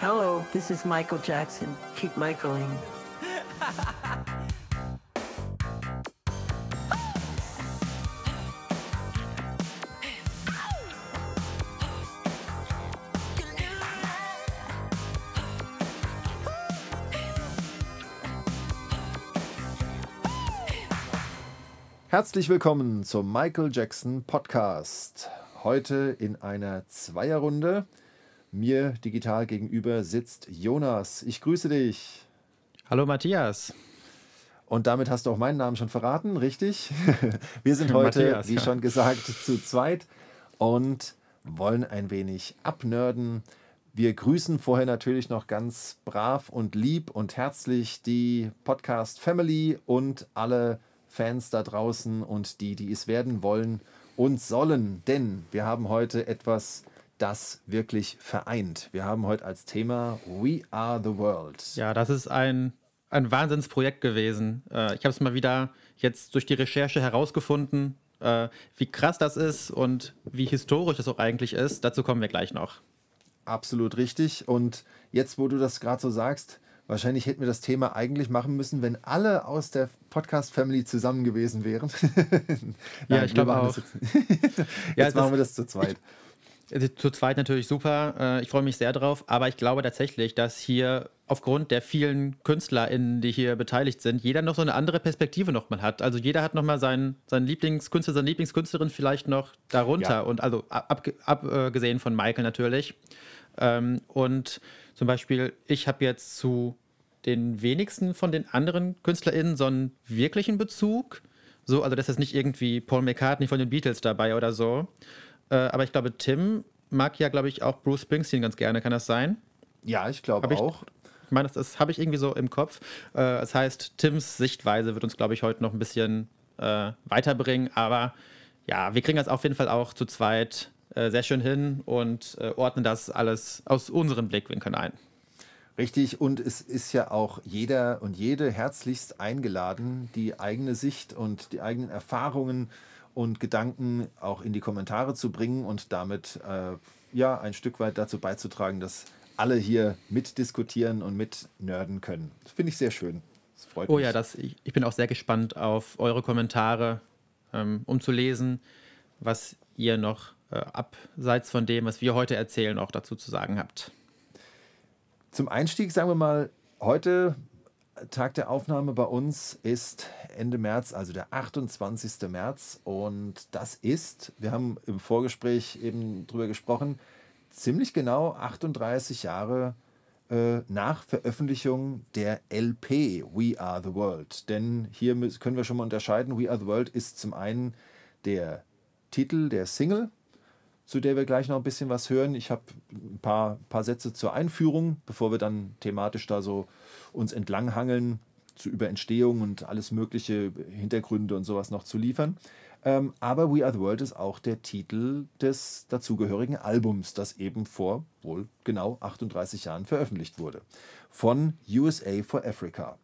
Hello, this is Michael Jackson. Keep Michaeling. Herzlich willkommen zum Michael Jackson Podcast. Heute in einer Zweierrunde. Mir digital gegenüber sitzt Jonas. Ich grüße dich. Hallo Matthias. Und damit hast du auch meinen Namen schon verraten, richtig? Wir sind heute, Matthias, wie ja. schon gesagt, zu zweit und wollen ein wenig abnörden. Wir grüßen vorher natürlich noch ganz brav und lieb und herzlich die Podcast Family und alle Fans da draußen und die, die es werden wollen und sollen. Denn wir haben heute etwas, das wirklich vereint. Wir haben heute als Thema We Are the World. Ja, das ist ein, ein Wahnsinnsprojekt gewesen. Äh, ich habe es mal wieder jetzt durch die Recherche herausgefunden, äh, wie krass das ist und wie historisch es auch eigentlich ist. Dazu kommen wir gleich noch. Absolut richtig. Und jetzt, wo du das gerade so sagst, Wahrscheinlich hätten wir das Thema eigentlich machen müssen, wenn alle aus der Podcast-Family zusammen gewesen wären. Ja, ich glaube auch. Jetzt, jetzt ja, machen wir das zu zweit. Zu zweit natürlich super. Äh, ich freue mich sehr drauf. Aber ich glaube tatsächlich, dass hier aufgrund der vielen KünstlerInnen, die hier beteiligt sind, jeder noch so eine andere Perspektive nochmal hat. Also jeder hat nochmal seinen, seinen Lieblingskünstler, seine Lieblingskünstlerin vielleicht noch darunter. Ja. Und also abgesehen ab, von Michael natürlich. Ähm, und zum Beispiel, ich habe jetzt zu den wenigsten von den anderen KünstlerInnen so einen wirklichen Bezug. So, also das ist nicht irgendwie Paul McCartney von den Beatles dabei oder so. Äh, aber ich glaube, Tim mag ja, glaube ich, auch Bruce Springsteen ganz gerne. Kann das sein? Ja, ich glaube auch. Ich meine, das, das habe ich irgendwie so im Kopf. Äh, das heißt, Tims Sichtweise wird uns, glaube ich, heute noch ein bisschen äh, weiterbringen. Aber ja, wir kriegen das auf jeden Fall auch zu zweit äh, sehr schön hin und äh, ordnen das alles aus unseren Blickwinkeln ein. Richtig, und es ist ja auch jeder und jede herzlichst eingeladen, die eigene Sicht und die eigenen Erfahrungen und Gedanken auch in die Kommentare zu bringen und damit äh, ja ein Stück weit dazu beizutragen, dass alle hier mitdiskutieren und mitnörden können. Das finde ich sehr schön. Das freut oh mich. ja, das, ich, ich, bin auch sehr gespannt auf eure Kommentare, ähm, um zu lesen, was ihr noch äh, abseits von dem, was wir heute erzählen, auch dazu zu sagen habt. Zum Einstieg sagen wir mal, heute Tag der Aufnahme bei uns ist Ende März, also der 28. März. Und das ist, wir haben im Vorgespräch eben drüber gesprochen, ziemlich genau 38 Jahre äh, nach Veröffentlichung der LP We Are the World. Denn hier können wir schon mal unterscheiden, We Are the World ist zum einen der Titel der Single, zu der wir gleich noch ein bisschen was hören. Ich habe ein paar, paar Sätze zur Einführung, bevor wir dann thematisch da so uns entlanghangeln, zu über Entstehung und alles mögliche Hintergründe und sowas noch zu liefern. Ähm, aber We Are the World ist auch der Titel des dazugehörigen Albums, das eben vor wohl genau 38 Jahren veröffentlicht wurde. Von USA for Africa.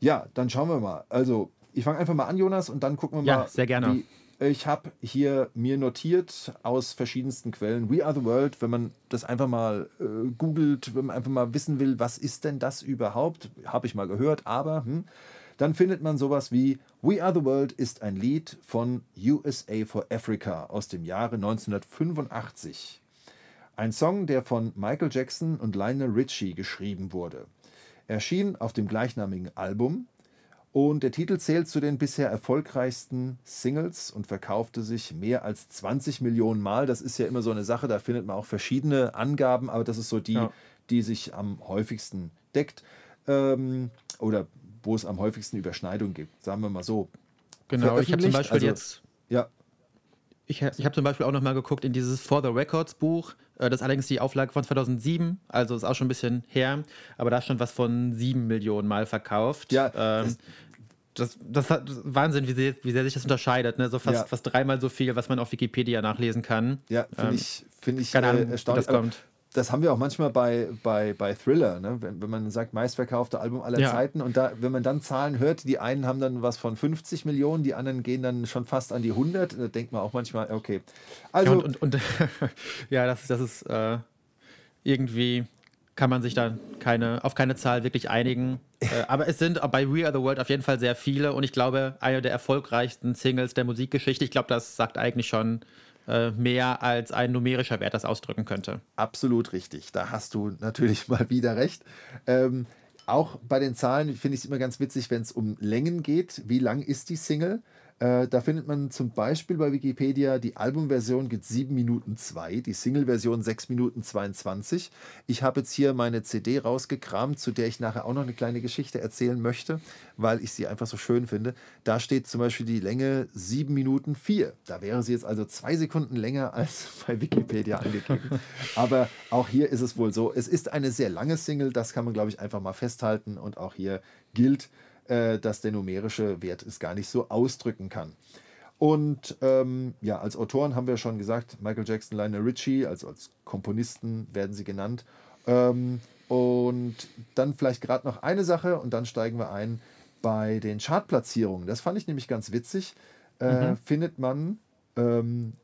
Ja, dann schauen wir mal. Also, ich fange einfach mal an, Jonas, und dann gucken wir ja, mal, sehr gerne. wie, ich habe hier mir notiert aus verschiedensten Quellen We Are the World, wenn man das einfach mal äh, googelt, wenn man einfach mal wissen will, was ist denn das überhaupt, habe ich mal gehört, aber hm, dann findet man sowas wie We Are the World ist ein Lied von USA for Africa aus dem Jahre 1985. Ein Song, der von Michael Jackson und Lionel Richie geschrieben wurde. Erschien auf dem gleichnamigen Album und der Titel zählt zu den bisher erfolgreichsten Singles und verkaufte sich mehr als 20 Millionen Mal. Das ist ja immer so eine Sache, da findet man auch verschiedene Angaben, aber das ist so die, ja. die sich am häufigsten deckt ähm, oder wo es am häufigsten Überschneidungen gibt, sagen wir mal so. Genau, ich habe zum Beispiel also, jetzt. Ja. Ich, ich habe zum Beispiel auch nochmal geguckt in dieses For the Records Buch. Äh, das ist allerdings die Auflage von 2007, also ist auch schon ein bisschen her. Aber da stand was von 7 Millionen Mal verkauft. Ja. Ähm, das, das, das Wahnsinn, wie sehr, wie sehr sich das unterscheidet. Ne? So fast, ja. fast dreimal so viel, was man auf Wikipedia nachlesen kann. Ja, finde ähm, ich, find ich keine Ahnung, äh, erstaunlich. Das kommt das haben wir auch manchmal bei, bei, bei Thriller, ne? wenn, wenn man sagt, meistverkaufte Album aller ja. Zeiten und da, wenn man dann Zahlen hört, die einen haben dann was von 50 Millionen, die anderen gehen dann schon fast an die 100, da denkt man auch manchmal, okay. Also, ja, und, und, und ja, das, das ist äh, irgendwie kann man sich da keine, auf keine Zahl wirklich einigen. Äh, aber es sind bei We Are the World auf jeden Fall sehr viele und ich glaube, eine der erfolgreichsten Singles der Musikgeschichte. Ich glaube, das sagt eigentlich schon äh, mehr als ein numerischer Wert das ausdrücken könnte. Absolut richtig. Da hast du natürlich mal wieder recht. Ähm, auch bei den Zahlen finde ich es immer ganz witzig, wenn es um Längen geht. Wie lang ist die Single? Äh, da findet man zum Beispiel bei Wikipedia, die Albumversion geht 7 Minuten 2, die Single-Version 6 Minuten 22. Ich habe jetzt hier meine CD rausgekramt, zu der ich nachher auch noch eine kleine Geschichte erzählen möchte, weil ich sie einfach so schön finde. Da steht zum Beispiel die Länge 7 Minuten 4. Da wäre sie jetzt also zwei Sekunden länger als bei Wikipedia angegeben. Aber auch hier ist es wohl so, es ist eine sehr lange Single, das kann man, glaube ich, einfach mal festhalten. Und auch hier gilt, äh, dass der numerische Wert es gar nicht so ausdrücken kann. Und ähm, ja, als Autoren haben wir schon gesagt, Michael Jackson, Lionel Richie, also als Komponisten werden sie genannt. Ähm, und dann vielleicht gerade noch eine Sache und dann steigen wir ein bei den Chartplatzierungen. Das fand ich nämlich ganz witzig. Äh, mhm. Findet man ähm,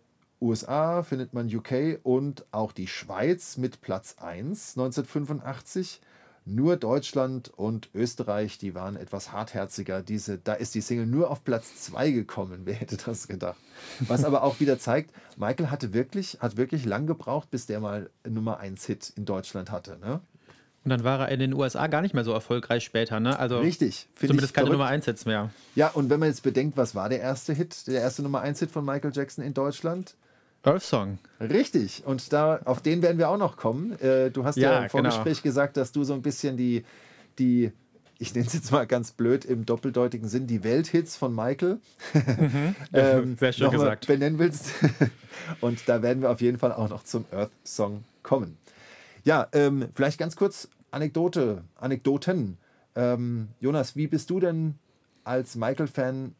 USA, findet man UK und auch die Schweiz mit Platz 1 1985. Nur Deutschland und Österreich, die waren etwas hartherziger. Diese, da ist die Single nur auf Platz 2 gekommen. Wer hätte das gedacht? Was aber auch wieder zeigt, Michael hatte wirklich, hat wirklich lang gebraucht, bis der mal Nummer 1 Hit in Deutschland hatte. Ne? Und dann war er in den USA gar nicht mehr so erfolgreich später, ne? Also Richtig. Zumindest keine verrückt. Nummer 1 Hits mehr. Ja, und wenn man jetzt bedenkt, was war der erste Hit, der erste Nummer 1 Hit von Michael Jackson in Deutschland? Earth Song. Richtig. Und da, auf den werden wir auch noch kommen. Äh, du hast ja, ja im Vorgespräch genau. gesagt, dass du so ein bisschen die, die ich nenne es jetzt mal ganz blöd im doppeldeutigen Sinn, die Welthits von Michael mhm. ähm, Sehr schön gesagt. benennen willst. Und da werden wir auf jeden Fall auch noch zum Earth Song kommen. Ja, ähm, vielleicht ganz kurz Anekdote, Anekdoten. Ähm, Jonas, wie bist du denn als Michael-Fan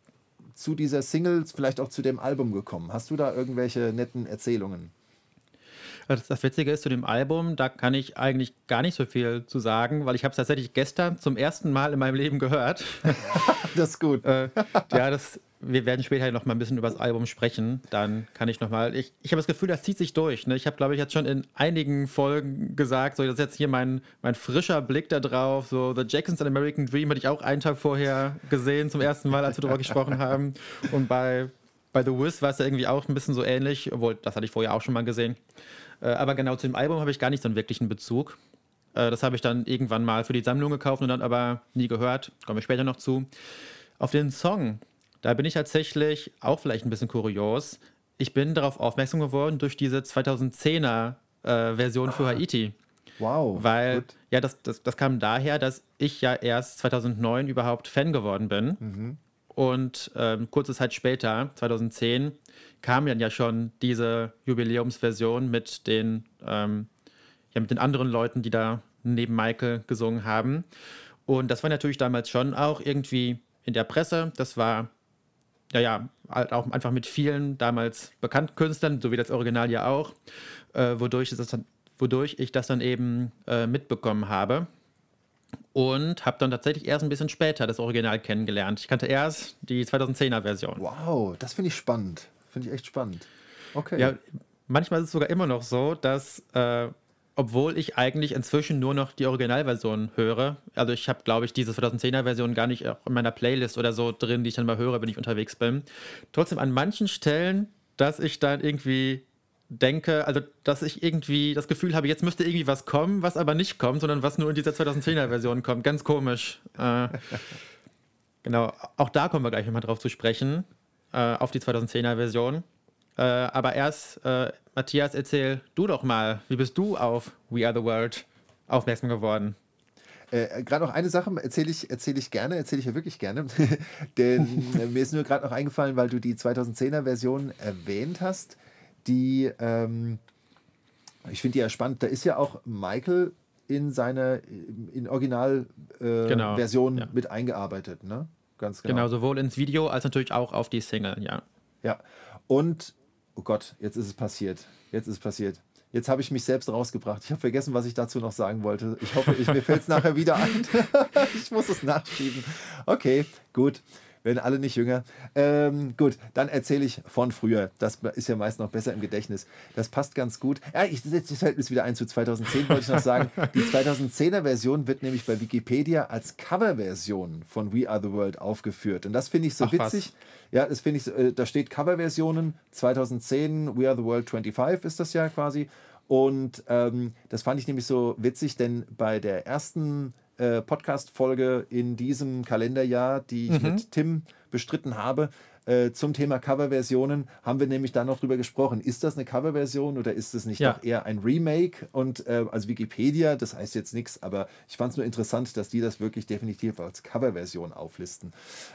zu dieser Single, vielleicht auch zu dem Album gekommen? Hast du da irgendwelche netten Erzählungen? Das Witzige ist zu dem Album, da kann ich eigentlich gar nicht so viel zu sagen, weil ich habe es tatsächlich gestern zum ersten Mal in meinem Leben gehört. das ist gut. äh, ja, das wir werden später noch mal ein bisschen über das Album sprechen. Dann kann ich noch mal. Ich, ich habe das Gefühl, das zieht sich durch. Ne? Ich habe, glaube ich, jetzt schon in einigen Folgen gesagt, so das ist jetzt hier mein, mein frischer Blick da drauf. So The Jacksons and American Dream hatte ich auch einen Tag vorher gesehen, zum ersten Mal, als wir darüber gesprochen haben. Und bei, bei The Wiz war es ja irgendwie auch ein bisschen so ähnlich, obwohl das hatte ich vorher auch schon mal gesehen. Äh, aber genau zu dem Album habe ich gar nicht so einen wirklichen Bezug. Äh, das habe ich dann irgendwann mal für die Sammlung gekauft und dann aber nie gehört. Kommen wir später noch zu. Auf den Song da bin ich tatsächlich auch vielleicht ein bisschen kurios. Ich bin darauf aufmerksam geworden durch diese 2010er äh, Version ah. für Haiti. Wow. Weil, gut. ja, das, das, das kam daher, dass ich ja erst 2009 überhaupt Fan geworden bin. Mhm. Und ähm, kurze Zeit später, 2010, kam dann ja schon diese Jubiläumsversion mit den, ähm, ja, mit den anderen Leuten, die da neben Michael gesungen haben. Und das war natürlich damals schon auch irgendwie in der Presse. Das war ja, ja, halt auch einfach mit vielen damals bekannten Künstlern, so wie das Original ja auch, äh, wodurch, das dann, wodurch ich das dann eben äh, mitbekommen habe. Und habe dann tatsächlich erst ein bisschen später das Original kennengelernt. Ich kannte erst die 2010er Version. Wow, das finde ich spannend. Finde ich echt spannend. Okay. Ja, manchmal ist es sogar immer noch so, dass äh, obwohl ich eigentlich inzwischen nur noch die Originalversion höre. Also ich habe, glaube ich, diese 2010er Version gar nicht in meiner Playlist oder so drin, die ich dann mal höre, wenn ich unterwegs bin. Trotzdem an manchen Stellen, dass ich dann irgendwie denke, also dass ich irgendwie das Gefühl habe, jetzt müsste irgendwie was kommen, was aber nicht kommt, sondern was nur in dieser 2010er Version kommt. Ganz komisch. Äh, genau, auch da kommen wir gleich nochmal drauf zu sprechen, äh, auf die 2010er Version. Äh, aber erst, äh, Matthias, erzähl du doch mal, wie bist du auf We Are the World aufmerksam geworden? Äh, gerade noch eine Sache erzähle ich, erzähl ich gerne, erzähle ich ja wirklich gerne. Denn äh, mir ist nur gerade noch eingefallen, weil du die 2010er Version erwähnt hast. Die, ähm, ich finde die ja spannend. Da ist ja auch Michael in seine in Originalversion äh, genau, ja. mit eingearbeitet, ne? Ganz genau. Genau, sowohl ins Video als natürlich auch auf die Single, ja. Ja. Und oh Gott, jetzt ist es passiert. Jetzt ist es passiert. Jetzt habe ich mich selbst rausgebracht. Ich habe vergessen, was ich dazu noch sagen wollte. Ich hoffe, ich, mir fällt es nachher wieder ein. ich muss es nachschieben. Okay, gut. Werden alle nicht jünger. Ähm, gut, dann erzähle ich von früher. Das ist ja meist noch besser im Gedächtnis. Das passt ganz gut. Ja, ich, jetzt fällt mir wieder ein zu 2010, wollte ich noch sagen. Die 2010er Version wird nämlich bei Wikipedia als Coverversion von We Are the World aufgeführt. Und das finde ich so Ach, witzig. Was? Ja, das finde ich, äh, da steht Coverversionen 2010, We Are the World 25 ist das ja quasi. Und ähm, das fand ich nämlich so witzig, denn bei der ersten äh, Podcast-Folge in diesem Kalenderjahr, die ich mhm. mit Tim bestritten habe, äh, zum Thema Coverversionen, haben wir nämlich da noch drüber gesprochen. Ist das eine Coverversion oder ist es nicht ja. doch eher ein Remake? Und äh, also Wikipedia, das heißt jetzt nichts, aber ich fand es nur interessant, dass die das wirklich definitiv als Coverversion auflisten.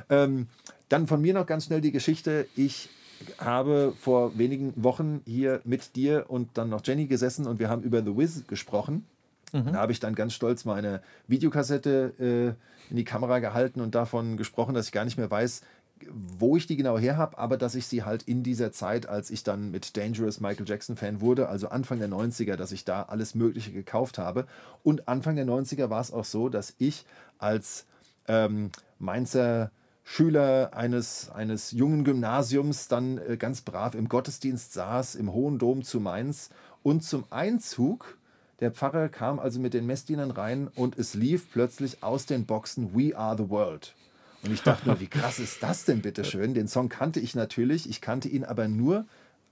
Ähm, dann von mir noch ganz schnell die Geschichte. Ich habe vor wenigen Wochen hier mit dir und dann noch Jenny gesessen und wir haben über The Wiz gesprochen. Mhm. Da habe ich dann ganz stolz meine Videokassette äh, in die Kamera gehalten und davon gesprochen, dass ich gar nicht mehr weiß, wo ich die genau her habe, aber dass ich sie halt in dieser Zeit, als ich dann mit Dangerous Michael Jackson Fan wurde, also Anfang der 90er, dass ich da alles Mögliche gekauft habe. Und Anfang der 90er war es auch so, dass ich als ähm, Mainzer Schüler eines, eines jungen Gymnasiums dann äh, ganz brav im Gottesdienst saß, im Hohen Dom zu Mainz. Und zum Einzug, der Pfarrer kam also mit den Messdienern rein und es lief plötzlich aus den Boxen We Are the World. Und ich dachte nur, wie krass ist das denn bitte schön? Den Song kannte ich natürlich, ich kannte ihn aber nur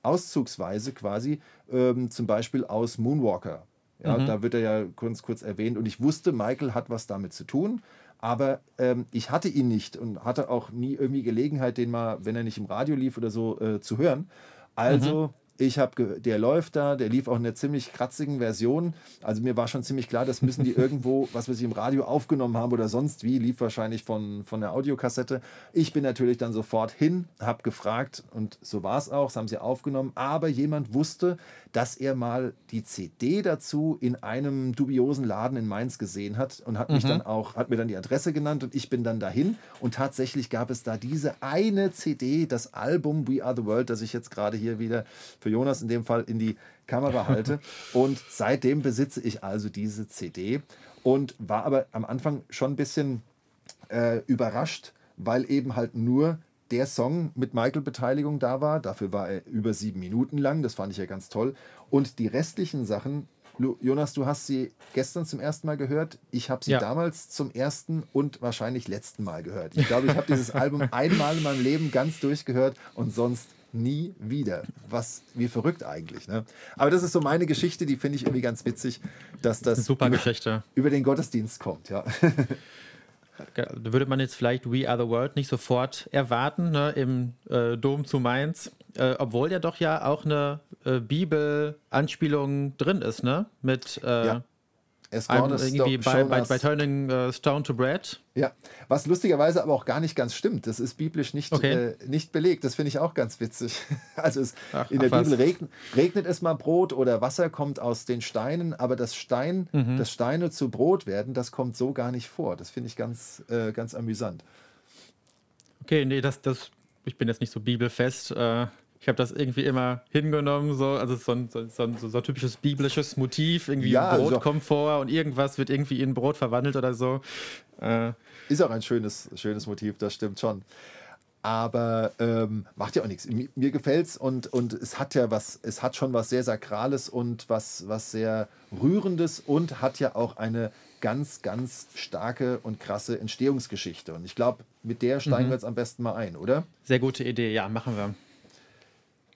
auszugsweise quasi, ähm, zum Beispiel aus Moonwalker. Ja, mhm. Da wird er ja kurz, kurz erwähnt und ich wusste, Michael hat was damit zu tun. Aber ähm, ich hatte ihn nicht und hatte auch nie irgendwie Gelegenheit, den mal, wenn er nicht im Radio lief oder so, äh, zu hören. Also mhm ich habe, der läuft da, der lief auch in einer ziemlich kratzigen Version. Also mir war schon ziemlich klar, das müssen die irgendwo, was wir sie im Radio aufgenommen haben oder sonst wie, lief wahrscheinlich von, von der Audiokassette. Ich bin natürlich dann sofort hin, habe gefragt und so war es auch, das haben sie aufgenommen. Aber jemand wusste, dass er mal die CD dazu in einem dubiosen Laden in Mainz gesehen hat und hat mich mhm. dann auch, hat mir dann die Adresse genannt und ich bin dann dahin und tatsächlich gab es da diese eine CD, das Album We Are the World, das ich jetzt gerade hier wieder für Jonas in dem Fall in die Kamera halte und seitdem besitze ich also diese CD und war aber am Anfang schon ein bisschen äh, überrascht, weil eben halt nur der Song mit Michael-Beteiligung da war. Dafür war er über sieben Minuten lang. Das fand ich ja ganz toll. Und die restlichen Sachen, Jonas, du hast sie gestern zum ersten Mal gehört. Ich habe sie ja. damals zum ersten und wahrscheinlich letzten Mal gehört. Ich glaube, ich habe dieses Album einmal in meinem Leben ganz durchgehört und sonst nie wieder. Was wie verrückt eigentlich. Ne? Aber das ist so meine Geschichte, die finde ich irgendwie ganz witzig, dass das super über, Geschichte. über den Gottesdienst kommt. Ja. Da würde man jetzt vielleicht We Are the World nicht sofort erwarten, ne, im äh, Dom zu Mainz, äh, obwohl ja doch ja auch eine äh, Bibel-Anspielung drin ist, ne? Mit ja. Einem, irgendwie bei, bei, bei, Turning uh, Stone to Bread. Ja, was lustigerweise aber auch gar nicht ganz stimmt. Das ist biblisch nicht, okay. äh, nicht belegt. Das finde ich auch ganz witzig. Also es, ach, in der ach, Bibel regnet, regnet, es mal Brot oder Wasser kommt aus den Steinen, aber das Stein, mhm. das Steine zu Brot werden, das kommt so gar nicht vor. Das finde ich ganz, äh, ganz amüsant. Okay, nee, das, das, ich bin jetzt nicht so bibelfest. Äh, ich habe das irgendwie immer hingenommen, so, also so ein, so, so, so ein typisches biblisches Motiv, irgendwie ja, Brot also, kommt vor und irgendwas wird irgendwie in Brot verwandelt oder so. Äh, ist auch ein schönes, schönes Motiv, das stimmt schon. Aber ähm, macht ja auch nichts. Mir, mir gefällt's und, und es hat ja was, es hat schon was sehr Sakrales und was, was sehr Rührendes und hat ja auch eine ganz, ganz starke und krasse Entstehungsgeschichte. Und ich glaube, mit der steigen mhm. wir jetzt am besten mal ein, oder? Sehr gute Idee, ja, machen wir.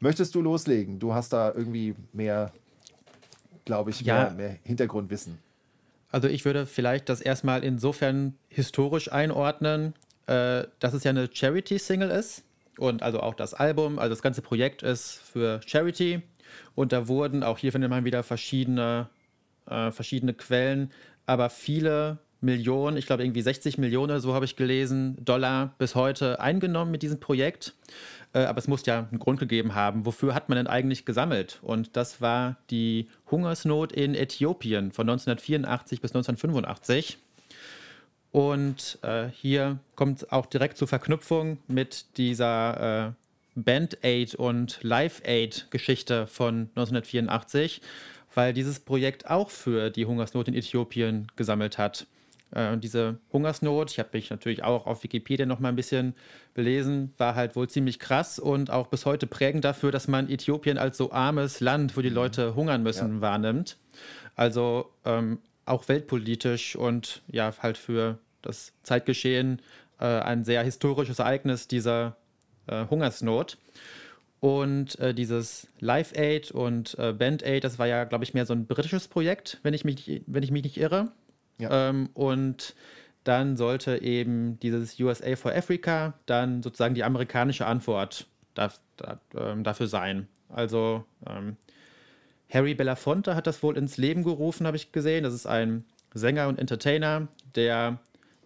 Möchtest du loslegen? Du hast da irgendwie mehr, glaube ich, ja. mehr, mehr Hintergrundwissen. Also ich würde vielleicht das erstmal insofern historisch einordnen, äh, dass es ja eine Charity-Single ist. Und also auch das Album, also das ganze Projekt ist für Charity. Und da wurden, auch hier findet man wieder verschiedene, äh, verschiedene Quellen, aber viele Millionen, ich glaube irgendwie 60 Millionen, so habe ich gelesen, Dollar bis heute eingenommen mit diesem Projekt. Äh, aber es muss ja einen Grund gegeben haben. Wofür hat man denn eigentlich gesammelt? Und das war die Hungersnot in Äthiopien von 1984 bis 1985. Und äh, hier kommt auch direkt zur Verknüpfung mit dieser äh, Band-Aid und Live-Aid-Geschichte von 1984, weil dieses Projekt auch für die Hungersnot in Äthiopien gesammelt hat. Äh, diese Hungersnot, ich habe mich natürlich auch auf Wikipedia noch mal ein bisschen belesen, war halt wohl ziemlich krass und auch bis heute prägend dafür, dass man Äthiopien als so armes Land, wo die mhm. Leute hungern müssen, ja. wahrnimmt. Also ähm, auch weltpolitisch und ja, halt für das Zeitgeschehen äh, ein sehr historisches Ereignis dieser äh, Hungersnot. Und äh, dieses Live Aid und äh, Band Aid, das war ja, glaube ich, mehr so ein britisches Projekt, wenn ich mich, wenn ich mich nicht irre. Ja. Ähm, und dann sollte eben dieses USA for Africa dann sozusagen die amerikanische Antwort da, da, ähm, dafür sein. Also ähm, Harry Belafonte hat das wohl ins Leben gerufen, habe ich gesehen. Das ist ein Sänger und Entertainer, der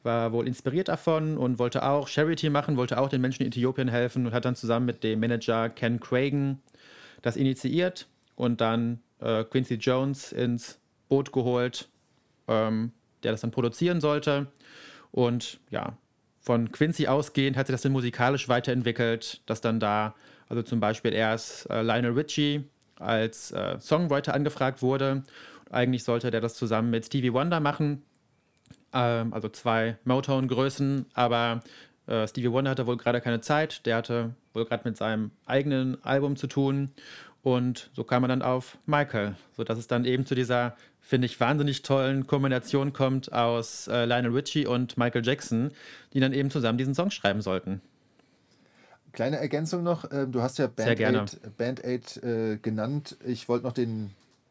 war wohl inspiriert davon und wollte auch Charity machen, wollte auch den Menschen in Äthiopien helfen und hat dann zusammen mit dem Manager Ken Cragen das initiiert und dann äh, Quincy Jones ins Boot geholt, ähm, der das dann produzieren sollte. Und ja, von Quincy ausgehend hat sich das dann musikalisch weiterentwickelt, dass dann da, also zum Beispiel erst äh, Lionel Richie als äh, Songwriter angefragt wurde. Eigentlich sollte der das zusammen mit Stevie Wonder machen, ähm, also zwei Motown-Größen, aber äh, Stevie Wonder hatte wohl gerade keine Zeit, der hatte wohl gerade mit seinem eigenen Album zu tun und so kam man dann auf Michael, sodass es dann eben zu dieser, finde ich, wahnsinnig tollen Kombination kommt aus äh, Lionel Richie und Michael Jackson, die dann eben zusammen diesen Song schreiben sollten. Kleine Ergänzung noch, äh, du hast ja Band Aid, Band Aid äh, genannt. Ich wollte noch den,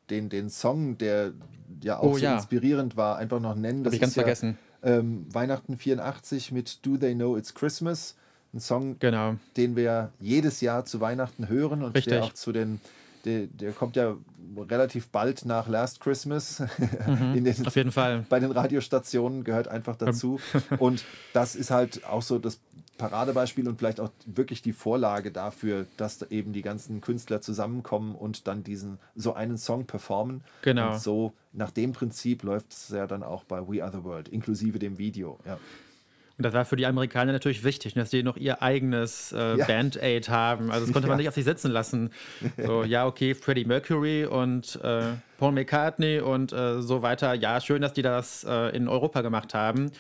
den, den Song, der ja auch oh, so ja. inspirierend war, einfach noch nennen. Das Hab ich ganz ja, vergessen. Ähm, Weihnachten 84 mit Do They Know It's Christmas. Ein Song, genau. den wir jedes Jahr zu Weihnachten hören und Richtig. der auch zu den, der, der kommt ja relativ bald nach Last Christmas. Mhm, den, auf jeden Fall. Bei den Radiostationen gehört einfach dazu. und das ist halt auch so das Paradebeispiel und vielleicht auch wirklich die Vorlage dafür, dass da eben die ganzen Künstler zusammenkommen und dann diesen so einen Song performen. Genau. Und so nach dem Prinzip läuft es ja dann auch bei We Are the World, inklusive dem Video. Ja. Und das war für die Amerikaner natürlich wichtig, dass die noch ihr eigenes äh, ja. Band-Aid haben. Also das konnte man nicht auf sich sitzen lassen. So, ja, okay, Freddie Mercury und äh, Paul McCartney und äh, so weiter. Ja, schön, dass die das äh, in Europa gemacht haben.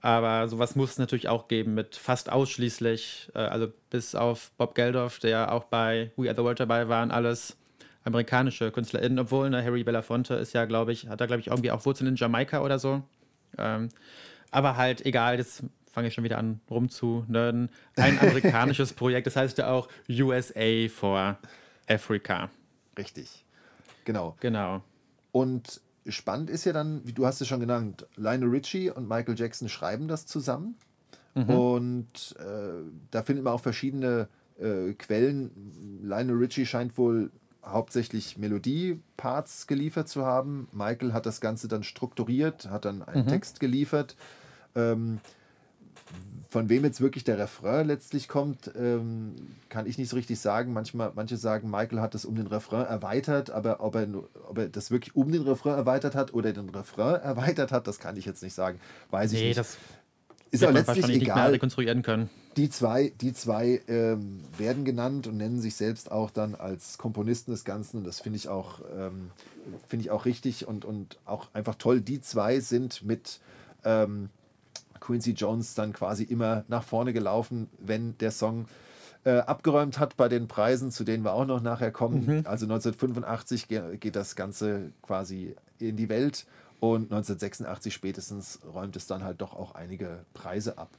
Aber sowas muss es natürlich auch geben mit fast ausschließlich, äh, also bis auf Bob Geldof, der auch bei We Are the World dabei waren, alles amerikanische KünstlerInnen, obwohl ne, Harry Belafonte ist ja, glaube ich, hat da, glaube ich, irgendwie auch Wurzeln in Jamaika oder so. Ähm, aber halt, egal, jetzt fange ich schon wieder an rumzunörden. Ein amerikanisches Projekt, das heißt ja auch USA for Africa. Richtig. Genau. Genau. Und spannend ist ja dann, wie du hast es schon genannt, Lionel Richie und Michael Jackson schreiben das zusammen. Mhm. Und äh, da findet man auch verschiedene äh, Quellen. Lionel Richie scheint wohl hauptsächlich Melodie-Parts geliefert zu haben. Michael hat das Ganze dann strukturiert, hat dann einen mhm. Text geliefert. Ähm, von wem jetzt wirklich der Refrain letztlich kommt, ähm, kann ich nicht so richtig sagen. Manchmal, manche sagen, Michael hat das um den Refrain erweitert, aber ob er, ob er das wirklich um den Refrain erweitert hat oder den Refrain erweitert hat, das kann ich jetzt nicht sagen. Weiß nee, ich nicht. Das ist aber letztlich egal. rekonstruieren können. Die zwei, die zwei ähm, werden genannt und nennen sich selbst auch dann als Komponisten des Ganzen. Und das finde ich auch, ähm, finde ich auch richtig und, und auch einfach toll. Die zwei sind mit ähm, Quincy Jones dann quasi immer nach vorne gelaufen, wenn der Song äh, abgeräumt hat bei den Preisen, zu denen wir auch noch nachher kommen. Mhm. Also 1985 ge geht das Ganze quasi in die Welt und 1986 spätestens räumt es dann halt doch auch einige Preise ab.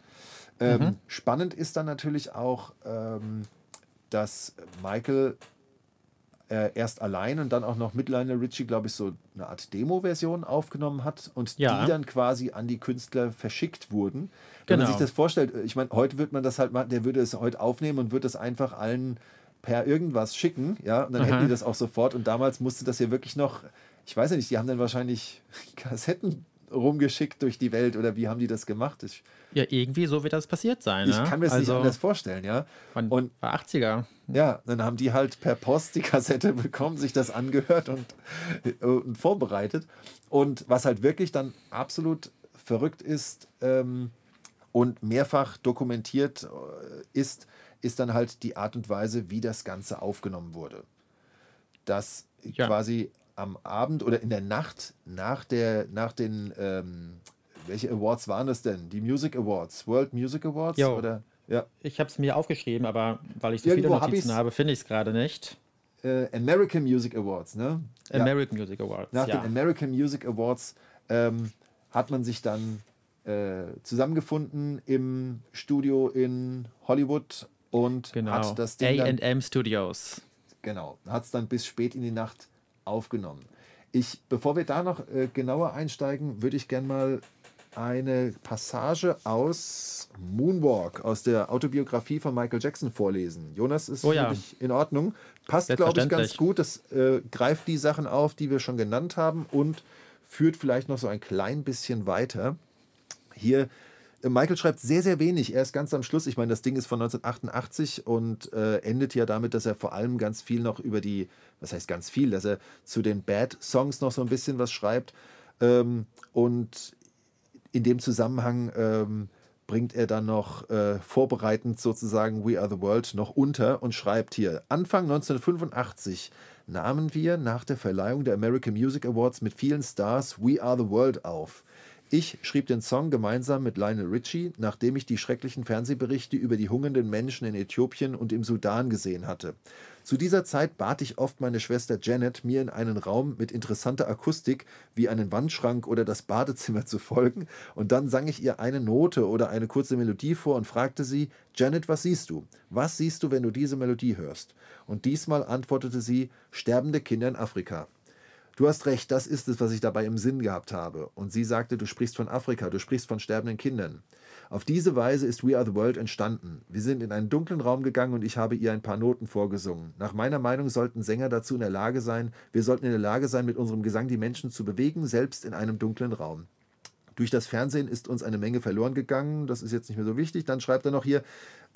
Ähm, mhm. Spannend ist dann natürlich auch, ähm, dass Michael äh, erst allein und dann auch noch mit Lionel Richie, glaube ich, so eine Art Demo-Version aufgenommen hat und ja. die dann quasi an die Künstler verschickt wurden. Wenn genau. man sich das vorstellt, ich meine, heute würde man das halt machen, der würde es heute aufnehmen und würde es einfach allen per irgendwas schicken, ja, und dann Aha. hätten die das auch sofort. Und damals musste das ja wirklich noch, ich weiß ja nicht, die haben dann wahrscheinlich Kassetten rumgeschickt durch die Welt oder wie haben die das gemacht? Ich, ja, irgendwie so wird das passiert sein. Ich ne? kann mir das also, nicht anders vorstellen, ja. Man und war 80er. Ja, dann haben die halt per Post die Kassette bekommen, sich das angehört und, und vorbereitet. Und was halt wirklich dann absolut verrückt ist ähm, und mehrfach dokumentiert äh, ist, ist dann halt die Art und Weise, wie das Ganze aufgenommen wurde. Dass ja. quasi am Abend oder in der Nacht nach, der, nach den ähm, welche Awards waren das denn? Die Music Awards, World Music Awards? Jo. Oder? Ja. Ich habe es mir aufgeschrieben, aber weil ich so Irgendwo viele hab Notizen ich's. habe, finde ich es gerade nicht. Äh, American Music Awards, ne? Ja. American Music Awards. Nach ja. den American Music Awards ähm, hat man sich dann äh, zusammengefunden im Studio in Hollywood und genau. hat das Ding AM Studios. genau, hat es dann bis spät in die Nacht aufgenommen. Ich, bevor wir da noch äh, genauer einsteigen, würde ich gerne mal eine Passage aus Moonwalk, aus der Autobiografie von Michael Jackson vorlesen. Jonas, ist Oh ja. in Ordnung? Passt, glaube ich, ganz gut. Das äh, greift die Sachen auf, die wir schon genannt haben und führt vielleicht noch so ein klein bisschen weiter. Hier, Michael schreibt sehr, sehr wenig. Er ist ganz am Schluss. Ich meine, das Ding ist von 1988 und äh, endet ja damit, dass er vor allem ganz viel noch über die, was heißt ganz viel, dass er zu den Bad-Songs noch so ein bisschen was schreibt. Ähm, und in dem Zusammenhang ähm, bringt er dann noch äh, vorbereitend sozusagen We Are the World noch unter und schreibt hier, Anfang 1985 nahmen wir nach der Verleihung der American Music Awards mit vielen Stars We Are the World auf. Ich schrieb den Song gemeinsam mit Lionel Richie, nachdem ich die schrecklichen Fernsehberichte über die hungernden Menschen in Äthiopien und im Sudan gesehen hatte. Zu dieser Zeit bat ich oft meine Schwester Janet, mir in einen Raum mit interessanter Akustik wie einen Wandschrank oder das Badezimmer zu folgen, und dann sang ich ihr eine Note oder eine kurze Melodie vor und fragte sie, Janet, was siehst du? Was siehst du, wenn du diese Melodie hörst? Und diesmal antwortete sie, sterbende Kinder in Afrika. Du hast recht, das ist es, was ich dabei im Sinn gehabt habe. Und sie sagte, du sprichst von Afrika, du sprichst von sterbenden Kindern. Auf diese Weise ist We Are the World entstanden. Wir sind in einen dunklen Raum gegangen und ich habe ihr ein paar Noten vorgesungen. Nach meiner Meinung sollten Sänger dazu in der Lage sein, wir sollten in der Lage sein, mit unserem Gesang die Menschen zu bewegen, selbst in einem dunklen Raum. Durch das Fernsehen ist uns eine Menge verloren gegangen. Das ist jetzt nicht mehr so wichtig. Dann schreibt er noch hier,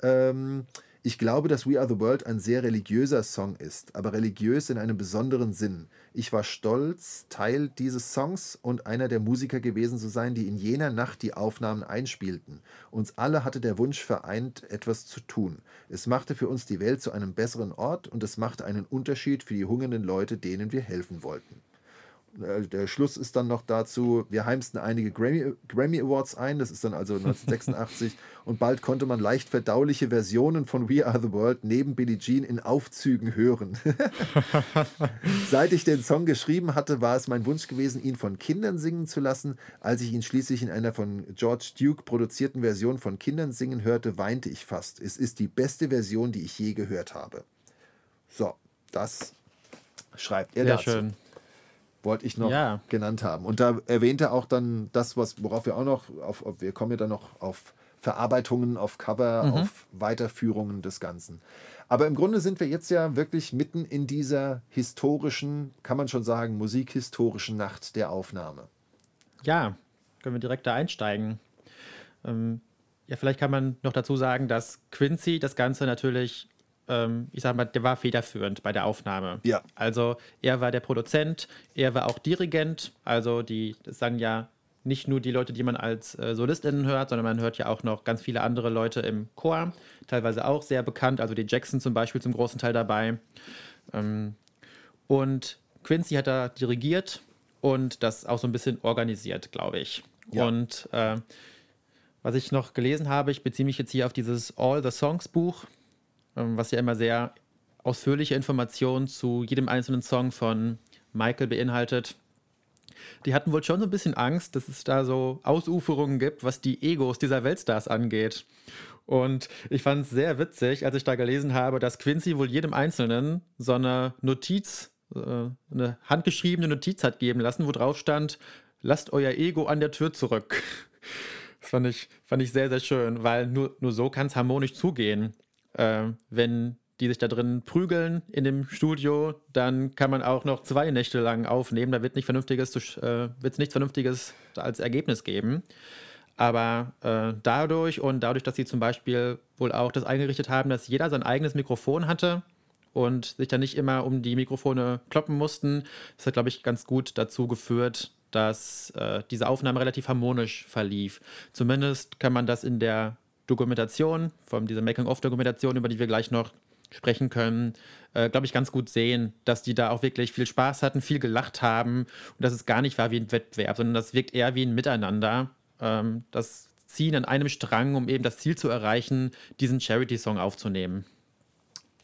ähm, ich glaube, dass We Are the World ein sehr religiöser Song ist, aber religiös in einem besonderen Sinn. Ich war stolz, Teil dieses Songs und einer der Musiker gewesen zu sein, die in jener Nacht die Aufnahmen einspielten. Uns alle hatte der Wunsch vereint, etwas zu tun. Es machte für uns die Welt zu einem besseren Ort und es machte einen Unterschied für die hungernden Leute, denen wir helfen wollten. Äh, Der Schluss ist dann noch dazu, wir heimsten einige Grammy, Grammy Awards ein, das ist dann also 1986, und bald konnte man leicht verdauliche Versionen von We Are the World neben Billie Jean in Aufzügen hören. Seit ich den Song geschrieben hatte, war es mein Wunsch gewesen, ihn von Kindern singen zu lassen. Als ich ihn schließlich in einer von George Duke produzierten Version von Kindern singen hörte, weinte ich fast. Es ist die beste Version, die ich je gehört habe. So, das schreibt er Sehr dazu schön. Wollte ich noch Ja. genannt haben. Und da erwähnt er auch dann das, was, worauf wir auch noch, auf, auf, wir kommen ja dann noch auf Verarbeitungen, auf Cover, Mhm. auf Weiterführungen des Ganzen. Aber im Grunde sind wir jetzt ja wirklich mitten in dieser historischen, kann man schon sagen, musikhistorischen Nacht der Aufnahme. Ja, können wir direkt da einsteigen. Ähm, ja, vielleicht kann man noch dazu sagen, dass Quincy das Ganze natürlich, ähm, ich sag mal, der war federführend bei der Aufnahme. Ja. Also er war der Produzent, er war auch Dirigent, also die, das sagen ja nicht nur die Leute, die man als äh, SolistInnen hört, sondern man hört ja auch noch ganz viele andere Leute im Chor, teilweise auch sehr bekannt, also die Jackson zum Beispiel zum großen Teil dabei. Ähm, und Quincy hat da dirigiert und das auch so ein bisschen organisiert, glaube ich. Ja. Und äh, was ich noch gelesen habe, ich beziehe mich jetzt hier auf dieses All the Songs Buch, was ja immer sehr ausführliche Informationen zu jedem einzelnen Song von Michael beinhaltet. Die hatten wohl schon so ein bisschen Angst, dass es da so Ausuferungen gibt, was die Egos dieser Weltstars angeht. Und ich fand es sehr witzig, als ich da gelesen habe, dass Quincy wohl jedem Einzelnen so eine Notiz, äh, eine handgeschriebene Notiz hat geben lassen, wo drauf stand, lasst euer Ego an der Tür zurück. Das fand ich, fand ich sehr, sehr schön, weil nur, nur so kann es harmonisch zugehen. Äh, wenn die sich da drin prügeln in dem Studio, dann kann man auch noch zwei Nächte lang aufnehmen. Da wird nicht vernünftiges, äh, nichts Vernünftiges als Ergebnis geben. Aber äh, dadurch und dadurch, dass sie zum Beispiel wohl auch das eingerichtet haben, dass jeder sein eigenes Mikrofon hatte und sich dann nicht immer um die Mikrofone kloppen mussten, das hat, glaube ich, ganz gut dazu geführt, dass äh, diese Aufnahme relativ harmonisch verlief. Zumindest kann man das in der Dokumentation, von dieser Making-of-Dokumentation, über die wir gleich noch sprechen können, äh, glaube ich, ganz gut sehen, dass die da auch wirklich viel Spaß hatten, viel gelacht haben und dass es gar nicht war wie ein Wettbewerb, sondern das wirkt eher wie ein Miteinander. ähm, das ziehen an einem Strang, um eben das Ziel zu erreichen, diesen Charity-Song aufzunehmen.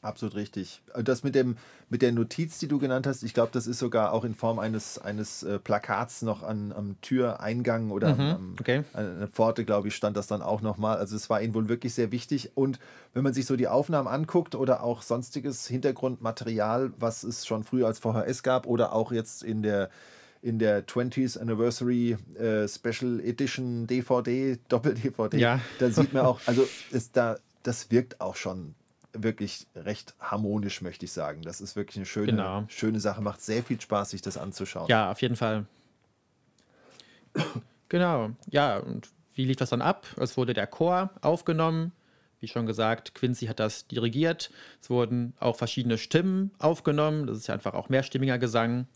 Absolut richtig. Das mit, dem, mit der Notiz, die du genannt hast, ich glaube, das ist sogar auch in Form eines, eines äh, Plakats noch an, am Türeingang oder mhm, am, okay. an der Pforte, glaube ich, stand das dann auch nochmal. Also es war ihnen wohl wirklich sehr wichtig. Und wenn man sich so die Aufnahmen anguckt oder auch sonstiges Hintergrundmaterial, was es schon früher als VHS gab oder auch jetzt in der in der 20th Anniversary äh, Special Edition DVD, Doppel-DVD, ja. da sieht man auch, also ist da, das wirkt auch schon wirklich recht harmonisch, möchte ich sagen. Das ist wirklich eine schöne, genau. schöne Sache. Macht sehr viel Spaß, sich das anzuschauen. Ja, auf jeden Fall. genau. Ja, und wie lief das dann ab? Es wurde der Chor aufgenommen. Wie schon gesagt, Quincy hat das dirigiert. Es wurden auch verschiedene Stimmen aufgenommen. Das ist ja einfach auch mehrstimmiger Gesang.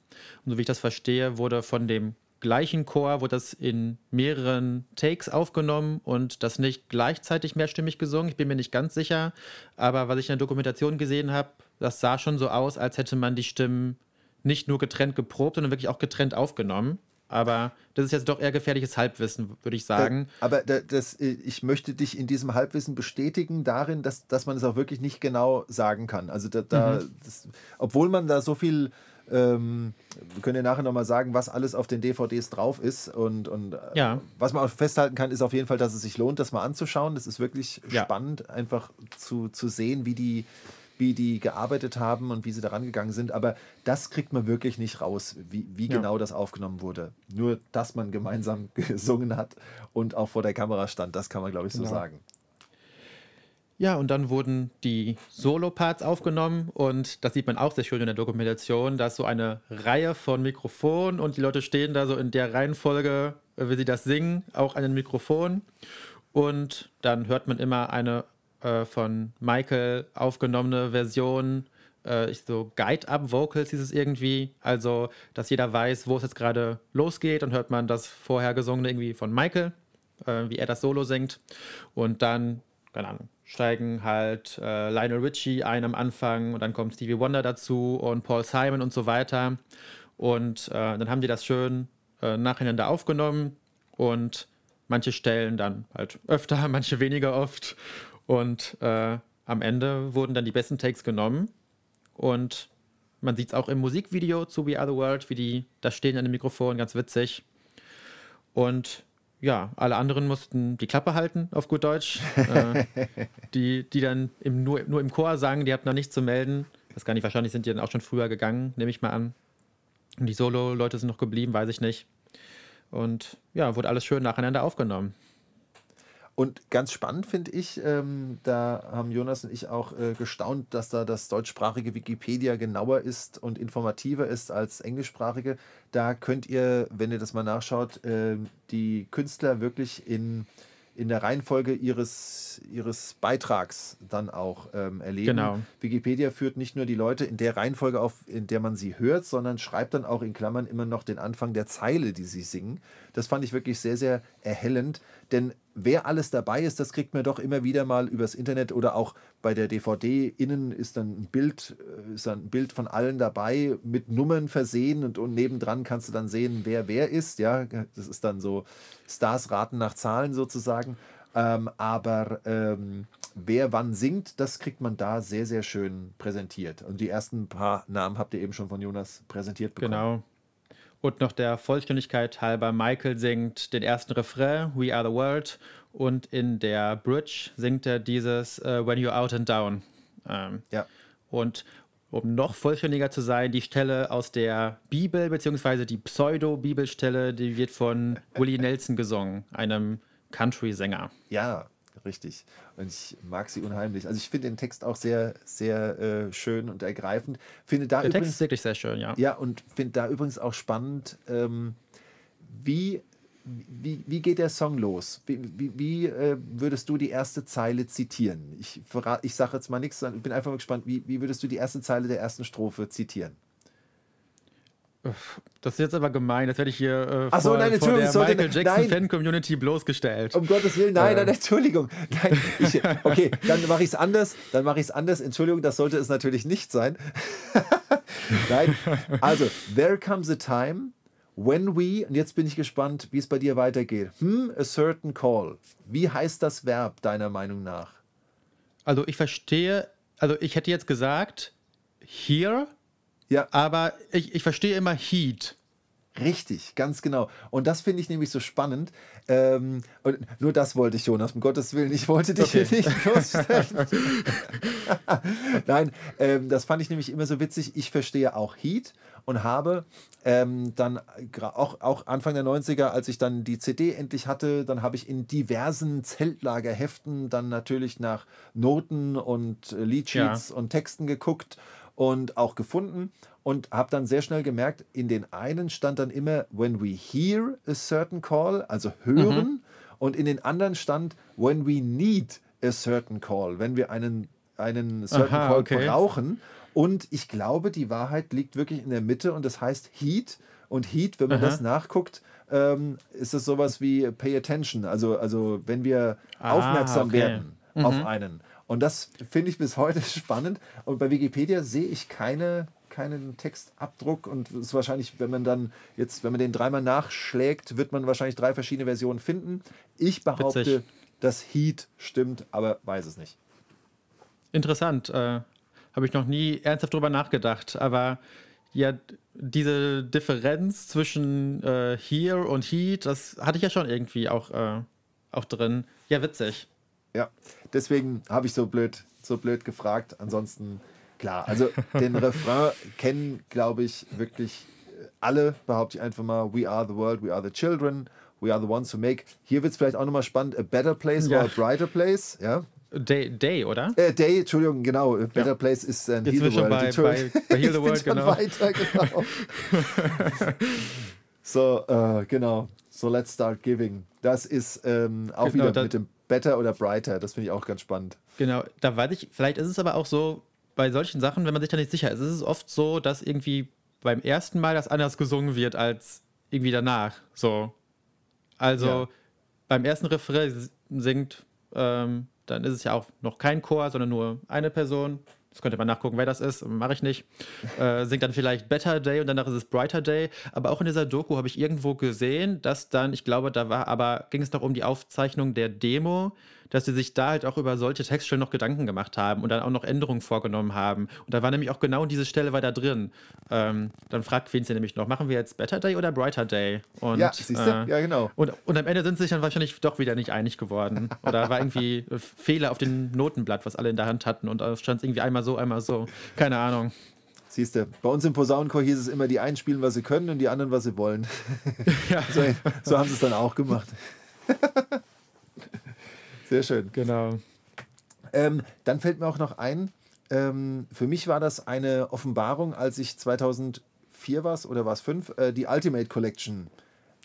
Und so wie ich das verstehe, wurde von dem gleichen Chor wurde das in mehreren Takes aufgenommen und das nicht gleichzeitig mehrstimmig gesungen. Ich bin mir nicht ganz sicher, aber was ich in der Dokumentation gesehen habe, das sah schon so aus, als hätte man die Stimmen nicht nur getrennt geprobt, sondern wirklich auch getrennt aufgenommen. Aber das ist jetzt doch eher gefährliches Halbwissen, würde ich sagen. Da, aber da, das, ich möchte dich in diesem Halbwissen bestätigen, darin, dass, dass man es auch wirklich nicht genau sagen kann. Also da, da mhm. das, obwohl man da so viel ähm, wir können ja nachher nochmal sagen, was alles auf den DVDs drauf ist. Und, und äh, ja. was man auch festhalten kann, ist auf jeden Fall, dass es sich lohnt, das mal anzuschauen. Das ist wirklich ja. spannend, einfach zu, zu sehen, wie die, wie die gearbeitet haben und wie sie daran gegangen sind. Aber das kriegt man wirklich nicht raus, wie, wie ja. genau das aufgenommen wurde. Nur, dass man gemeinsam gesungen hat und auch vor der Kamera stand, das kann man, glaube ich, so genau. sagen. Ja, und dann wurden die Solo-Parts aufgenommen und das sieht man auch sehr schön in der Dokumentation. Da ist so eine Reihe von Mikrofonen und die Leute stehen da so in der Reihenfolge, äh, wie sie das singen, auch an den Mikrofonen. Und dann hört man immer eine äh, von Michael aufgenommene Version, äh, so Guide-Up-Vocals hieß es irgendwie. Also, dass jeder weiß, wo es jetzt gerade losgeht und hört man das vorher gesungene irgendwie von Michael, äh, wie er das Solo singt. Und dann, keine Ahnung, steigen halt äh, Lionel Richie ein am Anfang und dann kommt Stevie Wonder dazu und Paul Simon und so weiter. Und äh, dann haben die das schön äh, nacheinander aufgenommen und manche Stellen dann halt öfter, manche weniger oft. Und äh, am Ende wurden dann die besten Takes genommen und man sieht es auch im Musikvideo zu We Are the World, wie die da stehen an dem Mikrofon, ganz witzig. Und ja, alle anderen mussten die Klappe halten, auf gut Deutsch. äh, die, die dann im, nur, nur im Chor sangen, die hatten noch nichts zu melden. Das gar nicht, wahrscheinlich sind die dann auch schon früher gegangen, nehme ich mal an. Und die Solo-Leute sind noch geblieben, weiß ich nicht. Und ja, wurde alles schön nacheinander aufgenommen. Und ganz spannend finde ich, ähm, da haben Jonas und ich auch äh, gestaunt, dass da das deutschsprachige Wikipedia genauer ist und informativer ist als englischsprachige. Da könnt ihr, wenn ihr das mal nachschaut, äh, die Künstler wirklich in in der Reihenfolge ihres, ihres Beitrags dann auch ähm, erleben. Genau. Wikipedia führt nicht nur die Leute in der Reihenfolge auf, in der man sie hört, sondern schreibt dann auch in Klammern immer noch den Anfang der Zeile, die sie singen. Das fand ich wirklich sehr, sehr erhellend, denn wer alles dabei ist, das kriegt man doch immer wieder mal übers Internet oder auch bei der DVD innen ist dann ein Bild, äh, ist dann ein Bild von allen dabei mit Nummern versehen und, und nebendran kannst du dann sehen, wer wer ist. Ja, das ist dann so Stars raten nach Zahlen sozusagen. Ähm, aber ähm, wer wann singt, das kriegt man da sehr, sehr schön präsentiert. Und die ersten paar Namen habt ihr eben schon von Jonas präsentiert bekommen. Genau. Und noch der Vollständigkeit halber, Michael singt den ersten Refrain, We Are the World, und in der Bridge singt er dieses uh, When You're Out and Down. Ähm, ja. Und um noch vollständiger zu sein, die Stelle aus der Bibel, beziehungsweise die Pseudo-Bibelstelle, die wird von Willie Nelson gesungen, einem Country-Sänger. Ja, richtig. Und ich mag sie unheimlich. Also ich finde den Text auch sehr, sehr äh, schön und ergreifend. Finde da Der übrigens, Text ist wirklich sehr schön, ja. Ja, und finde da übrigens auch spannend, ähm, wie, wie, wie geht der Song los? Wie, wie, wie äh, würdest du die erste Zeile zitieren? Ich, ich sage jetzt mal nichts, ich bin einfach mal gespannt, wie, wie würdest du die erste Zeile der ersten Strophe zitieren? Das ist jetzt aber gemein, das werde ich hier äh, vor, so, nein, vor der Michael Jackson Fan-Community bloßgestellt. Um Gottes Willen, nein, äh. nein, Entschuldigung. Nein, ich, okay, dann mache ich es anders. Dann mache ich es anders. Entschuldigung, das sollte es natürlich nicht sein. nein, also, there comes a time When we, und jetzt bin ich gespannt, wie es bei dir weitergeht. Hm, a certain call. Wie heißt das Verb deiner Meinung nach? Also ich verstehe, also ich hätte jetzt gesagt, here, Ja, aber ich, ich verstehe immer heat. Richtig, ganz genau. Und das finde ich nämlich so spannend. Ähm, und nur das wollte ich, Jonas, um Gottes Willen. Ich wollte dich Okay. hier nicht bloßstellen. Nein, ähm, das fand ich nämlich immer so witzig. Ich verstehe auch Heat und habe ähm, dann auch, auch Anfang der 90er, als ich dann die CD endlich hatte, dann habe ich in diversen Zeltlagerheften dann natürlich nach Noten und äh, Leadsheets und Texten geguckt und auch gefunden und habe dann sehr schnell gemerkt, in den einen stand dann immer, when we hear a certain call, also hören, und in den anderen stand, when we need a certain call, wenn wir einen, einen certain Aha, call okay. brauchen. Und ich glaube, die Wahrheit liegt wirklich in der Mitte und das heißt Heat. Und Heat, wenn man Aha. das nachguckt, ähm, ist es sowas wie Pay Attention. Also, also wenn wir Ah, aufmerksam okay. werden Mhm. auf einen. Und das finde ich bis heute spannend. Und bei Wikipedia sehe ich keine, keinen Textabdruck. Und es ist wahrscheinlich, wenn man dann jetzt, wenn man den dreimal nachschlägt, wird man wahrscheinlich drei verschiedene Versionen finden. Ich behaupte, Witzig. dass Heat stimmt, aber weiß es nicht. Interessant. Äh, Habe ich noch nie ernsthaft drüber nachgedacht. Aber ja, diese Differenz zwischen äh, here und heat, das hatte ich ja schon irgendwie auch, äh, auch drin. Ja, witzig. Ja, deswegen habe ich so blöd, so blöd gefragt. Ansonsten, klar, also den Refrain kennen, glaube ich, wirklich alle, behaupte ich einfach mal. We are the world, we are the children, we are the ones who make. Hier wird es vielleicht auch nochmal spannend. A better place Ja. or a brighter place. Ja. Day, Day oder? Äh, Day, Entschuldigung, genau. A better place ist ein Jetzt Heal the World. bei- bei- bei Heal the World, genau. weiter, genau. so, äh, genau. So, let's start giving. Das ist ähm, auch Genau, wieder mit dem Better oder Brighter. Das finde ich auch ganz spannend. Genau, da weiß ich, vielleicht ist es aber auch so, bei solchen Sachen, wenn man sich da nicht sicher ist, ist es oft so, dass irgendwie beim ersten Mal das anders gesungen wird als irgendwie danach. So. Also Ja. beim ersten Refrain singt, ähm, dann ist es ja auch noch kein Chor, sondern nur eine Person. Das könnte man nachgucken, wer das ist, mache ich nicht. Äh, singt dann vielleicht Better Day und danach ist es Brighter Day. Aber auch in dieser Doku habe ich irgendwo gesehen, dass dann, ich glaube, da war, aber ging es doch um die Aufzeichnung der Demo, dass sie sich da halt auch über solche Textstellen noch Gedanken gemacht haben und dann auch noch Änderungen vorgenommen haben. Und da war nämlich auch genau diese Stelle war da drin. Ähm, dann fragt Quincy nämlich noch, machen wir jetzt Better Day oder Brighter Day? Und, ja, siehst du? äh, ja, genau. und, und am Ende sind sie sich dann wahrscheinlich doch wieder nicht einig geworden. Oder war irgendwie Fehler auf dem Notenblatt, was alle in der Hand hatten. Und da stand es irgendwie einmal so, einmal so. Keine Ahnung. Siehst du, bei uns im Posaunenchor hieß es immer, die einen spielen, was sie können und die anderen, was sie wollen. Ja, So, so haben sie es dann auch gemacht. Sehr schön. genau. Ähm, dann fällt mir auch noch ein, ähm, für mich war das eine Offenbarung, als ich 2004 war oder war es 5, äh, die Ultimate Collection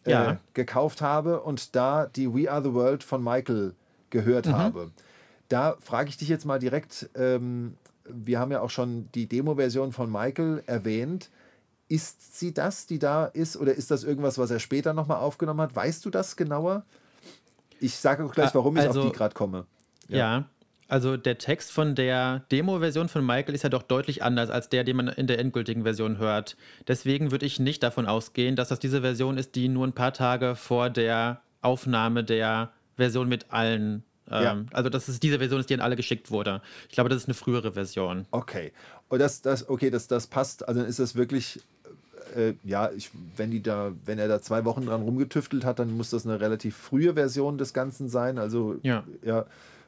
äh, Ja. gekauft habe und da die We Are the World von Michael gehört habe. Da frage ich dich jetzt mal direkt, ähm, wir haben ja auch schon die Demo-Version von Michael erwähnt. Ist sie das, die da ist, oder ist das irgendwas, was er später nochmal aufgenommen hat? Weißt du das genauer? Ich sage auch gleich, Ah, warum ich also- auf die gerade komme. Ja. Also der Text von der Demo-Version von Michael ist ja doch deutlich anders als der, den man in der endgültigen Version hört. Deswegen würde ich nicht davon ausgehen, dass das diese Version ist, die nur ein paar Tage vor der Aufnahme der Version mit allen, ähm, Ja. also dass es diese Version ist, die an alle geschickt wurde. Ich glaube, das ist eine frühere Version. Okay. Und das, das, okay, das, das passt. Also dann ist das wirklich, äh, ja, ich, wenn die da, wenn er da zwei Wochen dran rumgetüftelt hat, dann muss das eine relativ frühe Version des Ganzen sein. Also Ja. ja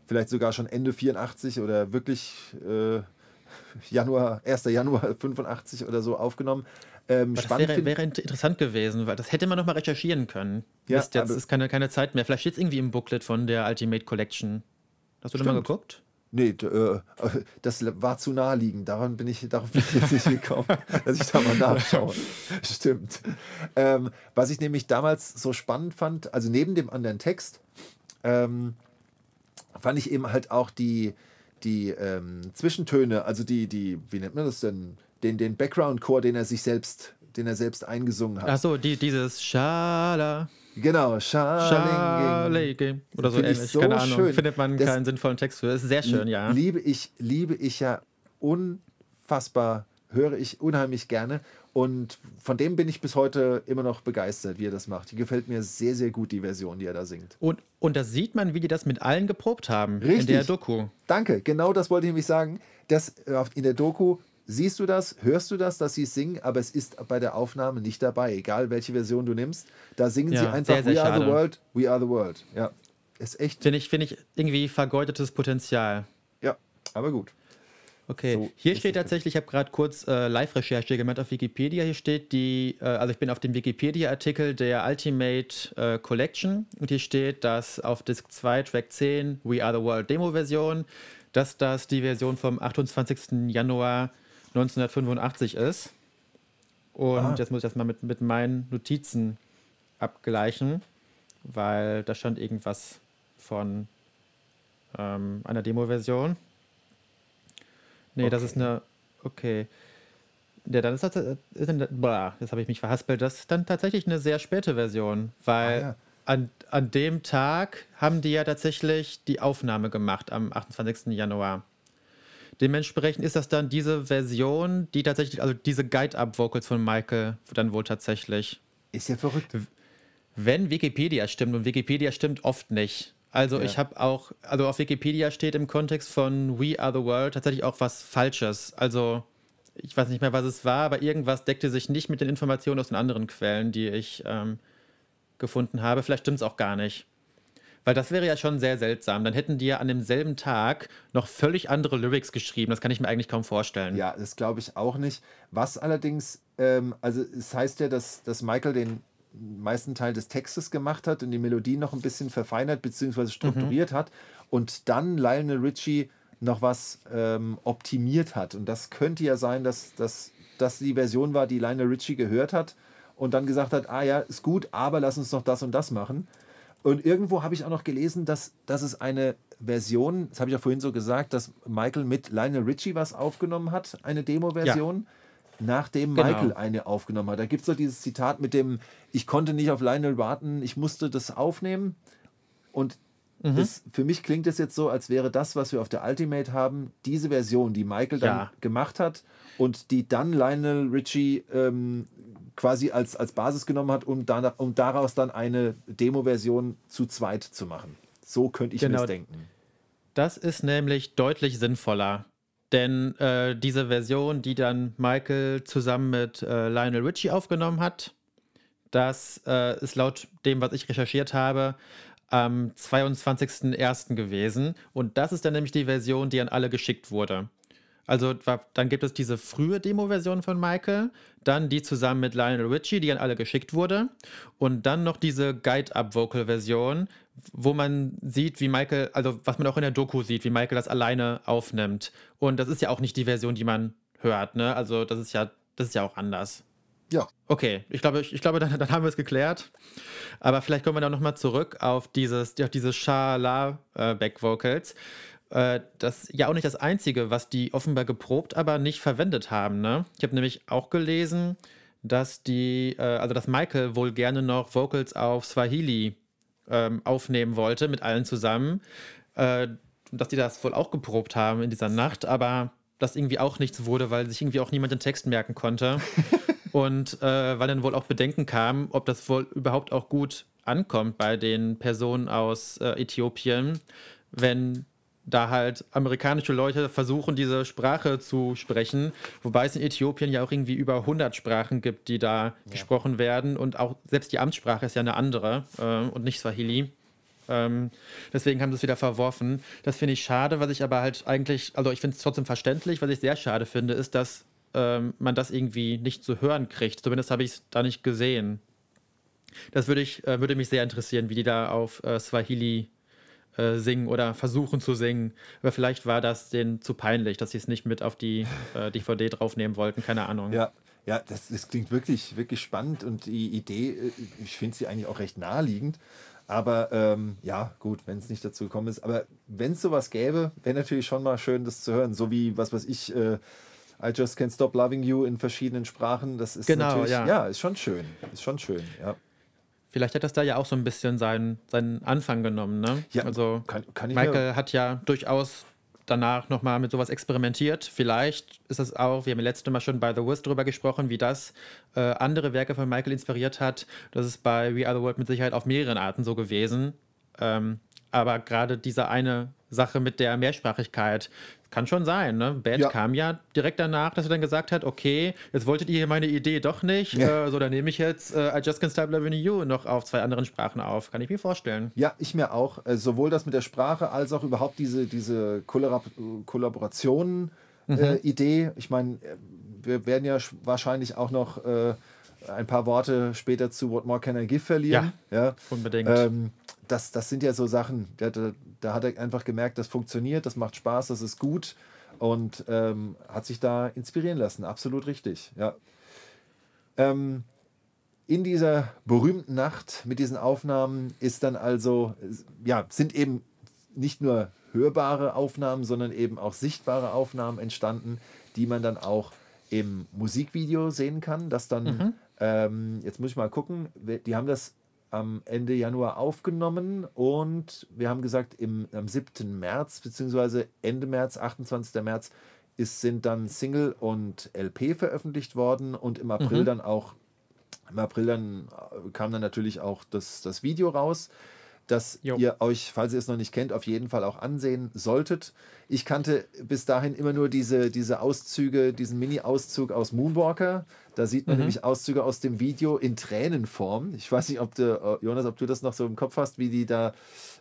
vielleicht sogar schon Ende 84 oder wirklich äh, Januar, 1. Januar 85 oder so aufgenommen. Ähm, das spannend wäre, wäre int- interessant gewesen, weil das hätte man noch mal recherchieren können. Ja, Mist, jetzt aber- ist keine, keine Zeit mehr. Vielleicht steht es irgendwie im Booklet von der Ultimate Collection. Hast du da mal Stimmt. geguckt? Nee, d- äh, das war zu naheliegend. Daran bin ich, darauf bin ich jetzt nicht gekommen, dass ich da mal nachschaue. Stimmt. Ähm, was ich nämlich damals so spannend fand, also neben dem anderen Text, ähm, fand ich eben halt auch die, die ähm, Zwischentöne, also die, die, wie nennt man das denn? Den, den Background-Chor, den er sich selbst, den er selbst eingesungen hat. Ach so, die, dieses Schala, Genau. Schalege oder so ähnlich. so Keine Ahnung. schön. Findet man Das- keinen sinnvollen Text für. Das ist sehr schön, ja. Liebe ich, liebe ich ja unfassbar, höre ich unheimlich gerne. Und von dem bin ich bis heute immer noch begeistert, wie er das macht. Die gefällt mir sehr, sehr gut, die Version, die er da singt. Und, und da sieht man, wie die das mit allen geprobt haben Richtig. in der Doku. Danke, genau das wollte ich nämlich sagen. Das, äh, in der Doku siehst du das, hörst du das, dass sie es singen, aber es ist bei der Aufnahme nicht dabei, egal welche Version du nimmst. Da singen Ja, sie einfach sehr, sehr We are the world, we are the world. Ja, ist echt, Finde ich, finde ich irgendwie vergeudetes Potenzial. ja, aber gut. Okay, So hier steht tatsächlich, ich habe gerade kurz äh, Live-Recherche gemacht auf Wikipedia. Hier steht die, äh, also ich bin auf dem Wikipedia-Artikel der Ultimate äh, Collection und hier steht, dass auf Disk 2, Track 10, We Are the World Demo-Version, dass das die Version vom 28. Januar 1985 ist. Und Ah. jetzt muss ich das mal mit, mit meinen Notizen abgleichen, weil da stand irgendwas von ähm, einer Demo-Version. Nee, das Okay. ist eine. Okay. Ja, dann ist das. äh, Ist eine, boah, jetzt habe ich mich verhaspelt. Das ist dann tatsächlich eine sehr späte Version, weil Ah, ja. an, an dem Tag haben die ja tatsächlich die Aufnahme gemacht am 28. Januar. Dementsprechend ist das dann diese Version, die tatsächlich, also diese Guide-Up-Vocals von Michael dann wohl tatsächlich. Ist ja verrückt. Wenn Wikipedia stimmt und Wikipedia stimmt oft nicht. Also Ja. ich habe auch, also auf Wikipedia steht im Kontext von We Are the World tatsächlich auch was Falsches. Also ich weiß nicht mehr, was es war, aber irgendwas deckte sich nicht mit den Informationen aus den anderen Quellen, die ich ähm, gefunden habe. Vielleicht stimmt es auch gar nicht. Weil das wäre ja schon sehr seltsam. Dann hätten die ja an demselben Tag noch völlig andere Lyrics geschrieben. Das kann ich mir eigentlich kaum vorstellen. Ja, das glaube ich auch nicht. Was allerdings, ähm, also es heißt ja, dass, dass Michael den meisten Teil des Textes gemacht hat und die Melodie noch ein bisschen verfeinert bzw. strukturiert hat und dann Lionel Richie noch was ähm, optimiert hat. Und das könnte ja sein, dass, dass das die Version war, die Lionel Richie gehört hat und dann gesagt hat, ah ja, ist gut, aber lass uns noch das und das machen. Und irgendwo habe ich auch noch gelesen, dass, dass es eine Version, das habe ich ja vorhin so gesagt, dass Michael mit Lionel Richie was aufgenommen hat, eine Demo-Version, nachdem Genau. Michael eine aufgenommen hat. Da gibt es so dieses Zitat mit dem, ich konnte nicht auf Lionel warten, ich musste das aufnehmen. Und das, für mich klingt es jetzt so, als wäre das, was wir auf der Ultimate haben, diese Version, die Michael dann Ja. gemacht hat und die dann Lionel Richie ähm, quasi als, als Basis genommen hat, um, danach, um daraus dann eine Demo-Version zu zweit zu machen. So könnte ich mir Genau. das denken. Das ist nämlich deutlich sinnvoller. Denn äh, diese Version, die dann Michael zusammen mit äh, Lionel Richie aufgenommen hat, das äh, ist laut dem, was ich recherchiert habe, am 22.01. gewesen. Und das ist dann nämlich die Version, die an alle geschickt wurde. Also dann gibt es diese frühe Demo-Version von Michael, dann die zusammen mit Lionel Richie, die an alle geschickt wurde, und dann noch diese Guide-Up-Vocal-Version, wo man sieht, wie Michael, also was man auch in der Doku sieht, wie Michael das alleine aufnimmt. Und das ist ja auch nicht die Version, die man hört, ne? Also das ist ja, das ist ja auch anders. Ja. Okay, ich glaube, ich, ich glaube dann, dann haben wir es geklärt. Aber vielleicht kommen wir dann nochmal zurück auf dieses, auf diese Sha-La-Back-Vocals. Äh, das ist ja auch nicht das Einzige, was die offenbar geprobt, aber nicht verwendet haben. Ne? Ich habe nämlich auch gelesen, dass die, äh, also dass Michael wohl gerne noch Vocals auf Swahili ähm, aufnehmen wollte, mit allen zusammen. Äh, dass die das wohl auch geprobt haben in dieser Nacht, aber das irgendwie auch nichts wurde, weil sich irgendwie auch niemand den Text merken konnte. Und äh, weil dann wohl auch Bedenken kam, ob das wohl überhaupt auch gut ankommt bei den Personen aus äh, Äthiopien, wenn da halt amerikanische Leute versuchen, diese Sprache zu sprechen, wobei es in Äthiopien ja auch irgendwie über 100 Sprachen gibt, die da gesprochen werden. Und auch selbst die Amtssprache ist ja eine andere äh, und nicht Swahili. Ähm, deswegen haben sie es wieder verworfen. Das finde ich schade, was ich aber halt eigentlich, also ich finde es trotzdem verständlich, was ich sehr schade finde, ist, dass ähm, man das irgendwie nicht zu hören kriegt. Zumindest habe ich es da nicht gesehen. Das würde, ich, äh, würde mich sehr interessieren, wie die da auf äh, Swahili äh, singen oder versuchen zu singen. Aber vielleicht war das denen zu peinlich, dass sie es nicht mit auf die DVD draufnehmen wollten. Keine Ahnung. Ja, ja das, das klingt wirklich, wirklich spannend und die Idee, ich finde sie eigentlich auch recht naheliegend. Aber ähm, ja, gut, wenn es nicht dazu gekommen ist. Aber wenn es sowas gäbe, wäre natürlich schon mal schön, das zu hören. So wie, was weiß ich, äh, I Just Can't Stop Loving You in verschiedenen Sprachen. Das ist Genau, natürlich, ja. ja, ist schon schön. Ist schon schön, ja. Vielleicht hat das da ja auch so ein bisschen seinen, seinen Anfang genommen. Ne? Ja, also kann- kann Michael hat ja durchaus danach nochmal mit sowas experimentiert. Vielleicht ist das auch, wir haben ja letztes Mal schon bei The Worst drüber gesprochen, wie das äh, andere Werke von Michael inspiriert hat. Das ist bei We Are the World mit Sicherheit auf mehreren Arten so gewesen. Ähm, aber gerade diese eine Sache mit der Mehrsprachigkeit, kann schon sein. Ne? Bad ja. kam ja direkt danach, dass er dann gesagt hat, okay, jetzt wolltet ihr meine Idee doch nicht, ja. äh, so dann nehme ich jetzt äh, I Just Can't Stop Loving You noch auf zwei anderen Sprachen auf. Kann ich mir vorstellen. Ja, ich mir auch. Äh, sowohl das mit der Sprache als auch überhaupt diese, diese Kollabor Kollaboration-Idee. Mhm. ich meine, wir werden ja wahrscheinlich auch noch äh, ein paar Worte später zu What More Can I Give verlieren. Ja, ja. unbedingt. Ähm, das, das sind ja so Sachen, da, da, hat er einfach gemerkt, das funktioniert, das macht Spaß, das ist gut und ähm, hat sich da inspirieren lassen. Absolut richtig, ja. Ähm, in dieser berühmten Nacht mit diesen Aufnahmen ist dann also, ja, sind eben nicht nur hörbare Aufnahmen, sondern eben auch sichtbare Aufnahmen entstanden, die man dann auch im Musikvideo sehen kann. Das dann, mhm. ähm, jetzt muss ich mal gucken, die haben das am Ende Januar aufgenommen und wir haben gesagt, im, am 7. März, beziehungsweise Ende März, 28. März, ist, sind dann Single und LP veröffentlicht worden und im April mhm. dann auch, im April dann äh, kam dann natürlich auch das, das Video raus das jo. ihr euch, falls ihr es noch nicht kennt, auf jeden Fall auch ansehen solltet. Ich kannte bis dahin immer nur diese, diese Auszüge, diesen Mini-Auszug aus Moonwalker. Da sieht man mhm. nämlich Auszüge aus dem Video in Tränenform. Ich weiß nicht, ob du, äh, Jonas, ob du das noch so im Kopf hast, wie die da,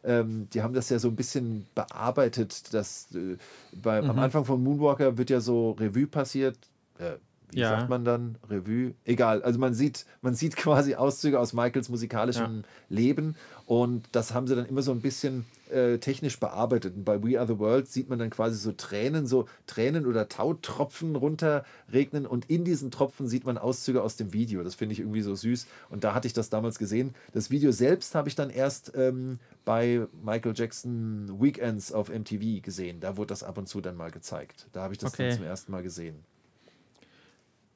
ähm, die haben das ja so ein bisschen bearbeitet. Dass, äh, bei, mhm. Am Anfang von Moonwalker wird ja so Revue passiert. Äh, wie ja. sagt man dann? Revue? Egal. Also man sieht, man sieht quasi Auszüge aus Michaels musikalischem ja. Leben und das haben sie dann immer so ein bisschen äh, technisch bearbeitet. Und bei We Are the World sieht man dann quasi so Tränen, so Tränen oder Tautropfen runterregnen. Und in diesen Tropfen sieht man Auszüge aus dem Video. Das finde ich irgendwie so süß. Und da hatte ich das damals gesehen. Das Video selbst habe ich dann erst ähm, bei Michael Jackson Weekends auf MTV gesehen. Da wurde das ab und zu dann mal gezeigt. Da habe ich das okay. dann zum ersten Mal gesehen.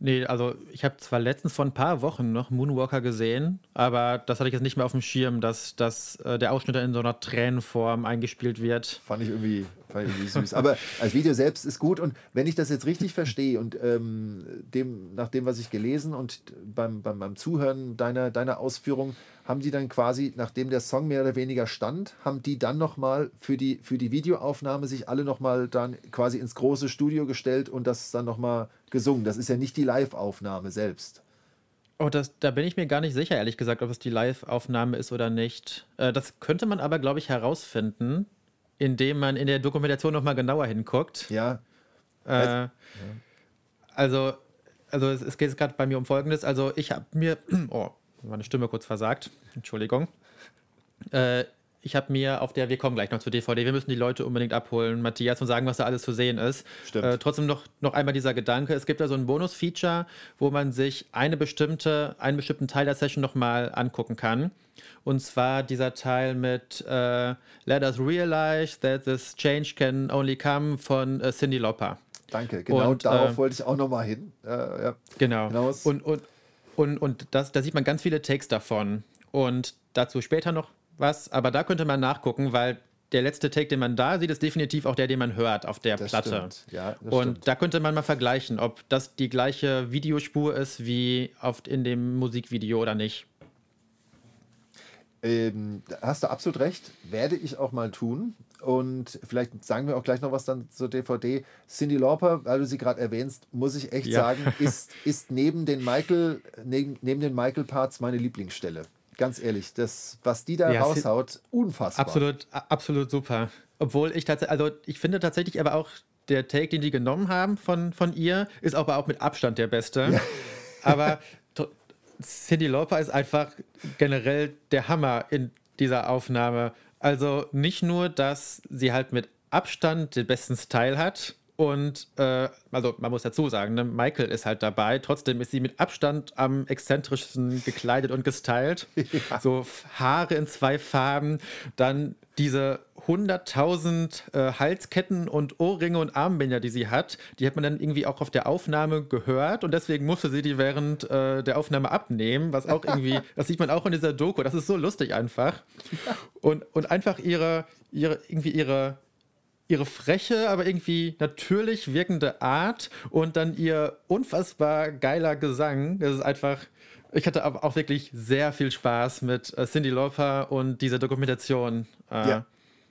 Nee, also ich habe zwar letztens vor ein paar Wochen noch Moonwalker gesehen, aber das hatte ich jetzt nicht mehr auf dem Schirm, dass, dass äh, der Ausschnitt in so einer Tränenform eingespielt wird. Fand ich irgendwie, fand ich süß. aber als Video selbst ist gut und wenn ich das jetzt richtig verstehe und ähm, dem, nach dem, was ich gelesen und beim, beim, beim Zuhören deiner, deiner Ausführung, haben die dann quasi, nachdem der Song mehr oder weniger stand, haben die dann nochmal für die, für die Videoaufnahme sich alle nochmal dann quasi ins große Studio gestellt und das dann nochmal gesungen. Das ist ja nicht die Live-Aufnahme selbst. Oh, das, da bin ich mir gar nicht sicher, ehrlich gesagt, ob es die Live-Aufnahme ist oder nicht. Äh, das könnte man aber, glaube ich, herausfinden, indem man in der Dokumentation nochmal genauer hinguckt. Ja. Äh, ja. Also, also es, es geht gerade bei mir um Folgendes. Also ich habe mir, oh, meine Stimme kurz versagt. Entschuldigung. Äh, ich habe mir auf der, wir kommen gleich noch zur DVD, wir müssen die Leute unbedingt abholen, Matthias, und sagen, was da alles zu sehen ist. Stimmt. Äh, trotzdem noch, noch einmal dieser Gedanke, es gibt da so ein Bonus-Feature, wo man sich eine bestimmte, einen bestimmten Teil der Session nochmal angucken kann. Und zwar dieser Teil mit äh, Let us realize that this change can only come von äh, Cindy Lauper. Danke, genau und, darauf äh, wollte ich auch nochmal hin. Ja. Genau. Hinaus. Und, und, und, und das, da sieht man ganz viele Takes davon. Und dazu später noch was, aber da könnte man nachgucken, weil der letzte Take, den man da sieht, ist definitiv auch der, den man hört auf der das Platte. Ja, und stimmt. da könnte man mal vergleichen, ob das die gleiche Videospur ist wie oft in dem Musikvideo oder nicht. Ähm, hast du absolut recht, werde ich auch mal tun. Und vielleicht sagen wir auch gleich noch was dann zur DVD. Cindy Lauper, weil du sie gerade erwähnst, muss ich echt ja. sagen, ist, ist neben den Michael, neben, neben den Michael-Parts meine Lieblingsstelle. Ganz ehrlich, das, was die da ja, raushaut, unfassbar. Absolut, absolut super. Obwohl ich tatsächlich, also ich finde tatsächlich aber auch der Take, den die genommen haben von, von ihr, ist aber auch mit Abstand der beste. Ja. Aber Cindy Lauper ist einfach generell der Hammer in dieser Aufnahme. Also nicht nur, dass sie halt mit Abstand den besten Style hat und äh, also man muss dazu sagen, ne, Michael ist halt dabei. Trotzdem ist sie mit Abstand am exzentrischsten gekleidet und gestylt. Ja. So Haare in zwei Farben, dann diese 100.000 äh, Halsketten und Ohrringe und Armbänder, die sie hat, die hat man dann irgendwie auch auf der Aufnahme gehört und deswegen musste sie die während äh, der Aufnahme abnehmen, was auch irgendwie, das sieht man auch in dieser Doku, das ist so lustig einfach. Und, und einfach ihre, ihre, irgendwie ihre ihre freche, aber irgendwie natürlich wirkende Art und dann ihr unfassbar geiler Gesang. Das ist einfach. Ich hatte aber auch wirklich sehr viel Spaß mit äh, Cindy Lauper und dieser Dokumentation. Äh, Ja.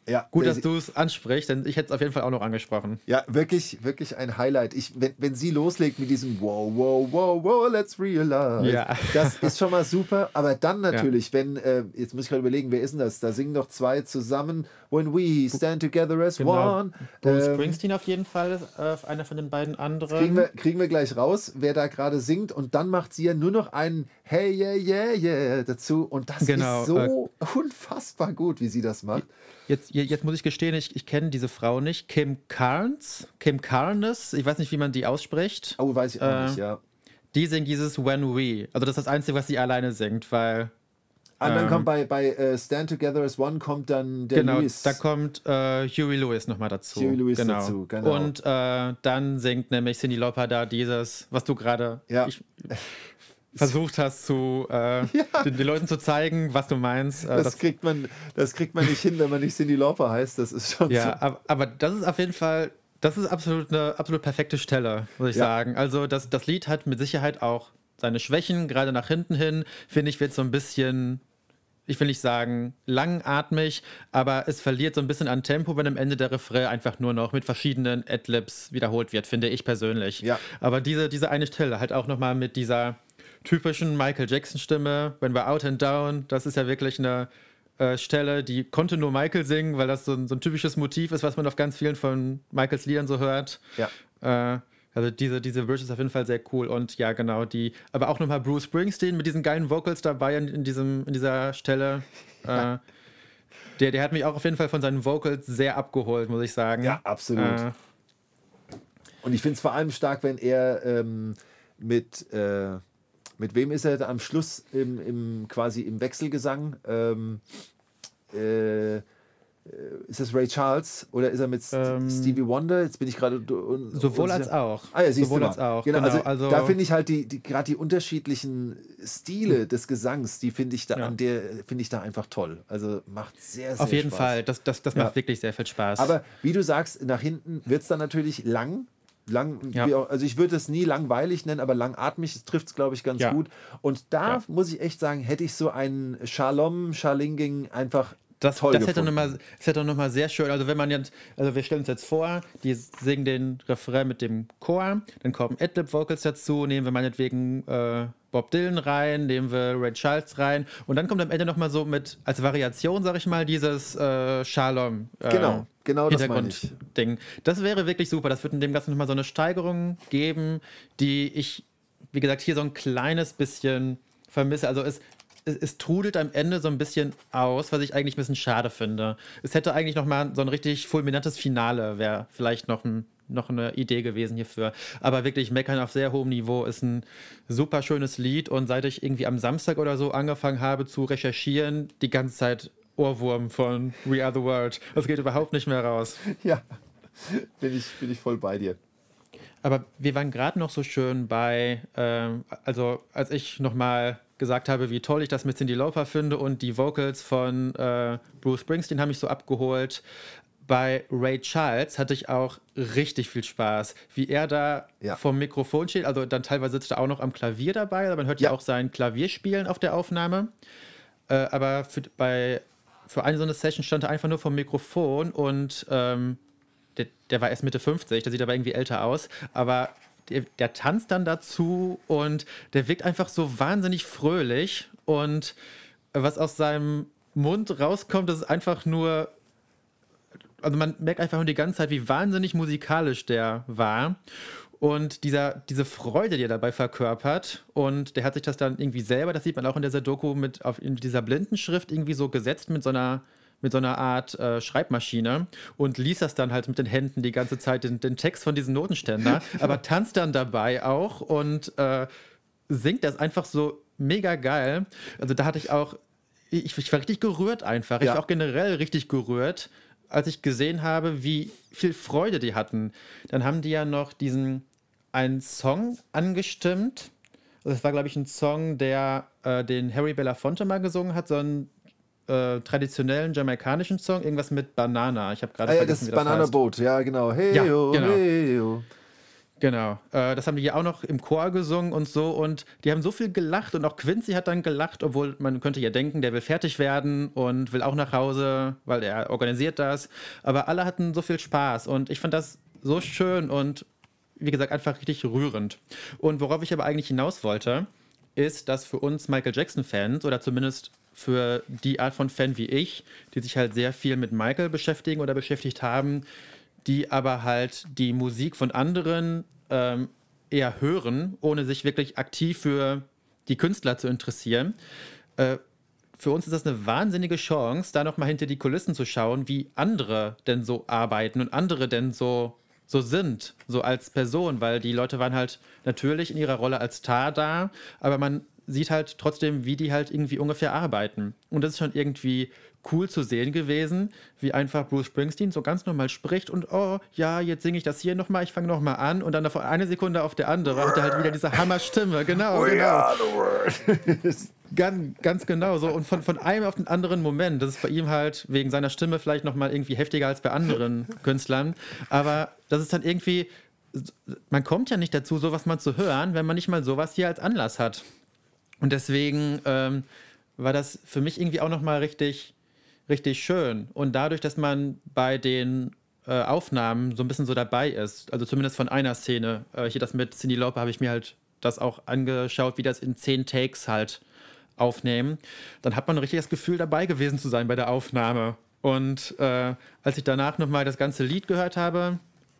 Ja, Gut, dass du es ansprichst, denn ich hätte es auf jeden Fall auch noch angesprochen. Ja, wirklich, wirklich ein Highlight. Ich, wenn, wenn sie loslegt mit diesem Wow, wow, wow, wow, let's realize. Ja. Das ist schon mal super. Aber dann natürlich, wenn, äh, jetzt muss ich gerade überlegen, wer ist denn das? Da singen doch zwei zusammen. When we stand together as one. Bruce Ähm, Springsteen auf jeden Fall, äh, einer von den beiden anderen. Kriegen wir, kriegen wir gleich raus, wer da gerade singt. Und dann macht sie ja nur noch einen Hey, yeah, yeah, yeah dazu. Und das Genau, ist so unfassbar gut, wie sie das macht. Jetzt, je- jetzt muss ich gestehen, ich, ich kenne diese Frau nicht. Kim Carnes? Kim Carnes? Ich weiß nicht, wie man die ausspricht. Oh, weiß ich auch Äh, nicht, ja. Die singt dieses When We. Also das ist das Einzige, was sie alleine singt, weil Und dann ähm, kommt bei, bei äh, Stand Together as One kommt dann der genau, Lewis. da kommt äh, Huey Lewis nochmal dazu. Huey Lewis genau. dazu, genau. Und äh, dann singt nämlich Cindy Lauper da dieses, was du gerade Ja. ich- versucht hast zu äh, den, den Leuten zu zeigen, was du meinst. Äh, Das, kriegt man, das kriegt man nicht hin, wenn man nicht Cindy Lauper heißt. Das ist schon Ja, so. aber, aber das ist auf jeden Fall, das ist absolut eine absolut perfekte Stelle, muss ich Ja. sagen. Also das, das Lied hat mit Sicherheit auch seine Schwächen, gerade nach hinten hin, finde ich, wird so ein bisschen, ich will nicht sagen langatmig, aber es verliert so ein bisschen an Tempo, wenn am Ende der Refrain einfach nur noch mit verschiedenen Adlibs wiederholt wird, finde ich persönlich. Ja. Aber diese, diese eine Stelle halt auch nochmal mit dieser typischen Michael Jackson-Stimme, When We're Out and Down, das ist ja wirklich eine äh, Stelle, die konnte nur Michael singen, weil das so ein, so ein typisches Motiv ist, was man auf ganz vielen von Michaels Liedern so hört. Ja. Äh, also diese, diese Verse ist auf jeden Fall sehr cool und ja, genau, die, aber auch nochmal Bruce Springsteen mit diesen geilen Vocals dabei in, in, diesem, in dieser Stelle. Äh, der, der hat mich auch auf jeden Fall von seinen Vocals sehr abgeholt, muss ich sagen. Ja, absolut. Äh, Und ich finde es vor allem stark, wenn er ähm, mit, äh, mit wem ist er am Schluss im, im quasi im Wechselgesang? Ähm, äh, äh, ist das Ray Charles oder ist er mit Ähm, Stevie Wonder? Jetzt bin ich gerade. sowohl als auch. Ah ja, siehst sowohl als auch. Genau, also, also da finde ich halt die, die gerade die unterschiedlichen Stile des Gesangs, die finde ich da Ja. an der finde ich da einfach toll. Also macht sehr sehr auf jeden Spaß. Fall, das, das, das Ja. macht wirklich sehr viel Spaß. Aber wie du sagst, nach hinten wird es dann natürlich lang. Lang Ja. also ich würde es nie langweilig nennen, aber langatmig trifft es, glaube ich, ganz Ja. gut. Und da Ja. muss ich echt sagen, hätte ich so einen Shalom, Shalinging einfach Das, toll das hätte gefunden. nochmal, hätte noch mal sehr schön, also wenn man jetzt, also wir stellen uns jetzt vor, die singen den Refrain mit dem Chor, dann kommen Adlib-Vocals dazu, nehmen wir meinetwegen äh, Bob Dylan rein, nehmen wir Ray Charles rein und dann kommt am Ende nochmal so mit, als Variation, sag ich mal, dieses äh, Shalom. Äh, Genau, genau das. Hintergrundding. Das wäre wirklich super, das würde in dem Ganzen nochmal so eine Steigerung geben, die ich, wie gesagt, hier so ein kleines bisschen vermisse. Also es, es, es trudelt am Ende so ein bisschen aus, was ich eigentlich ein bisschen schade finde. Es hätte eigentlich noch mal so ein richtig fulminantes Finale, wäre vielleicht noch, ein, noch eine Idee gewesen hierfür. Aber wirklich Meckern auf sehr hohem Niveau ist ein super schönes Lied und seit ich irgendwie am Samstag oder so angefangen habe zu recherchieren, die ganze Zeit Ohrwurm von We Are the World. Das geht überhaupt nicht mehr raus. Ja, bin ich, bin ich voll bei dir. Aber wir waren gerade noch so schön bei, ähm, also als ich nochmal gesagt habe, wie toll ich das mit Cindy Lauper finde und die Vocals von äh, Bruce Springsteen haben mich so abgeholt. Bei Ray Charles hatte ich auch richtig viel Spaß, wie er da Ja. vom Mikrofon steht. Also dann teilweise sitzt er auch noch am Klavier dabei, aber man hört ja, Ja. auch sein Klavier spielen auf der Aufnahme. Äh, aber für, bei, für eine so eine Session stand er einfach nur vom Mikrofon und ähm, der, der war erst Mitte 50, der sieht aber irgendwie älter aus, aber der, der tanzt dann dazu und der wirkt einfach so wahnsinnig fröhlich und was aus seinem Mund rauskommt, das ist einfach nur, also man merkt einfach nur die ganze Zeit, wie wahnsinnig musikalisch der war. Und dieser, diese Freude, die er dabei verkörpert, und der hat sich das dann irgendwie selber, das sieht man auch in dieser Doku, mit auf in dieser Blindenschrift irgendwie so gesetzt mit so einer, mit so einer Art äh, Schreibmaschine und liest das dann halt mit den Händen die ganze Zeit, den, den Text von diesem Notenständer, aber tanzt dann dabei auch und äh, singt das einfach so mega geil. Also da hatte ich auch, ich, ich war richtig gerührt einfach. Ich Ja. war auch generell richtig gerührt, als ich gesehen habe, wie viel Freude die hatten. Dann haben die ja noch diesen einen Song angestimmt. Das war, glaube ich, ein Song, der äh, den Harry Belafonte mal gesungen hat, so ein äh, traditionellen jamaikanischen Song, irgendwas mit Banana. Ich habe gerade Ah, vergessen, das wie das Banana heißt. Boat, ja, genau. Hey, Ja, yo, genau. hey, yo. Genau, äh, das haben die hier auch noch im Chor gesungen und so und die haben so viel gelacht und auch Quincy hat dann gelacht, obwohl man könnte ja denken, der will fertig werden und will auch nach Hause, weil er organisiert das. Aber alle hatten so viel Spaß und ich fand das so schön und wie gesagt einfach richtig rührend. Und worauf ich aber eigentlich hinaus wollte, ist, dass für uns Michael Jackson-Fans oder zumindest für die Art von Fan wie ich, die sich halt sehr viel mit Michael beschäftigen oder beschäftigt haben, die aber halt die Musik von anderen ähm, eher hören, ohne sich wirklich aktiv für die Künstler zu interessieren. Äh, für uns ist das eine wahnsinnige Chance, da nochmal hinter die Kulissen zu schauen, wie andere denn so arbeiten und andere denn so, so sind, so als Person, weil die Leute waren halt natürlich in ihrer Rolle als Star da, aber man sieht halt trotzdem, wie die halt irgendwie ungefähr arbeiten. Und das ist schon irgendwie cool zu sehen gewesen, wie einfach Bruce Springsteen so ganz normal spricht und oh, ja, jetzt singe ich das hier nochmal, ich fange nochmal an und dann von eine Sekunde auf der andere hat er halt wieder diese Hammerstimme, genau, We genau. are the world. Ganz, ganz genau so. Und von, von einem auf den anderen Moment. Das ist bei ihm halt wegen seiner Stimme vielleicht nochmal irgendwie heftiger als bei anderen Künstlern. Aber das ist dann irgendwie, man kommt ja nicht dazu, sowas mal zu hören, wenn man nicht mal sowas hier als Anlass hat. Und deswegen ähm, war das für mich irgendwie auch nochmal richtig, richtig schön. Und dadurch, dass man bei den äh, Aufnahmen so ein bisschen so dabei ist, also zumindest von einer Szene, äh, hier das mit Cindy Lauper habe ich mir halt das auch angeschaut, wie das in zehn Takes halt aufnehmen, dann hat man richtig das Gefühl, dabei gewesen zu sein bei der Aufnahme. Und äh, als ich danach nochmal das ganze Lied gehört habe,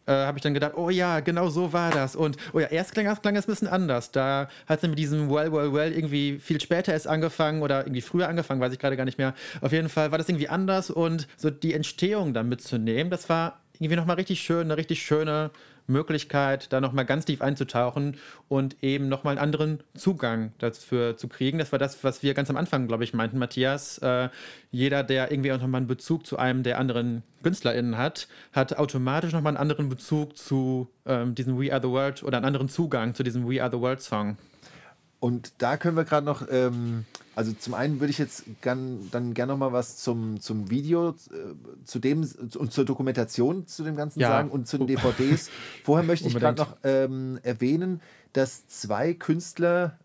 äh, habe ich dann gedacht, oh ja, genau so war das. Und oh ja, erst klang, erst klang es ein bisschen anders. Da hat es mit diesem Well, Well, Well irgendwie viel später erst angefangen oder irgendwie früher angefangen, weiß ich gerade gar nicht mehr. Auf jeden Fall war das irgendwie anders und so die Entstehung dann mitzunehmen, das war irgendwie nochmal richtig schön, eine richtig schöne Möglichkeit, da nochmal ganz tief einzutauchen und eben nochmal einen anderen Zugang dafür zu kriegen. Das war das, was wir ganz am Anfang, glaube ich, meinten, Matthias. Äh, jeder, der irgendwie auch nochmal einen Bezug zu einem der anderen KünstlerInnen hat, hat automatisch nochmal einen anderen Bezug zu ähm, diesem We Are the World oder einen anderen Zugang zu diesem We Are the World Song. Und da können wir gerade noch, ähm, also zum einen würde ich jetzt gern, dann gerne noch mal was zum, zum Video, äh, zu dem und zur Dokumentation zu dem Ganzen Ja. sagen und zu den DVDs. Vorher möchte ich gerade noch ähm, erwähnen, dass zwei Künstler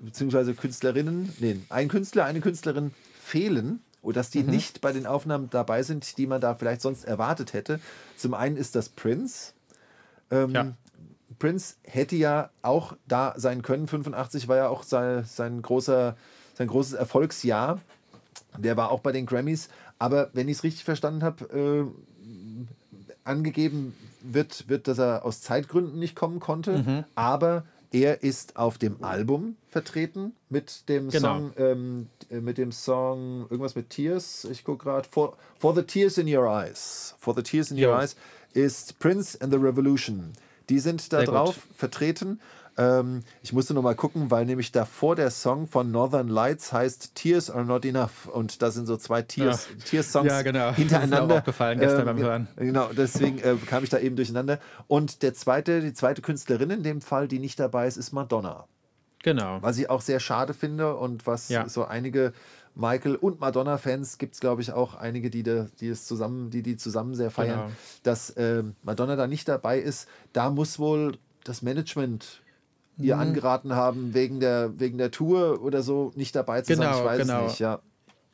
beziehungsweise Künstlerinnen, nee, ein Künstler, eine Künstlerin fehlen oder dass die Mhm. nicht bei den Aufnahmen dabei sind, die man da vielleicht sonst erwartet hätte. Zum einen ist das Prince. Ähm, Ja. Prince hätte ja auch da sein können. 85 war ja auch sein, sein, großer, sein großes Erfolgsjahr. Der war auch bei den Grammys. Aber wenn ich es richtig verstanden habe, äh, angegeben wird, wird, dass er aus Zeitgründen nicht kommen konnte. Mhm. Aber er ist auf dem Album vertreten mit dem Genau. Song, ähm, äh, mit dem Song irgendwas mit Tears. Ich gucke gerade. For, For the Tears in Your Eyes. For the Tears in Your. Eyes ist Prince and the Revolution. Die sind da Sehr gut. drauf vertreten. Ähm, ich musste noch mal gucken, weil nämlich davor der Song von Northern Lights heißt Tears Are Not Enough. Und da sind so zwei Tears, Ja. Tears-Songs Ja, genau. Das ist mir hintereinander. auch aufgefallen gestern beim ge- Hören. Genau, deswegen äh, kam ich da eben durcheinander. Und der zweite, die zweite Künstlerin in dem Fall, die nicht dabei ist, ist Madonna. Genau. Was ich auch sehr schade finde und was Ja. so einige Michael und Madonna-Fans gibt es, glaube ich, auch einige, die, die es zusammen, die die zusammen sehr feiern, Genau. dass ähm, Madonna da nicht dabei ist. Da muss wohl das Management ihr Mhm. angeraten haben, wegen der, wegen der Tour oder so nicht dabei zu sein. Genau, Ich weiß genau. es nicht, ja.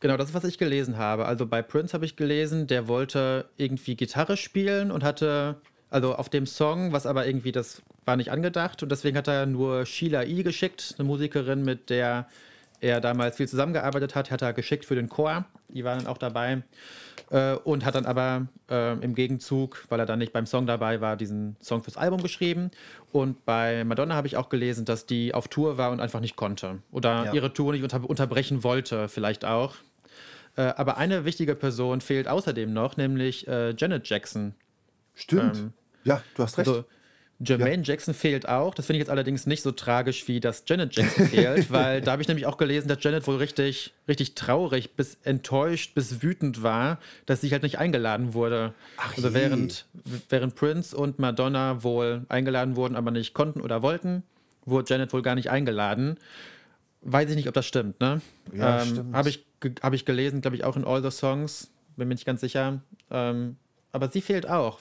Genau, das ist, was ich gelesen habe. Also bei Prince habe ich gelesen, der wollte irgendwie Gitarre spielen und hatte, also auf dem Song, was aber irgendwie, das war nicht angedacht und deswegen hat er nur Sheila E. geschickt, eine Musikerin, mit der er damals viel zusammengearbeitet hat, hat er geschickt für den Chor. Die waren dann auch dabei. Äh, und hat dann aber äh, im Gegenzug, weil er dann nicht beim Song dabei war, diesen Song fürs Album geschrieben. Und bei Madonna habe ich auch gelesen, dass die auf Tour war und einfach nicht konnte. Oder Ja. ihre Tour nicht unter unterbrechen wollte, vielleicht auch. Äh, aber eine wichtige Person fehlt außerdem noch, nämlich äh, Janet Jackson. Stimmt. Ähm, ja, du hast recht. Also, Jermaine Jackson fehlt auch. Das finde ich jetzt allerdings nicht so tragisch, wie dass Janet Jackson fehlt, weil da habe ich nämlich auch gelesen, dass Janet wohl richtig, richtig traurig, bis enttäuscht, bis wütend war, dass sie halt nicht eingeladen wurde. Ach also je. während, während Prince und Madonna wohl eingeladen wurden, aber nicht konnten oder wollten, wurde Janet wohl gar nicht eingeladen. Weiß ich nicht, ob das stimmt, ne? Ja, stimmt. Habe ich habe ich gelesen, glaube ich, auch in All the Songs. Bin mir nicht ganz sicher. Ähm, aber sie fehlt auch.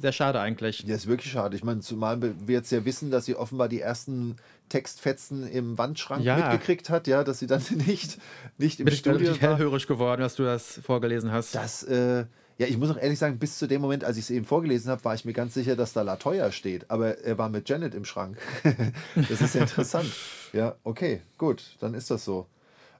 Sehr schade eigentlich. Ja, ist wirklich schade. Ich meine, zumal wir jetzt ja wissen, dass sie offenbar die ersten Textfetzen im Wandschrank Ja. mitgekriegt hat, ja, dass sie dann nicht, nicht im Bin ich Studio war. hellhörig geworden, dass du das vorgelesen hast. Das, äh, ja, ich muss auch ehrlich sagen, bis zu dem Moment, als ich es eben vorgelesen habe, war ich mir ganz sicher, dass da Latoya steht. Aber er war mit Janet im Schrank. das ist ja interessant. Ja, okay, gut, dann ist das so.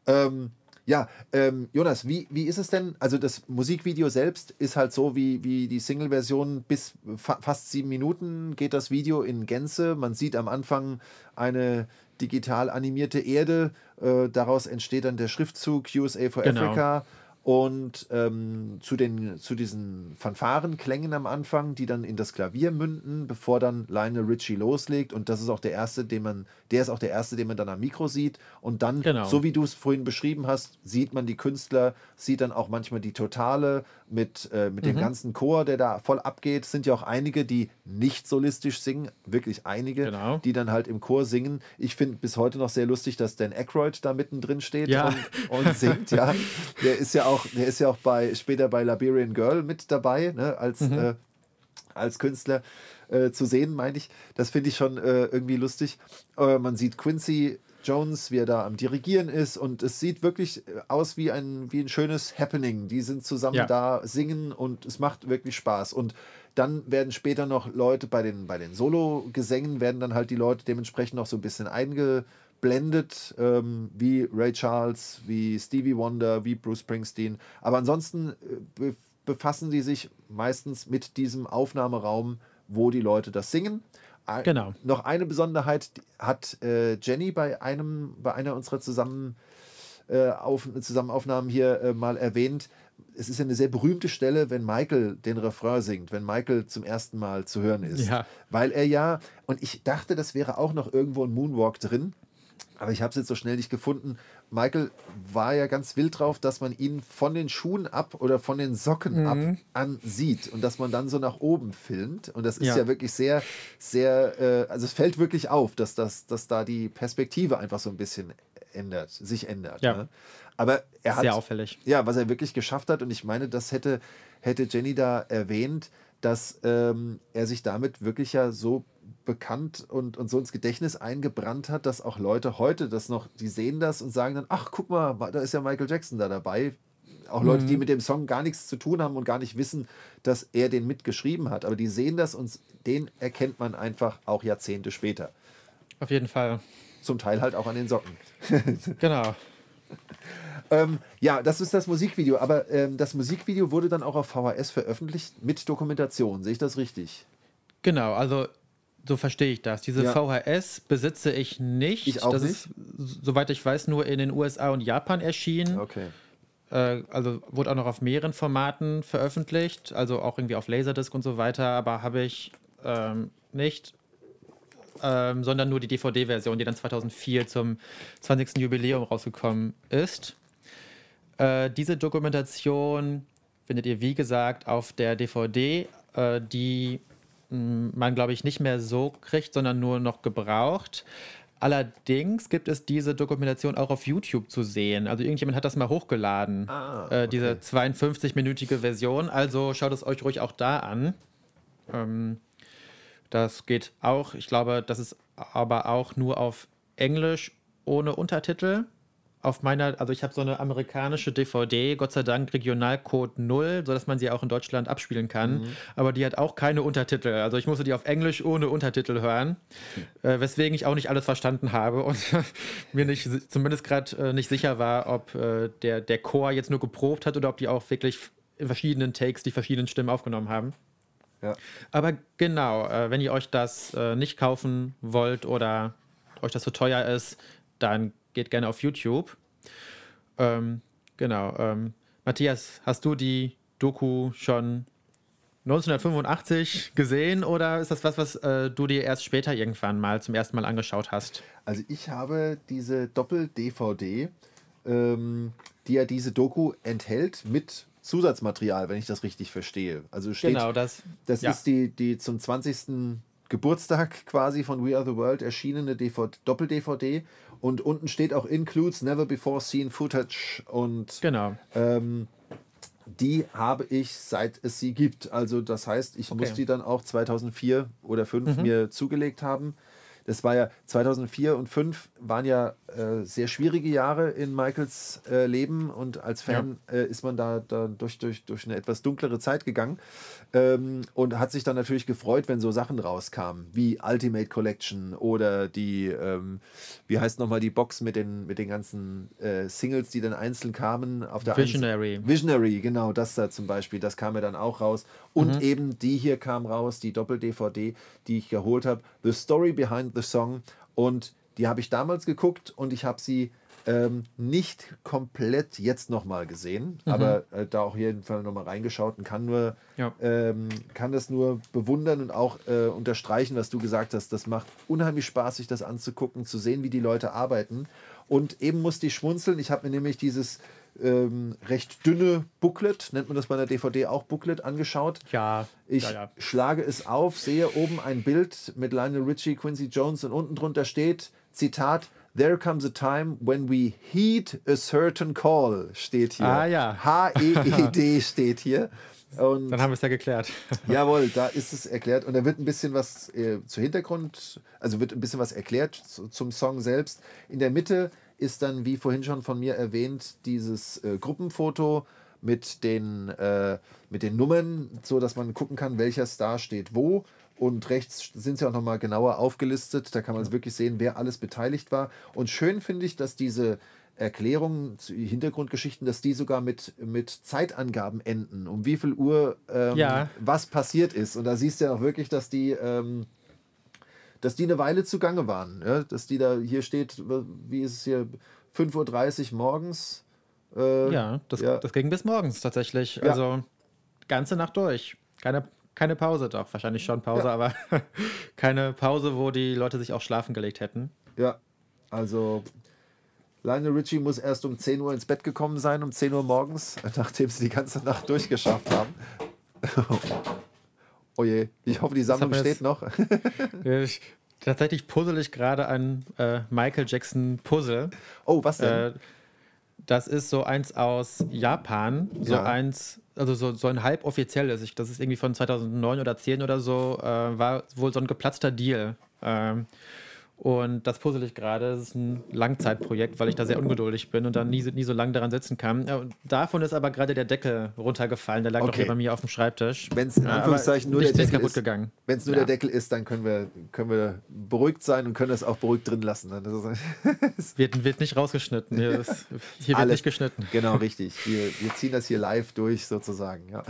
Ähm, ja, ähm, Jonas, wie, wie ist es denn? Also das Musikvideo selbst ist halt so wie, wie die Single-Version bis fa fast sieben Minuten geht das Video in Gänze. Man sieht am Anfang eine digital animierte Erde. Äh, daraus entsteht dann der Schriftzug USA for Genau. Africa. Und ähm, zu, den, zu diesen Fanfarenklängen am Anfang, die dann in das Klavier münden, bevor dann Lionel Richie loslegt. Und das ist auch der erste, den man, der ist auch der erste, den man dann am Mikro sieht. Und dann, Genau. so wie du es vorhin beschrieben hast, sieht man die Künstler, sieht dann auch manchmal die Totale mit, äh, mit dem Mhm. ganzen Chor, der da voll abgeht. Es sind ja auch einige, die nicht solistisch singen, wirklich einige, Genau. die dann halt im Chor singen. Ich finde bis heute noch sehr lustig, dass Dan Aykroyd da mittendrin steht Ja. und, und singt, ja. Der ist ja auch, der ist ja auch bei später bei Liberian Girl mit dabei, ne, als, Mhm. äh, als Künstler äh, zu sehen, meine ich. Das finde ich schon äh, irgendwie lustig. Äh, man sieht Quincy Jones, wie er da am Dirigieren ist und es sieht wirklich äh, aus wie ein, wie ein schönes Happening. Die sind zusammen Ja. da, singen und es macht wirklich Spaß. Und dann werden später noch Leute bei den, bei den Solo-Gesängen, werden dann halt die Leute dementsprechend noch so ein bisschen eingeblendet, ähm, wie Ray Charles, wie Stevie Wonder, wie Bruce Springsteen. Aber ansonsten äh, be befassen die sich meistens mit diesem Aufnahmeraum, wo die Leute das singen. Ein- Genau. Noch eine Besonderheit hat äh, Jenny bei einem, bei einer unserer zusammen, äh, auf, Zusammenaufnahmen hier äh, mal erwähnt. Es ist ja eine sehr berühmte Stelle, wenn Michael den Refrain singt, wenn Michael zum ersten Mal zu hören ist. Ja. Weil er ja, und ich dachte, das wäre auch noch irgendwo ein Moonwalk drin, aber ich habe es jetzt so schnell nicht gefunden. Michael war ja ganz wild drauf, dass man ihn von den Schuhen ab oder von den Socken ab an sieht und dass man dann so nach oben filmt. Und das ist ja, Ja. wirklich sehr, sehr, äh, also es fällt wirklich auf, dass, das, dass da die Perspektive einfach so ein bisschen ändert, sich ändert. Ja. Ne? Aber er hat Sehr auffällig. ja, was er wirklich geschafft hat. Und ich meine, das hätte, hätte Jenny da erwähnt, dass ähm, er sich damit wirklich ja so bekannt und, und so ins Gedächtnis eingebrannt hat, dass auch Leute heute das noch, die sehen das und sagen dann, ach, guck mal, da ist ja Michael Jackson da dabei. Auch Leute, die mit dem Song gar nichts zu tun haben und gar nicht wissen, dass er den mitgeschrieben hat. Aber die sehen das und den erkennt man einfach auch Jahrzehnte später. Auf jeden Fall. Zum Teil halt auch an den Socken. Genau. Ähm, ja, das ist das Musikvideo, aber ähm, das Musikvideo wurde dann auch auf VHS veröffentlicht mit Dokumentation. Sehe ich das richtig? Genau, also so verstehe ich das. Diese Ja. VHS besitze ich nicht. Ich auch das nicht. ist, soweit ich weiß, nur in den USA und Japan erschienen. Okay. Äh, also wurde auch noch auf mehreren Formaten veröffentlicht, also auch irgendwie auf Laserdisc und so weiter, aber habe ich ähm, nicht, ähm, sondern nur die DVD-Version, die dann 2004 zum 20. Jubiläum rausgekommen ist. Äh, diese Dokumentation findet ihr, wie gesagt, auf der DVD, äh, die man, glaube ich, nicht mehr so kriegt, sondern nur noch gebraucht. Allerdings gibt es diese Dokumentation auch auf YouTube zu sehen. Also irgendjemand hat das mal hochgeladen, Ah, äh, diese 52-minütige Version. Also schaut es euch ruhig auch da an. Ähm, das geht auch. Ich glaube, das ist aber auch nur auf Englisch ohne Untertitel. Auf meiner, also ich habe so eine amerikanische DVD, Gott sei Dank Regionalcode 0, sodass man sie auch in Deutschland abspielen kann. Aber die hat auch keine Untertitel. Also ich musste die auf Englisch ohne Untertitel hören, äh, weswegen ich auch nicht alles verstanden habe und mir nicht, zumindest gerade äh, nicht sicher war, ob äh, der, der Chor jetzt nur geprobt hat oder ob die auch wirklich in verschiedenen Takes die verschiedenen Stimmen aufgenommen haben. Ja. Aber genau, äh, wenn ihr euch das äh, nicht kaufen wollt oder euch das zu teuer ist, dann geht gerne auf YouTube. Ähm, genau. Ähm, Matthias, hast du die Doku schon 1985 gesehen oder ist das was, was äh, du dir erst später irgendwann mal zum ersten Mal angeschaut hast? Also ich habe diese Doppel-DVD, ähm, die ja diese Doku enthält mit Zusatzmaterial, wenn ich das richtig verstehe. Also steht, genau, das. das ja. ist die, die zum 20. Geburtstag quasi von We Are the World erschienene DVD Doppel-DVD. Und unten steht auch Includes Never Before Seen Footage. Und Genau. ähm, die habe ich seit es sie gibt. Also das heißt, ich muss die dann auch 2004 oder 2005 mir zugelegt haben. Das war ja 2004 und 2005 waren ja äh, sehr schwierige Jahre in Michaels äh, Leben und als Fan äh, ist man da, da durch, durch, durch eine etwas dunklere Zeit gegangen ähm, und hat sich dann natürlich gefreut, wenn so Sachen rauskamen, wie Ultimate Collection oder die, ähm, wie heißt nochmal die Box mit den, mit den ganzen äh, Singles, die dann einzeln kamen. Auf der Visionary. Visionary, genau, das da zum Beispiel, das kam ja dann auch raus. Und Mhm. eben die hier kam raus, die Doppel-DVD, die ich geholt habe, The Story Behind the Song. Und die habe ich damals geguckt und ich habe sie ähm, nicht komplett jetzt nochmal gesehen, Mhm. aber äh, da auch jeden Fall nochmal reingeschaut und kann nur, Ja. ähm, kann das nur bewundern und auch äh, unterstreichen, was du gesagt hast. Das macht unheimlich Spaß, sich das anzugucken, zu sehen, wie die Leute arbeiten. Und eben musste ich schmunzeln. Ich habe mir nämlich dieses ähm, recht dünne Booklet, nennt man das bei der DVD auch Booklet, angeschaut. Ja, Ich ja, ja. schlage es auf, sehe oben ein Bild mit Lionel Richie, Quincy Jones und unten drunter steht, Zitat, There comes a time when we heed a certain call, steht hier. Ah, ja. H-E-E-D steht hier. Und Dann haben wir es ja geklärt. Jawohl, da ist es erklärt und da wird ein bisschen was äh, zu Hintergrund, also wird ein bisschen was erklärt zu, zum Song selbst. In der Mitte ist dann, wie vorhin schon von mir erwähnt, dieses äh, Gruppenfoto mit den, äh, mit den Nummern, so dass man gucken kann, welcher Star steht wo. Und rechts sind sie auch nochmal genauer aufgelistet. Da kann man wirklich sehen, wer alles beteiligt war. Und schön finde ich, dass diese Erklärungen, Hintergrundgeschichten, dass die sogar mit, mit Zeitangaben enden, um wie viel Uhr ähm, Ja. was passiert ist. Und da siehst du ja auch wirklich, dass die, ähm, dass die eine Weile zugange waren. Ja? Dass die da, hier steht, wie ist es hier, 5.30 Uhr morgens. Äh, Ja, das, ja. das ging bis morgens tatsächlich. Also ganze Nacht durch. Keine, keine Pause, doch. Wahrscheinlich schon Pause, Ja. aber keine Pause, wo die Leute sich auch schlafen gelegt hätten. Ja, also Lionel Richie muss erst um 10 Uhr ins Bett gekommen sein, um 10 Uhr morgens, nachdem sie die ganze Nacht durchgeschafft haben. oh je, ich hoffe, die Sammlung steht noch. Ich, tatsächlich puzzle ich gerade ein äh, Michael Jackson Puzzle. Oh, was denn? Äh, das ist so eins aus Japan. So Ja. eins, also so, so ein halboffizielles. Ich, das ist irgendwie von 2009 oder 10 oder so. Äh, war wohl so ein geplatzter Deal. Ähm, und das puzzle ich gerade. Das ist ein Langzeitprojekt, weil ich da sehr ungeduldig bin und dann nie, so- nie so lange daran sitzen kann. Und davon ist aber gerade der Deckel runtergefallen. Der lag doch Okay. hier bei mir auf dem Schreibtisch. Wenn es in Ja, Anführungszeichen nur der Deckel ist, gegangen. wenn es nur Ja. der Deckel ist, dann können wir, können wir beruhigt sein und können es auch beruhigt drin lassen. ne? Das Wird, wird nicht rausgeschnitten. Hier, ist, hier wird Alles- nicht geschnitten. genau, richtig. Wir, wir ziehen das hier live durch sozusagen. Ja,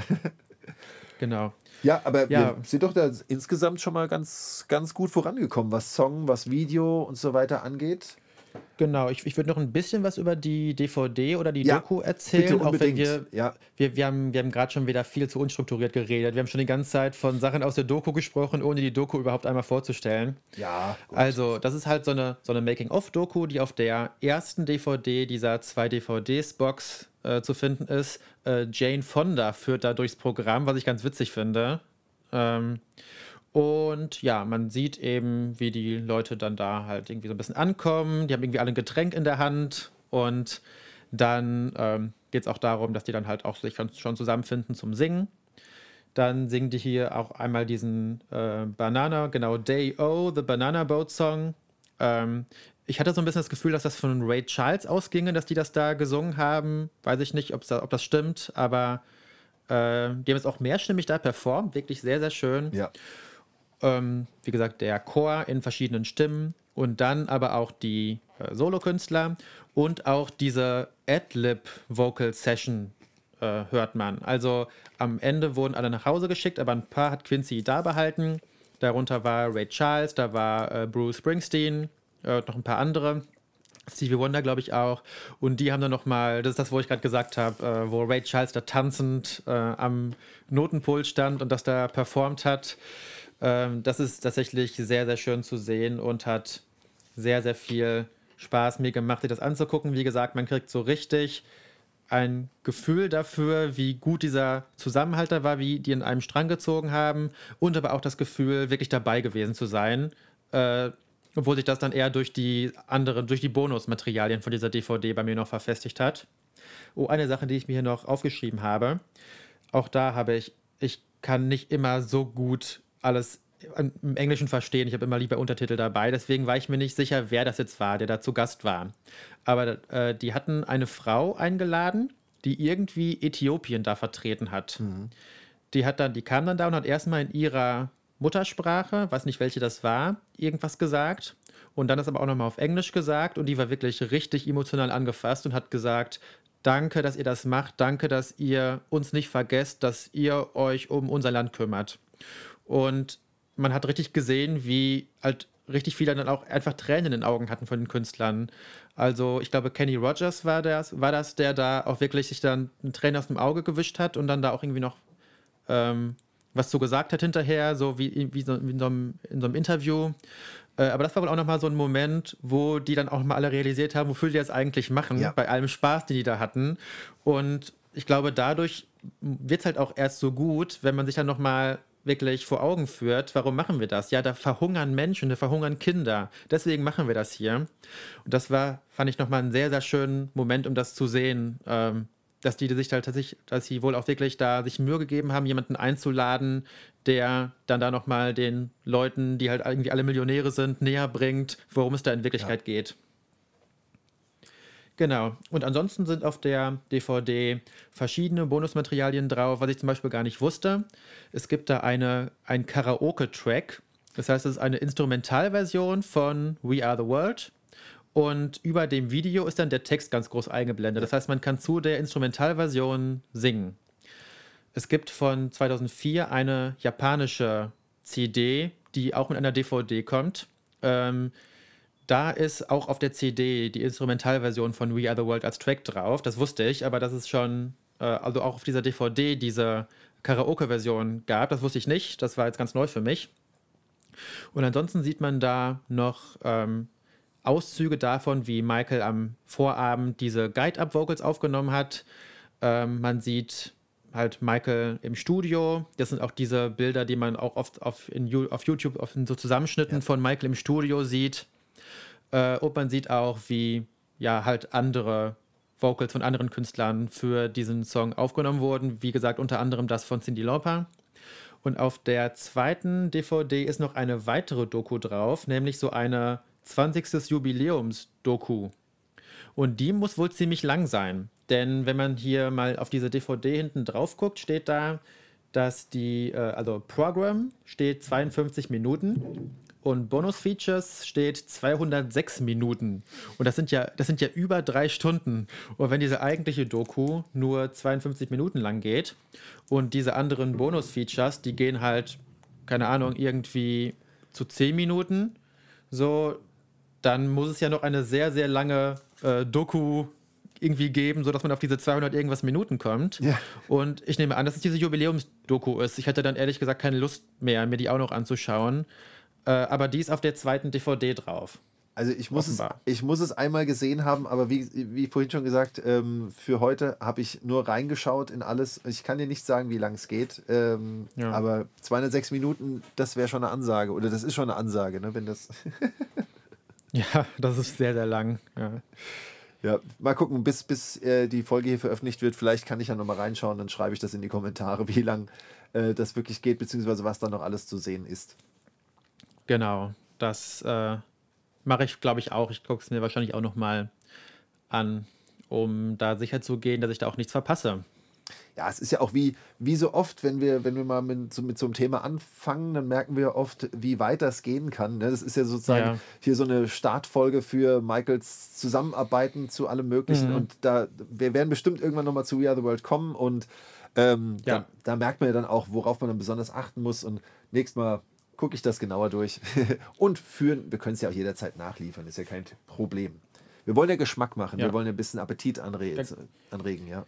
Genau. Ja aber Ja. wir sind doch da insgesamt schon mal ganz, ganz gut vorangekommen, was Song, was Video und so weiter angeht. Genau, ich, ich würde noch ein bisschen was über die DVD oder die Ja, Doku erzählen, bitte auch wenn wir, Ja. wir, wir haben, wir haben gerade schon wieder viel zu unstrukturiert geredet. Wir haben schon die ganze Zeit von Sachen aus der Doku gesprochen, ohne die Doku überhaupt einmal vorzustellen. Ja, gut. Also, das ist halt so eine, so eine Making-of-Doku, die auf der ersten DVD dieser zwei DVDs-Box äh, zu finden ist. Äh, Jane Fonda führt da durchs Programm, was ich ganz witzig finde. Ähm, und ja, man sieht eben, wie die Leute dann da halt irgendwie so ein bisschen ankommen. Die haben irgendwie alle ein Getränk in der Hand und dann ähm, geht es auch darum, dass die dann halt auch sich schon, zusammenfinden zum Singen. Dann singen die hier auch einmal diesen äh, Banana, genau, Day O, The Banana Boat Song. Ähm, ich hatte so ein bisschen das Gefühl, dass das von Ray Charles ausginge, dass die das da gesungen haben. Weiß ich nicht, da, ob das stimmt, aber äh, die haben es auch mehrstimmig da performt. Wirklich sehr, sehr schön. ja. Ähm, wie gesagt, der Chor in verschiedenen Stimmen und dann aber auch die äh, Solokünstler und auch diese Ad-Lib-Vocal-Session äh, hört man. Also am Ende wurden alle nach Hause geschickt, aber ein paar hat Quincy da behalten. Darunter war Ray Charles, da war äh, Bruce Springsteen, äh, noch ein paar andere. Stevie Wonder, glaube ich, auch. Und die haben dann nochmal, das ist das, wo ich gerade gesagt habe, äh, wo Ray Charles da tanzend äh, am Notenpult stand und das da performt hat. Ähm, das ist tatsächlich sehr, sehr schön zu sehen und hat sehr, sehr viel Spaß mir gemacht, sich das anzugucken. Wie gesagt, man kriegt so richtig ein Gefühl dafür, wie gut dieser Zusammenhalt da war, wie die in einem Strang gezogen haben und aber auch das Gefühl, wirklich dabei gewesen zu sein. Äh, obwohl sich das dann eher durch die anderen, durch die Bonusmaterialien von dieser DVD bei mir noch verfestigt hat. Oh, eine Sache, die ich mir hier noch aufgeschrieben habe. Auch da habe ich, ich kann nicht immer so gut alles im Englischen verstehen. Ich habe immer lieber Untertitel dabei. Deswegen war ich mir nicht sicher, wer das jetzt war, der da zu Gast war. Aber äh, die hatten eine Frau eingeladen, die irgendwie Äthiopien da vertreten hat. Mhm. Die hat dann, die kam dann da und hat erstmal in ihrer Muttersprache, weiß nicht welche das war, irgendwas gesagt. Und dann ist aber auch nochmal auf Englisch gesagt und die war wirklich richtig emotional angefasst und hat gesagt, danke, dass ihr das macht, danke, dass ihr uns nicht vergesst, dass ihr euch um unser Land kümmert. Und man hat richtig gesehen, wie halt richtig viele dann auch einfach Tränen in den Augen hatten von den Künstlern. Also ich glaube, Kenny Rogers war das, war das, der da auch wirklich sich dann eine Träne aus dem Auge gewischt hat und dann da auch irgendwie noch ähm, was so gesagt hat hinterher, so wie, wie, so, wie in, so einem, in so einem Interview. Äh, aber das war wohl auch nochmal so ein Moment, wo die dann auch mal alle realisiert haben, wofür die das eigentlich machen, ja. bei allem Spaß, den die da hatten. Und ich glaube, dadurch wird es halt auch erst so gut, wenn man sich dann nochmal wirklich vor Augen führt, warum machen wir das? Ja, da verhungern Menschen, da verhungern Kinder. Deswegen machen wir das hier. Und das war, fand ich nochmal einen sehr, sehr schönen Moment, um das zu sehen, ähm, dass die sich halt tatsächlich, dass sie wohl auch wirklich da sich Mühe gegeben haben, jemanden einzuladen, der dann da nochmal den Leuten, die halt irgendwie alle Millionäre sind, näher bringt, worum es da in Wirklichkeit ja. geht. Genau. Und ansonsten sind auf der DVD verschiedene Bonusmaterialien drauf, was ich zum Beispiel gar nicht wusste. Es gibt da eine, ein Karaoke-Track. Das heißt, es ist eine Instrumentalversion von We Are the World und über dem Video ist dann der Text ganz groß eingeblendet. Das heißt, man kann zu der Instrumentalversion singen. Es gibt von 2004 eine japanische CD, die auch mit einer DVD kommt. Ähm, da ist auch auf der CD die Instrumentalversion von We Are the World als Track drauf. Das wusste ich, aber das ist schon, äh, also auch auf dieser DVD diese Karaoke-Version gab. Das wusste ich nicht. Das war jetzt ganz neu für mich. Und ansonsten sieht man da noch ähm, Auszüge davon, wie Michael am Vorabend diese Guide-Up-Vocals aufgenommen hat. Ähm, man sieht halt Michael im Studio. Das sind auch diese Bilder, die man auch oft auf, in, auf YouTube auf so Zusammenschnitten ja. von Michael im Studio sieht. Äh, und man sieht auch, wie ja halt andere Vocals von anderen Künstlern für diesen Song aufgenommen wurden. Wie gesagt, unter anderem das von Cindy Lauper. Und auf der zweiten DVD ist noch eine weitere Doku drauf, nämlich so eine 20. Jubiläums-Doku. Und die muss wohl ziemlich lang sein. Denn wenn man hier mal auf diese DVD hinten drauf guckt, steht da, dass die, äh, also Program steht 52 Minuten und Bonus-Features steht 206 Minuten. Und das sind ja, das sind ja über drei Stunden. Und wenn diese eigentliche Doku nur 52 Minuten lang geht und diese anderen Bonus-Features, die gehen halt, keine Ahnung, irgendwie zu 10 Minuten, so, dann muss es ja noch eine sehr, sehr lange äh, Doku irgendwie geben, sodass man auf diese 200 irgendwas Minuten kommt. Ja. Und ich nehme an, dass es diese Jubiläumsdoku ist. Ich hatte dann ehrlich gesagt keine Lust mehr, mir die auch noch anzuschauen. Äh, aber die ist auf der zweiten DVD drauf. Also ich muss, es, ich muss es einmal gesehen haben, aber wie, wie vorhin schon gesagt, ähm, für heute habe ich nur reingeschaut in alles. Ich kann dir nicht sagen, wie lang es geht, ähm, ja. aber 206 Minuten, das wäre schon eine Ansage. Oder das ist schon eine Ansage, ne, wenn das... Ja, das ist sehr, sehr lang. Ja, ja mal gucken, bis, bis äh, die Folge hier veröffentlicht wird. Vielleicht kann ich ja nochmal reinschauen, dann schreibe ich das in die Kommentare, wie lang äh, das wirklich geht, beziehungsweise was da noch alles zu sehen ist. Genau, das äh, mache ich, glaube ich, auch. Ich gucke es mir wahrscheinlich auch nochmal an, um da sicher zu gehen, dass ich da auch nichts verpasse ja, es ist ja auch wie, wie so oft, wenn wir, wenn wir mal mit so, mit so einem Thema anfangen, dann merken wir oft, wie weit das gehen kann. Ne? Das ist ja sozusagen ja. hier so eine Startfolge für Michaels Zusammenarbeiten zu allem Möglichen. Mhm. Und da, wir werden bestimmt irgendwann nochmal zu We Are the World kommen und ähm, ja. da, da, merkt man ja dann auch, worauf man dann besonders achten muss. Und nächstes Mal gucke ich das genauer durch. und führen, wir können es ja auch jederzeit nachliefern, ist ja kein Problem. Wir wollen ja Geschmack machen, ja. wir wollen ja ein bisschen Appetit anre anregen, ja.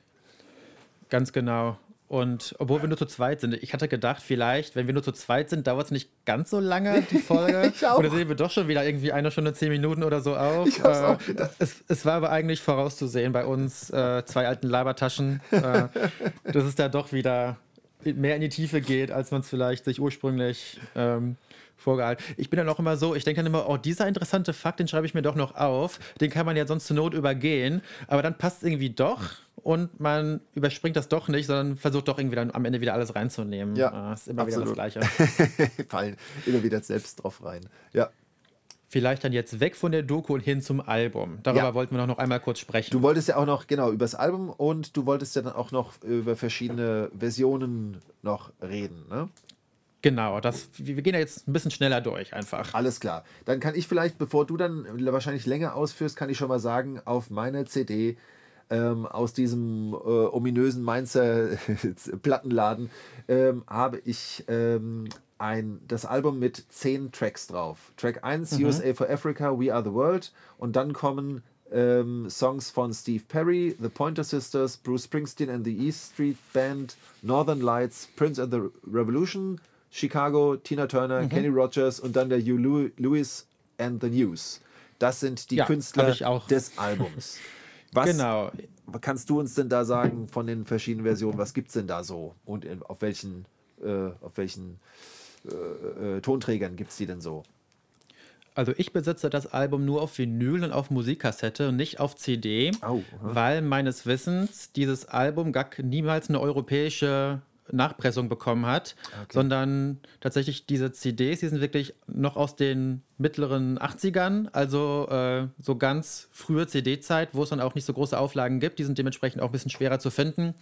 Ganz genau. Und obwohl wir nur zu zweit sind, ich hatte gedacht, vielleicht, wenn wir nur zu zweit sind, dauert es nicht ganz so lange, die Folge. ich auch. Und dann sehen wir doch schon wieder irgendwie eine Stunde, zehn Minuten oder so auf. Ich hab's äh, auch gedacht. Es, es, war aber eigentlich vorauszusehen bei uns, äh, zwei alten Labertaschen, äh, dass es da doch wieder mehr in die Tiefe geht, als man es vielleicht sich ursprünglich ähm, vorgehalten. Ich bin dann auch immer so, ich denke dann immer, oh, dieser interessante Fakt, den schreibe ich mir doch noch auf. Den kann man ja sonst zur Not übergehen. Aber dann passt es irgendwie doch und man überspringt das doch nicht, sondern versucht doch irgendwie dann am Ende wieder alles reinzunehmen. Ja, Ah, ist immer absolut. wieder das Gleiche. Fallen immer wieder selbst drauf rein. Ja. Vielleicht dann jetzt weg von der Doku und hin zum Album. Darüber Ja. wollten wir noch einmal kurz sprechen. Du wolltest ja auch noch, genau, über das Album und du wolltest ja dann auch noch über verschiedene Versionen noch reden, ne? Genau, das, wir gehen ja jetzt ein bisschen schneller durch einfach. Alles klar. Dann kann ich vielleicht, bevor du dann wahrscheinlich länger ausführst, kann ich schon mal sagen, auf meiner CD ähm, aus diesem äh, ominösen Mainzer Plattenladen ähm, habe ich ähm, ein, das Album mit zehn Tracks drauf. Track 1, USA for Africa, We Are the World. Und dann kommen ähm, Songs von Steve Perry, The Pointer Sisters, Bruce Springsteen and the East Street Band, Northern Lights, Prince and the Revolution, Chicago, Tina Turner, Kenny Rogers und dann der Hugh Lew- Lewis and the News. Das sind die Ja, Künstler des Albums. Was Genau. kannst du uns denn da sagen von den verschiedenen Versionen? Was gibt es denn da so? Und in, auf welchen, äh, auf welchen äh, äh, Tonträgern gibt es die denn so? Also ich besitze das Album nur auf Vinyl und auf Musikkassette und nicht auf CD, aha. weil meines Wissens dieses Album gar niemals eine europäische Nachpressung bekommen hat, sondern tatsächlich diese CDs, die sind wirklich noch aus den mittleren 80ern, also äh, so ganz frühe CD-Zeit, wo es dann auch nicht so große Auflagen gibt. Die sind dementsprechend auch ein bisschen schwerer zu finden.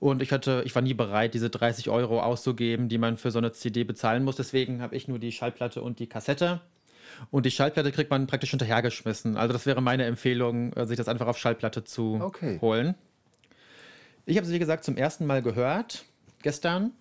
Und ich hatte, ich war nie bereit, diese 30 Euro auszugeben, die man für so eine CD bezahlen muss. Deswegen habe ich nur die Schallplatte und die Kassette. Und die Schallplatte kriegt man praktisch hinterhergeschmissen. Also das wäre meine Empfehlung, äh, sich das einfach auf Schallplatte zu Okay. holen. Ich habe es, wie gesagt, zum ersten Mal gehört, gestern,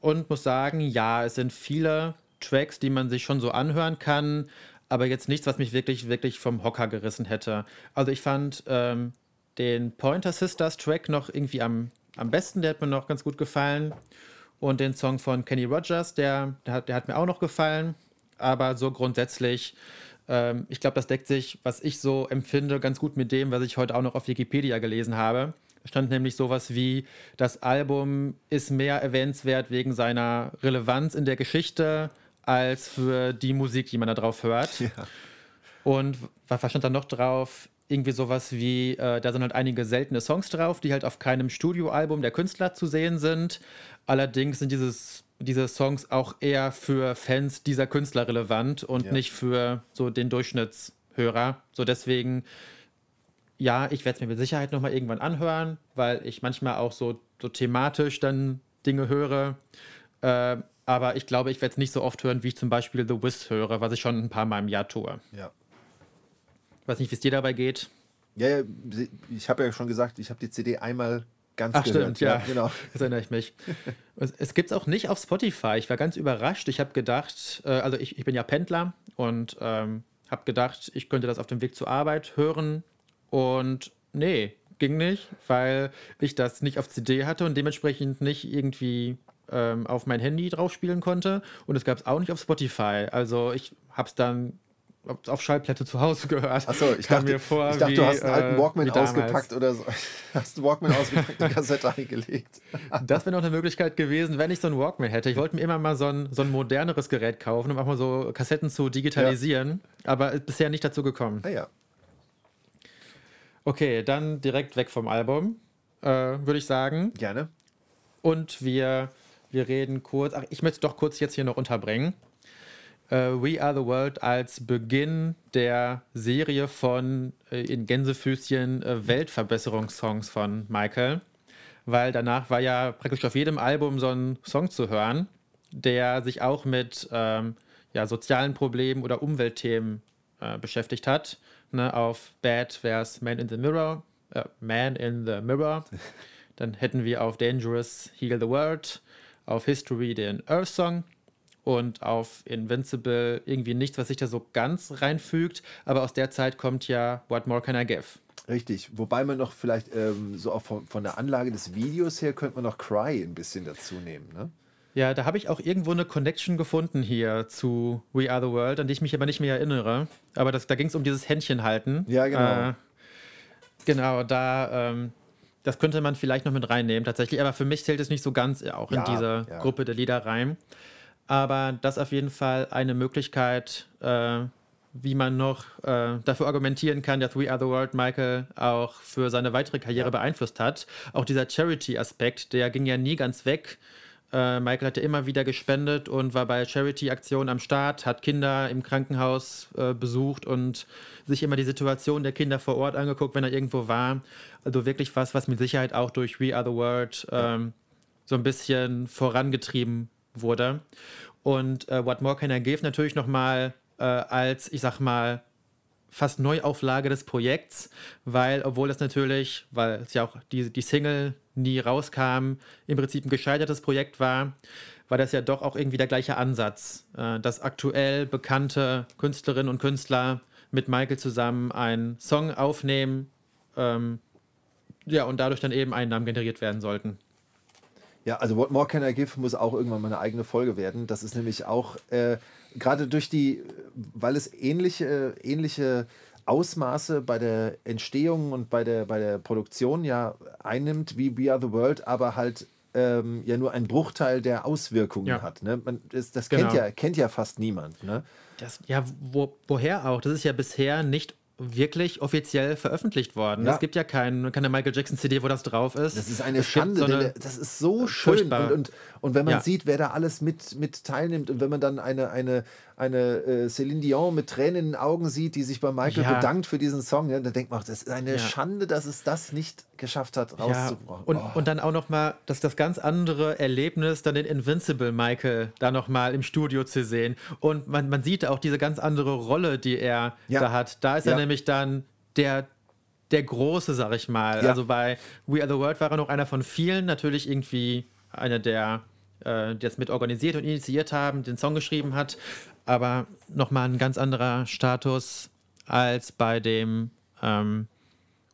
und muss sagen, ja, es sind viele Tracks, die man sich schon so anhören kann, aber jetzt nichts, was mich wirklich, wirklich vom Hocker gerissen hätte. Also ich fand ähm, den Pointer Sisters Track noch irgendwie am, am besten, der hat mir noch ganz gut gefallen. Und den Song von Kenny Rogers, der, der, hat, der hat mir auch noch gefallen. Aber so grundsätzlich, ähm, ich glaube, das deckt sich, was ich so empfinde, ganz gut mit dem, was ich heute auch noch auf Wikipedia gelesen habe. Da stand nämlich sowas wie, das Album ist mehr erwähnenswert wegen seiner Relevanz in der Geschichte als für die Musik, die man da drauf hört. Und was was stand da noch drauf? Irgendwie sowas wie, äh, da sind halt einige seltene Songs drauf, die halt auf keinem Studioalbum der Künstler zu sehen sind. Allerdings sind dieses, diese Songs auch eher für Fans dieser Künstler relevant und Ja. nicht für so den Durchschnittshörer. So deswegen, ja, ich werde es mir mit Sicherheit nochmal irgendwann anhören, weil ich manchmal auch so, so thematisch dann Dinge höre. Äh, aber ich glaube, ich werde es nicht so oft hören, wie ich zum Beispiel The Wiz höre, was ich schon ein paar Mal im Jahr tue. Ja. Weiß nicht, wie es dir dabei geht. Ja, ja, ich habe ja schon gesagt, ich habe die CD einmal ganz Ach, gehört. stimmt, ja. genau. Das erinnere ich mich. es es gibt es auch nicht auf Spotify. Ich war ganz überrascht. Ich habe gedacht, äh, also ich, ich bin ja Pendler und ähm, habe gedacht, ich könnte das auf dem Weg zur Arbeit hören. Und nee, ging nicht, weil ich das nicht auf CD hatte und dementsprechend nicht irgendwie ähm, auf mein Handy drauf spielen konnte. Und es gab es auch nicht auf Spotify. Also ich habe es dann auf Schallplatte zu Hause gehört. Achso, ich Kam dachte, mir vor ich dachte wie, du hast einen alten äh, Walkman ausgepackt oder so. Hast einen Walkman ausgepackt und Kassette eingelegt. Das wäre noch eine Möglichkeit gewesen, wenn ich so einen Walkman hätte. Ich wollte mir immer mal so ein, so ein moderneres Gerät kaufen, um auch mal so Kassetten zu digitalisieren. Aber ist bisher nicht dazu gekommen. Naja, Okay, dann direkt weg vom Album, äh, würde ich sagen. gerne. Und wir, wir reden kurz. Ach, ich möchte doch kurz jetzt hier noch unterbringen. Äh, We Are the World als Beginn der Serie von äh, in Gänsefüßchen äh, Weltverbesserungssongs von Michael. Weil danach war ja praktisch auf jedem Album so ein Song zu hören, der sich auch mit ähm, ja, sozialen Problemen oder Umweltthemen äh, beschäftigt hat. Ne, auf Bad wäre es Man in the Mirror, äh, Man in the Mirror. Dann hätten wir auf Dangerous Heal the World, auf History den Earth Song und auf Invincible irgendwie nichts, was sich da so ganz reinfügt. Aber aus der Zeit kommt ja What More Can I Give? Richtig. Wobei man noch vielleicht ähm, so auch von, von der Anlage des Videos her könnte man noch Cry ein bisschen dazu nehmen. Ne? Ja, da habe ich auch irgendwo eine Connection gefunden hier zu We Are the World, an die ich mich aber nicht mehr erinnere. Aber das, da ging es um dieses Händchen halten. Ja, genau. Äh, genau, da, ähm, Das könnte man vielleicht noch mit reinnehmen, tatsächlich. Aber für mich zählt es nicht so ganz auch in Ja, diese ja. Gruppe der Lieder rein. Aber das ist auf jeden Fall eine Möglichkeit, äh, wie man noch äh, dafür argumentieren kann, dass We Are the World Michael auch für seine weitere Karriere beeinflusst hat. Auch dieser Charity-Aspekt, der ging ja nie ganz weg. Äh, Michael hatte immer wieder gespendet und war bei Charity-Aktionen am Start, hat Kinder im Krankenhaus äh, besucht und sich immer die Situation der Kinder vor Ort angeguckt, wenn er irgendwo war. Also wirklich was, was mit Sicherheit auch durch We Are the World ähm, so ein bisschen vorangetrieben wurde. Und äh, What More Can I Give natürlich nochmal äh, als, ich sag mal, fast Neuauflage des Projekts, weil, obwohl das natürlich, weil es ja auch die, die Single nie rauskam, im Prinzip ein gescheitertes Projekt war, war das ja doch auch irgendwie der gleiche Ansatz, äh, dass aktuell bekannte Künstlerinnen und Künstler mit Michael zusammen einen Song aufnehmen, ähm, ja, und dadurch dann eben Einnahmen generiert werden sollten. Ja, also What More Can I Give muss auch irgendwann mal eine eigene Folge werden. Das ist nämlich auch äh, gerade durch die, weil es ähnliche, ähnliche Ausmaße bei der Entstehung und bei der, bei der Produktion ja einnimmt wie We Are the World, aber halt ähm, ja nur ein Bruchteil der Auswirkungen Ja. hat. Ne? Man, das das Genau. kennt, ja, kennt ja fast niemand. Ne? Das, ja, wo, woher auch? Das ist ja bisher nicht wirklich offiziell veröffentlicht worden. Ja. Es gibt ja kein, keine Michael Jackson CD, wo das drauf ist. Das ist eine Es Schande. so denn eine- das ist so schön. furchtbar. Und, und, und wenn man Ja. sieht, wer da alles mit, mit teilnimmt und wenn man dann eine, eine, eine äh, Celine Dion mit Tränen in den Augen sieht, die sich bei Michael Ja. bedankt für diesen Song, ja, dann denkt man, auch, das ist eine Ja. Schande, dass es das nicht geschafft hat, rauszubringen. und, Oh. und dann auch noch mal das, das ganz andere Erlebnis, dann den Invincible Michael da noch mal im Studio zu sehen. Und man, man sieht auch diese ganz andere Rolle, die er da hat. Da ist Ja. er nämlich dann der, der Große, sag ich mal. Also bei We Are the World war er noch einer von vielen, natürlich irgendwie einer der äh, die das mit organisiert und initiiert haben, den Song geschrieben hat, aber nochmal ein ganz anderer Status als bei dem ähm,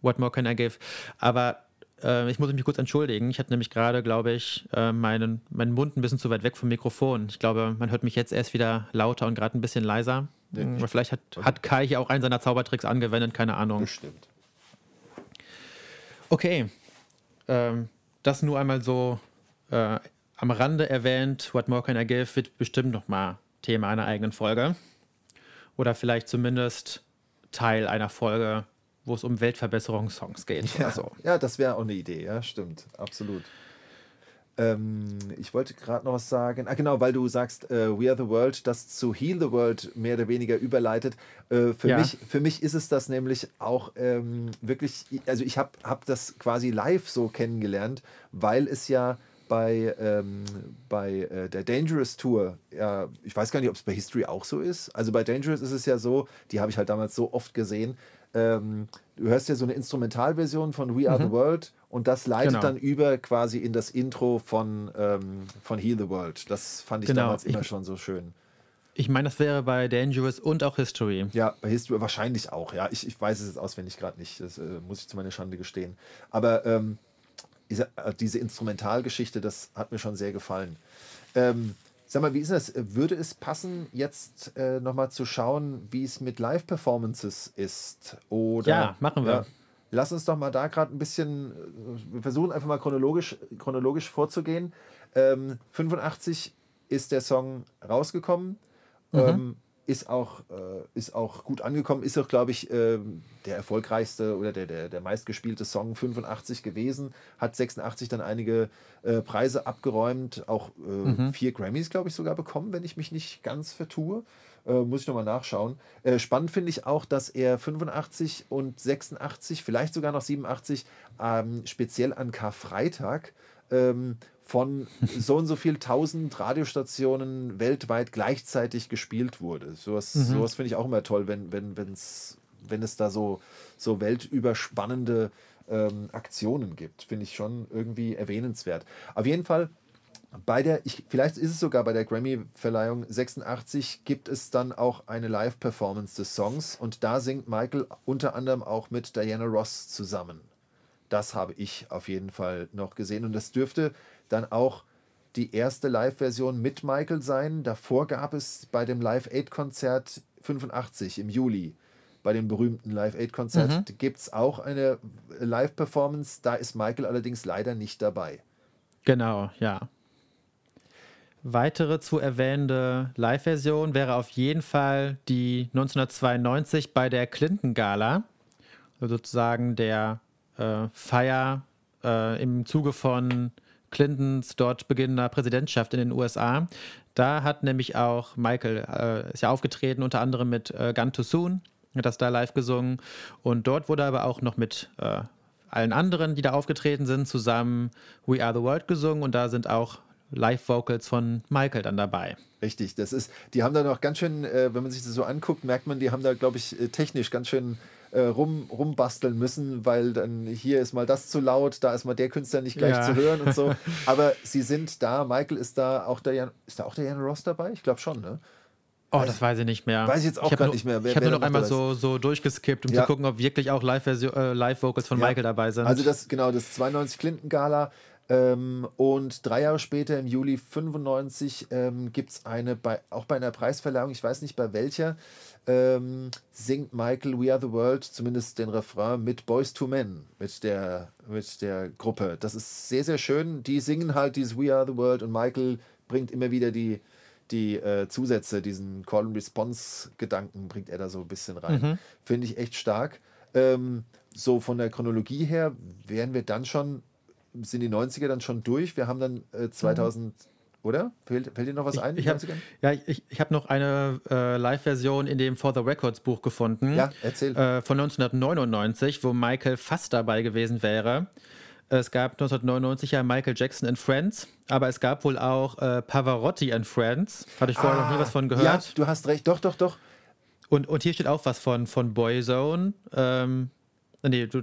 What More Can I Give? Aber äh, ich muss mich kurz entschuldigen. Ich hatte nämlich gerade, glaube ich, äh, meinen, meinen Mund ein bisschen zu weit weg vom Mikrofon. Ich glaube, man hört mich jetzt erst wieder lauter und gerade ein bisschen leiser. Nee, Oder vielleicht hat, hat Kai hier auch einen seiner Zaubertricks angewendet, keine Ahnung. Bestimmt. Okay. Ähm, das nur einmal so äh, am Rande erwähnt. What More Can I Give wird bestimmt nochmal Thema einer eigenen Folge. Oder vielleicht zumindest Teil einer Folge, wo es um Weltverbesserungssongs geht. Ja, so. ja das wäre auch eine Idee, ja, stimmt, absolut. Ähm, ich wollte gerade noch was sagen. Ah, genau, weil du sagst, äh, We Are the World, das zu Heal the World mehr oder weniger überleitet. Äh, für, Ja. mich, für mich ist es das nämlich auch ähm, wirklich, also ich habe hab das quasi live so kennengelernt, weil es ja bei, ähm, bei äh, der Dangerous Tour, ja, ich weiß gar nicht, ob es bei History auch so ist. Also bei Dangerous ist es ja so, die habe ich halt damals so oft gesehen. Ähm, du hörst ja so eine Instrumentalversion von We Are the World und das leitet Genau. dann über quasi in das Intro von, ähm, von Heal the World. Das fand ich Genau. damals immer Ich- schon so schön. Ich meine, das wäre bei Dangerous und auch History. Ja, bei History wahrscheinlich auch. Ja, ich, ich weiß es jetzt auswendig gerade nicht. Das äh, muss ich zu meiner Schande gestehen. Aber ähm, diese, äh, diese Instrumentalgeschichte, das hat mir schon sehr gefallen. Ähm, sag mal, wie ist das? Würde es passen, jetzt äh, nochmal zu schauen, wie es mit Live-Performances ist? Oder, Ja, machen wir. lass uns doch mal da gerade ein bisschen, äh, wir versuchen einfach mal chronologisch, chronologisch vorzugehen. Ähm, 85 ist der Song rausgekommen. Ähm, ist auch, äh, ist auch gut angekommen, ist auch, glaube ich, ähm, der erfolgreichste oder der, der, der meistgespielte Song 85 gewesen, hat 86 dann einige äh, Preise abgeräumt, auch äh, vier Grammys, glaube ich, sogar bekommen, wenn ich mich nicht ganz vertue. Äh, muss ich nochmal nachschauen. Äh, spannend finde ich auch, dass er 85 und 86, vielleicht sogar noch 87, ähm, speziell an Karfreitag ähm, von so und so viel tausend Radiostationen weltweit gleichzeitig gespielt wurde. Sowas, sowas finde ich auch immer toll, wenn, wenn, wenn's, wenn es da so, so weltüberspannende ähm, Aktionen gibt. Finde ich schon irgendwie erwähnenswert. Auf jeden Fall bei der, ich, vielleicht ist es sogar bei der Grammy-Verleihung 86, gibt es dann auch eine Live-Performance des Songs und da singt Michael unter anderem auch mit Diana Ross zusammen. Das habe ich auf jeden Fall noch gesehen und das dürfte dann auch die erste Live-Version mit Michael sein. Davor gab es bei dem Live-Aid-Konzert 85 im Juli bei dem berühmten Live Aid Konzert Mhm. gibt es auch eine Live-Performance. Da ist Michael allerdings leider nicht dabei. Genau, ja. Weitere zu erwähnende Live-Version wäre auf jeden Fall die 1992 bei der Clinton-Gala, also sozusagen der äh, Feier äh, im Zuge von Clintons dort beginnender Präsidentschaft in den USA. Da hat nämlich auch Michael, äh, ist ja aufgetreten, unter anderem mit äh, Gun Too Soon, hat das da live gesungen. Und dort wurde aber auch noch mit äh, allen anderen, die da aufgetreten sind, zusammen We Are the World gesungen und da sind auch Live-Vocals von Michael dann dabei. Richtig, das ist, die haben da noch ganz schön, äh, wenn man sich das so anguckt, merkt man, die haben da, glaube ich, äh, technisch ganz schön äh, rum, rumbasteln müssen, weil dann hier ist mal das zu laut, da ist mal der Künstler nicht gleich Ja. zu hören und so. Aber sie sind da, Michael ist da, auch der Jan, ist da auch der Jan Ross dabei? Ich glaube schon, ne? Oh, das weiß ich nicht mehr. Weiß ich jetzt auch nur- nicht mehr, wer- ich habe nur noch einmal so, so durchgeskippt, um Ja. zu gucken, ob wirklich auch äh, Live-Vocals von Ja. Michael dabei sind. Also das, genau, das 92 Clinton Gala. Ähm, und drei Jahre später, im Juli 95, ähm, gibt es eine, bei, auch bei einer Preisverleihung, ich weiß nicht bei welcher, ähm, singt Michael We Are the World, zumindest den Refrain, mit Boys to Men, mit der, mit der Gruppe. Das ist sehr, sehr schön. Die singen halt dieses We Are the World und Michael bringt immer wieder die, die äh, Zusätze, diesen Call-and-Response-Gedanken bringt er da so ein bisschen rein. Finde ich echt stark. Ähm, so von der Chronologie her wären wir dann schon, sind die 90er dann schon durch. Wir haben dann äh, 2000, oder? Fällt, fällt dir noch was ein? ich in habe den 90ern? ja, ich, ich hab noch eine äh, Live-Version in dem For the Records Buch gefunden. Ja, erzähl. Äh, von 1999, wo Michael fast dabei gewesen wäre. Es gab 1999 ja Michael Jackson and Friends, aber es gab wohl auch äh, Pavarotti and Friends. Hatte ich vorher noch nie was von Ja, gehört. du hast recht. Doch, doch, doch. Und, und hier steht auch was von, von Boyzone. Ähm, nee, du,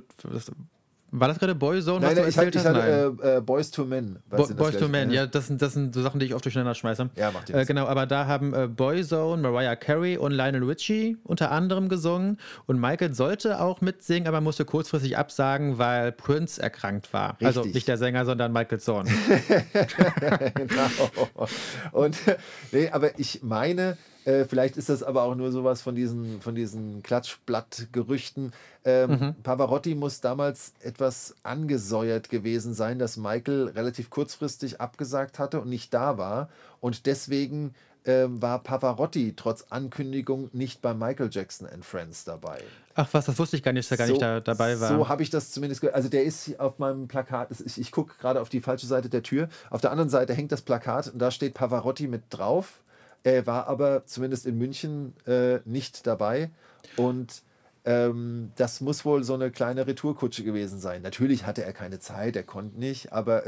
war das gerade Boyzone, was Nein, du nein, ich erzählt ich hast? hatte Nein. äh, äh, Boys to Men. Bo Boys to? Men, ja, das sind, das sind so Sachen, die ich oft durcheinander schmeiße. Ja, macht äh. Genau, aber da haben äh, Boyzone, Mariah Carey und Lionel Richie unter anderem gesungen. Und Michael sollte auch mitsingen, aber musste kurzfristig absagen, weil Prince erkrankt war. Also Richtig. nicht der Sänger, sondern Michaels Sohn. genau. Und nee, aber ich meine, äh, vielleicht ist das aber auch nur sowas von diesen, von diesen Klatschblatt-Gerüchten. Ähm, Pavarotti muss damals etwas angesäuert gewesen sein, dass Michael relativ kurzfristig abgesagt hatte und nicht da war. Und deswegen ähm, war Pavarotti trotz Ankündigung nicht bei Michael Jackson and Friends dabei. Ach was, das wusste ich gar nicht, dass er gar nicht da, dabei war. So habe ich das zumindest gehört. Also der ist auf meinem Plakat. Ich, ich gucke gerade auf die falsche Seite der Tür. Auf der anderen Seite hängt das Plakat und da steht Pavarotti mit drauf. Er war aber zumindest in München äh, nicht dabei. Und ähm, das muss wohl so eine kleine Retourkutsche gewesen sein. Natürlich hatte er keine Zeit, er konnte nicht, aber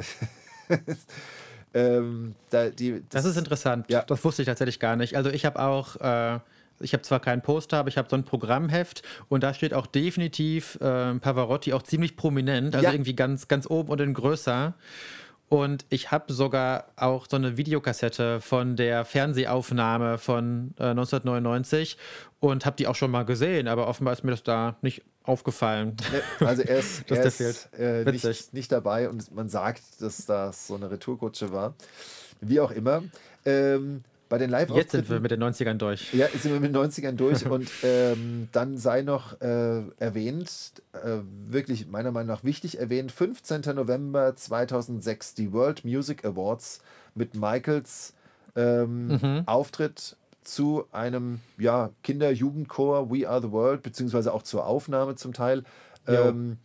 ähm, da, die, Das ist interessant. Ja. Das wusste ich tatsächlich gar nicht. Also ich habe auch, äh, ich habe zwar kein Poster, aber ich habe so ein Programmheft und da steht auch definitiv äh, Pavarotti auch ziemlich prominent, also Ja. irgendwie ganz, ganz oben und in größer. Und ich habe sogar auch so eine Videokassette von der Fernsehaufnahme von äh, 1999 und habe die auch schon mal gesehen, aber offenbar ist mir das da nicht aufgefallen. Ne, Also er ist, er ist äh, nicht, nicht dabei und man sagt, dass das so eine Retourkutsche war. Wie auch immer. Ähm, bei den live Jetzt sind wir mit den 90ern durch. ja, jetzt sind wir mit den 90ern durch und ähm, dann sei noch äh, erwähnt, äh, wirklich meiner Meinung nach wichtig erwähnt, 15. November 2006, die World Music Awards mit Michaels ähm, Mhm. Auftritt zu einem ja, Kinder-Jugendchor We Are the World, beziehungsweise auch zur Aufnahme zum Teil. Ähm,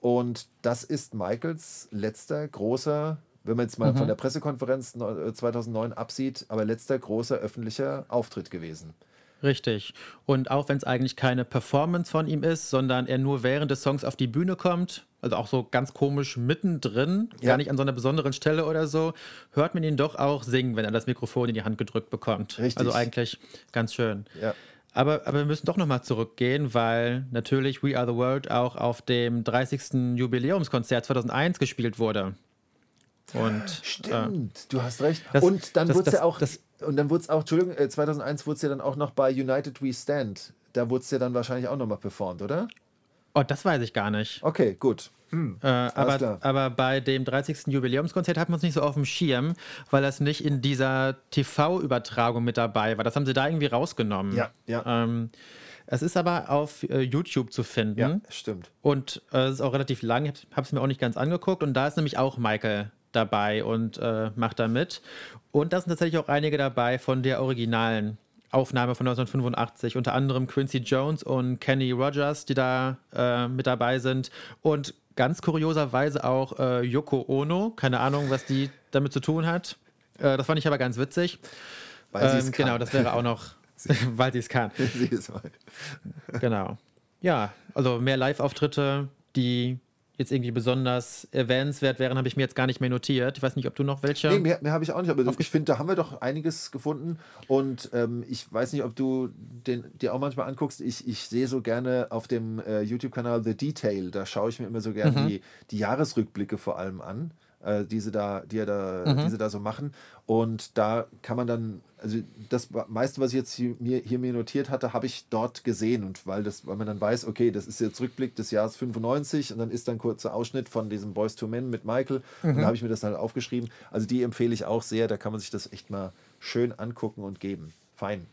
und das ist Michaels letzter großer, wenn man jetzt mal Mhm. von der Pressekonferenz neu- äh, 2009 absieht, aber letzter großer öffentlicher Auftritt gewesen. Richtig. Und auch wenn es eigentlich keine Performance von ihm ist, sondern er nur während des Songs auf die Bühne kommt, also auch so ganz komisch mittendrin, Ja. gar nicht an so einer besonderen Stelle oder so, hört man ihn doch auch singen, wenn er das Mikrofon in die Hand gedrückt bekommt. Richtig. Also eigentlich ganz schön. Ja. Aber, aber wir müssen doch nochmal zurückgehen, weil natürlich We Are the World auch auf dem 30. Jubiläumskonzert 2001 gespielt wurde. Und äh, Stimmt, du hast recht. das- und dann wurde es ja auch, das- und dann wurde es auch, Entschuldigung, äh, 2001 wurde es ja dann auch noch bei United We Stand. Da wurde es ja dann wahrscheinlich auch nochmal performt, oder? Oh, das weiß ich gar nicht. Okay, gut. Hm. Äh, aber, aber bei dem 30. Jubiläumskonzert hatten wir uns nicht so auf dem Schirm, weil das nicht in dieser TV-Übertragung mit dabei war. Das haben sie da irgendwie rausgenommen. Ja, ja. Ähm, es ist aber auf äh, YouTube zu finden. Ja, stimmt. Und äh, es ist auch relativ lang. Ich habe es mir auch nicht ganz angeguckt. Und da ist nämlich auch Michael dabei und äh, macht da mit. Und da sind tatsächlich auch einige dabei von der originalen Aufnahme von 1985, unter anderem Quincy Jones und Kenny Rogers, die da äh, mit dabei sind. Und ganz kurioserweise auch äh, Yoko Ono. Keine Ahnung, was die damit zu tun hat. Äh, das fand ich aber ganz witzig. Weil ähm, genau, das wäre auch noch, weil sie es kann. sie ist genau. Ja, also mehr Live-Auftritte, die jetzt irgendwie besonders erwähnenswert wären, habe ich mir jetzt gar nicht mehr notiert. Ich weiß nicht, ob du noch welche. Nee, mehr, mehr habe ich auch nicht, aber ich finde, da haben wir doch einiges gefunden. Und ähm, ich weiß nicht, ob du den dir auch manchmal anguckst. Ich, ich sehe so gerne auf dem äh, YouTube-Kanal The Detail, da schaue ich mir immer so gerne mhm. die, die Jahresrückblicke vor allem an äh, die, sie da, die, er da, mhm. die sie da so machen. Und da kann man dann, also das meiste, was ich jetzt hier mir, hier mir notiert hatte, habe ich dort gesehen. Und weil, das, weil man dann weiß, okay, das ist jetzt Rückblick des Jahres 95 und dann ist dann ein kurzer Ausschnitt von diesem Boys to Men mit Michael. Mhm. Und da habe ich mir das dann aufgeschrieben. Also die empfehle ich auch sehr. Da kann man sich das echt mal schön angucken und geben. Fein.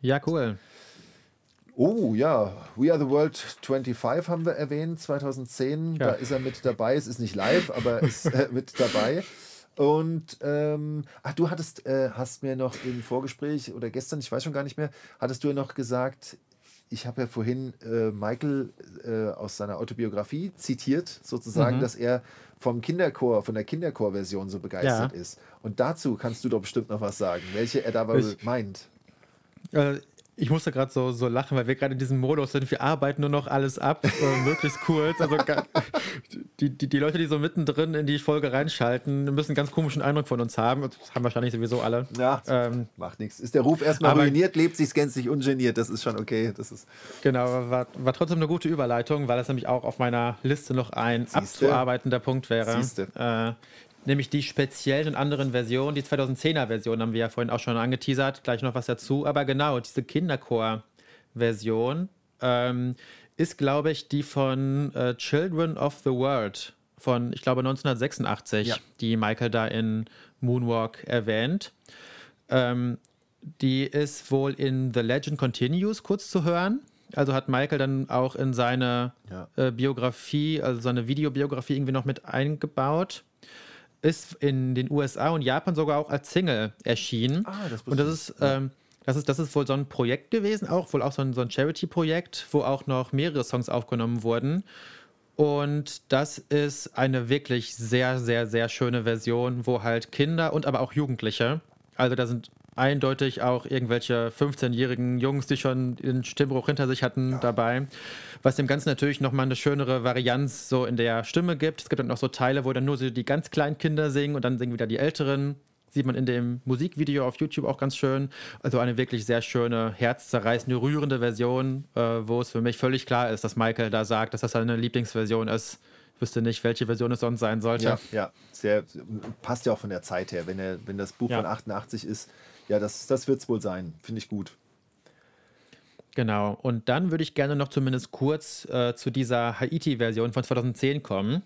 Ja, cool. Oh ja, We Are the World 25 haben wir erwähnt, 2010. Ja. Da ist er mit dabei. Es ist nicht live, aber ist äh, mit dabei. Und ähm, ach, du hattest, äh, hast mir noch im Vorgespräch oder gestern, ich weiß schon gar nicht mehr, hattest du ja noch gesagt, ich habe ja vorhin äh, Michael äh, aus seiner Autobiografie zitiert, sozusagen, mhm. dass er vom Kinderchor, von der Kinderchor-Version so begeistert ja. ist. Und dazu kannst du doch bestimmt noch was sagen, welche er dabei ich, meint. Ich musste gerade so, so lachen, weil wir gerade in diesem Modus sind. Wir arbeiten nur noch alles ab, äh, möglichst kurz. Also die, die, die Leute, die so mittendrin in die Folge reinschalten, müssen einen ganz komischen Eindruck von uns haben. Das haben wahrscheinlich sowieso alle. Ja, ähm, macht nichts. Ist der Ruf erstmal ruiniert, lebt sich gänzlich ungeniert. Das ist schon okay. Das ist genau, war, war trotzdem eine gute Überleitung, weil das nämlich auch auf meiner Liste noch ein Siehste? abzuarbeitender Punkt wäre. Siehste. Äh, nämlich die speziellen und anderen Versionen. Die 2010er Version haben wir ja vorhin auch schon angeteasert, gleich noch was dazu. Aber genau, diese Kinderchor-Version ähm, ist, glaube ich, die von äh, Children of the World von, ich glaube, 1986, ja. die Michael da in Moonwalk erwähnt. Ähm, die ist wohl in The Legend Continues kurz zu hören. Also hat Michael dann auch in seine ja. äh, Biografie, also seine Videobiografie irgendwie noch mit eingebaut ist in den USA und Japan sogar auch als Single erschienen. Ah, das und das ist, ähm, das ist, das ist wohl so ein Projekt gewesen, auch wohl auch so ein, so ein Charity-Projekt, wo auch noch mehrere Songs aufgenommen wurden. Und das ist eine wirklich sehr, sehr, sehr schöne Version, wo halt Kinder und aber auch Jugendliche, also da sind eindeutig auch irgendwelche 15-jährigen Jungs, die schon den Stimmbruch hinter sich hatten, ja. dabei. Was dem Ganzen natürlich nochmal eine schönere Varianz so in der Stimme gibt. Es gibt dann noch so Teile, wo dann nur so die ganz kleinen Kinder singen und dann singen wieder die Älteren. Sieht man in dem Musikvideo auf YouTube auch ganz schön. Also eine wirklich sehr schöne, herzzerreißende, rührende Version, äh, wo es für mich völlig klar ist, dass Michael da sagt, dass das seine Lieblingsversion ist Ich wüsste nicht, welche Version es sonst sein sollte. Ja, ja. Sehr, passt ja auch von der Zeit her. Wenn, er, wenn das Buch ja. von 88 ist, ja, das, das wird es wohl sein. Finde ich gut. Genau. Und dann würde ich gerne noch zumindest kurz äh, zu dieser Haiti-Version von 2010 kommen.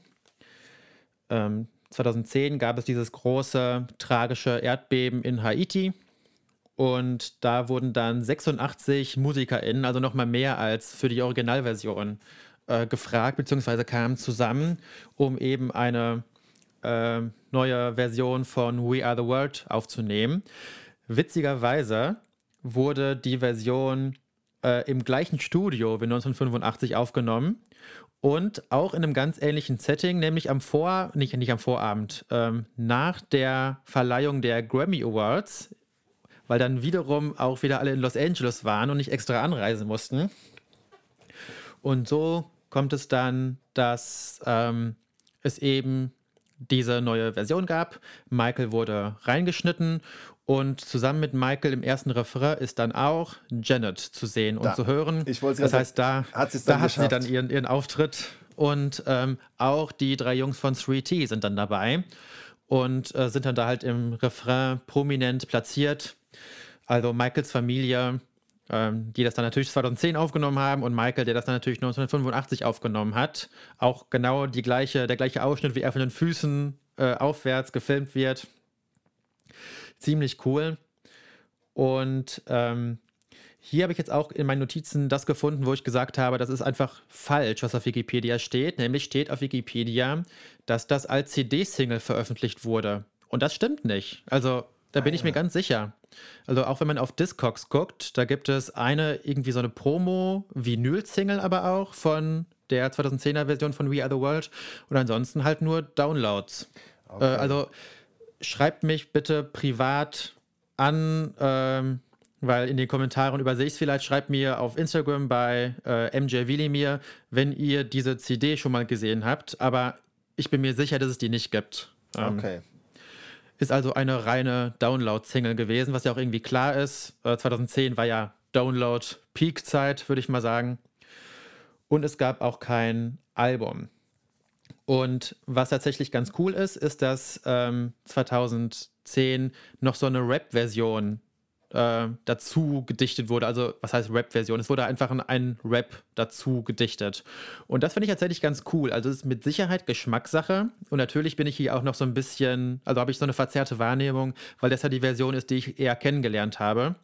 Ähm, 2010 gab es dieses große tragische Erdbeben in Haiti. Und da wurden dann 86 MusikerInnen, also nochmal mehr als für die Originalversion, äh, gefragt, beziehungsweise kamen zusammen, um eben eine äh, neue Version von We Are the World aufzunehmen. Witzigerweise wurde die Version äh, im gleichen Studio wie 1985 aufgenommen und auch in einem ganz ähnlichen Setting, nämlich am Vor, nicht, nicht am Vorabend, ähm, nach der Verleihung der Grammy Awards, weil dann wiederum auch wieder alle in Los Angeles waren und nicht extra anreisen mussten. Und so kommt es dann, dass ähm, es eben diese neue Version gab. Michael wurde reingeschnitten und zusammen mit Michael im ersten Refrain ist dann auch Janet zu sehen und da. zu hören. Ich wollte das heißt, da hat, da hat sie dann ihren, ihren Auftritt. Und ähm, auch die drei Jungs von 3T sind dann dabei und äh, sind dann da halt im Refrain prominent platziert. Also Michaels Familie ähm, die das dann natürlich 2010 aufgenommen haben und Michael, der das dann natürlich 1985 aufgenommen hat. Auch genau die gleiche, der gleiche Ausschnitt, wie er von den Füßen äh, aufwärts gefilmt wird. Ziemlich cool. Und ähm, hier habe ich jetzt auch in meinen Notizen das gefunden, wo ich gesagt habe, das ist einfach falsch, was auf Wikipedia steht. Nämlich steht auf Wikipedia, dass das als CD-Single veröffentlicht wurde. Und das stimmt nicht. Also da bin ah, ich mir ganz sicher. Also auch wenn man auf Discogs guckt, da gibt es eine irgendwie so eine Promo-Vinyl-Single aber auch von der 2010er Version von We Are the World und ansonsten halt nur Downloads. Okay. Äh, also schreibt mich bitte privat an, ähm, weil in den Kommentaren übersehe ich es vielleicht. Schreibt mir auf Instagram bei äh, MJ Willimir, wenn ihr diese CD schon mal gesehen habt. Aber ich bin mir sicher, dass es die nicht gibt. Ähm, okay. Ist also eine reine Download-Single gewesen, was ja auch irgendwie klar ist. Äh, 2010 war ja Download-Peak-Zeit, würde ich mal sagen. Und es gab auch kein Album. Und was tatsächlich ganz cool ist, ist, dass ähm, 2010 noch so eine Rap-Version äh, dazu gedichtet wurde. Also, was heißt Rap-Version? Es wurde einfach ein, ein, Rap dazu gedichtet. Und das finde ich tatsächlich ganz cool. Also, es ist mit Sicherheit Geschmackssache. Und natürlich bin ich hier auch noch so ein bisschen, also habe ich so eine verzerrte Wahrnehmung, weil das ja die Version ist, die ich eher kennengelernt habe.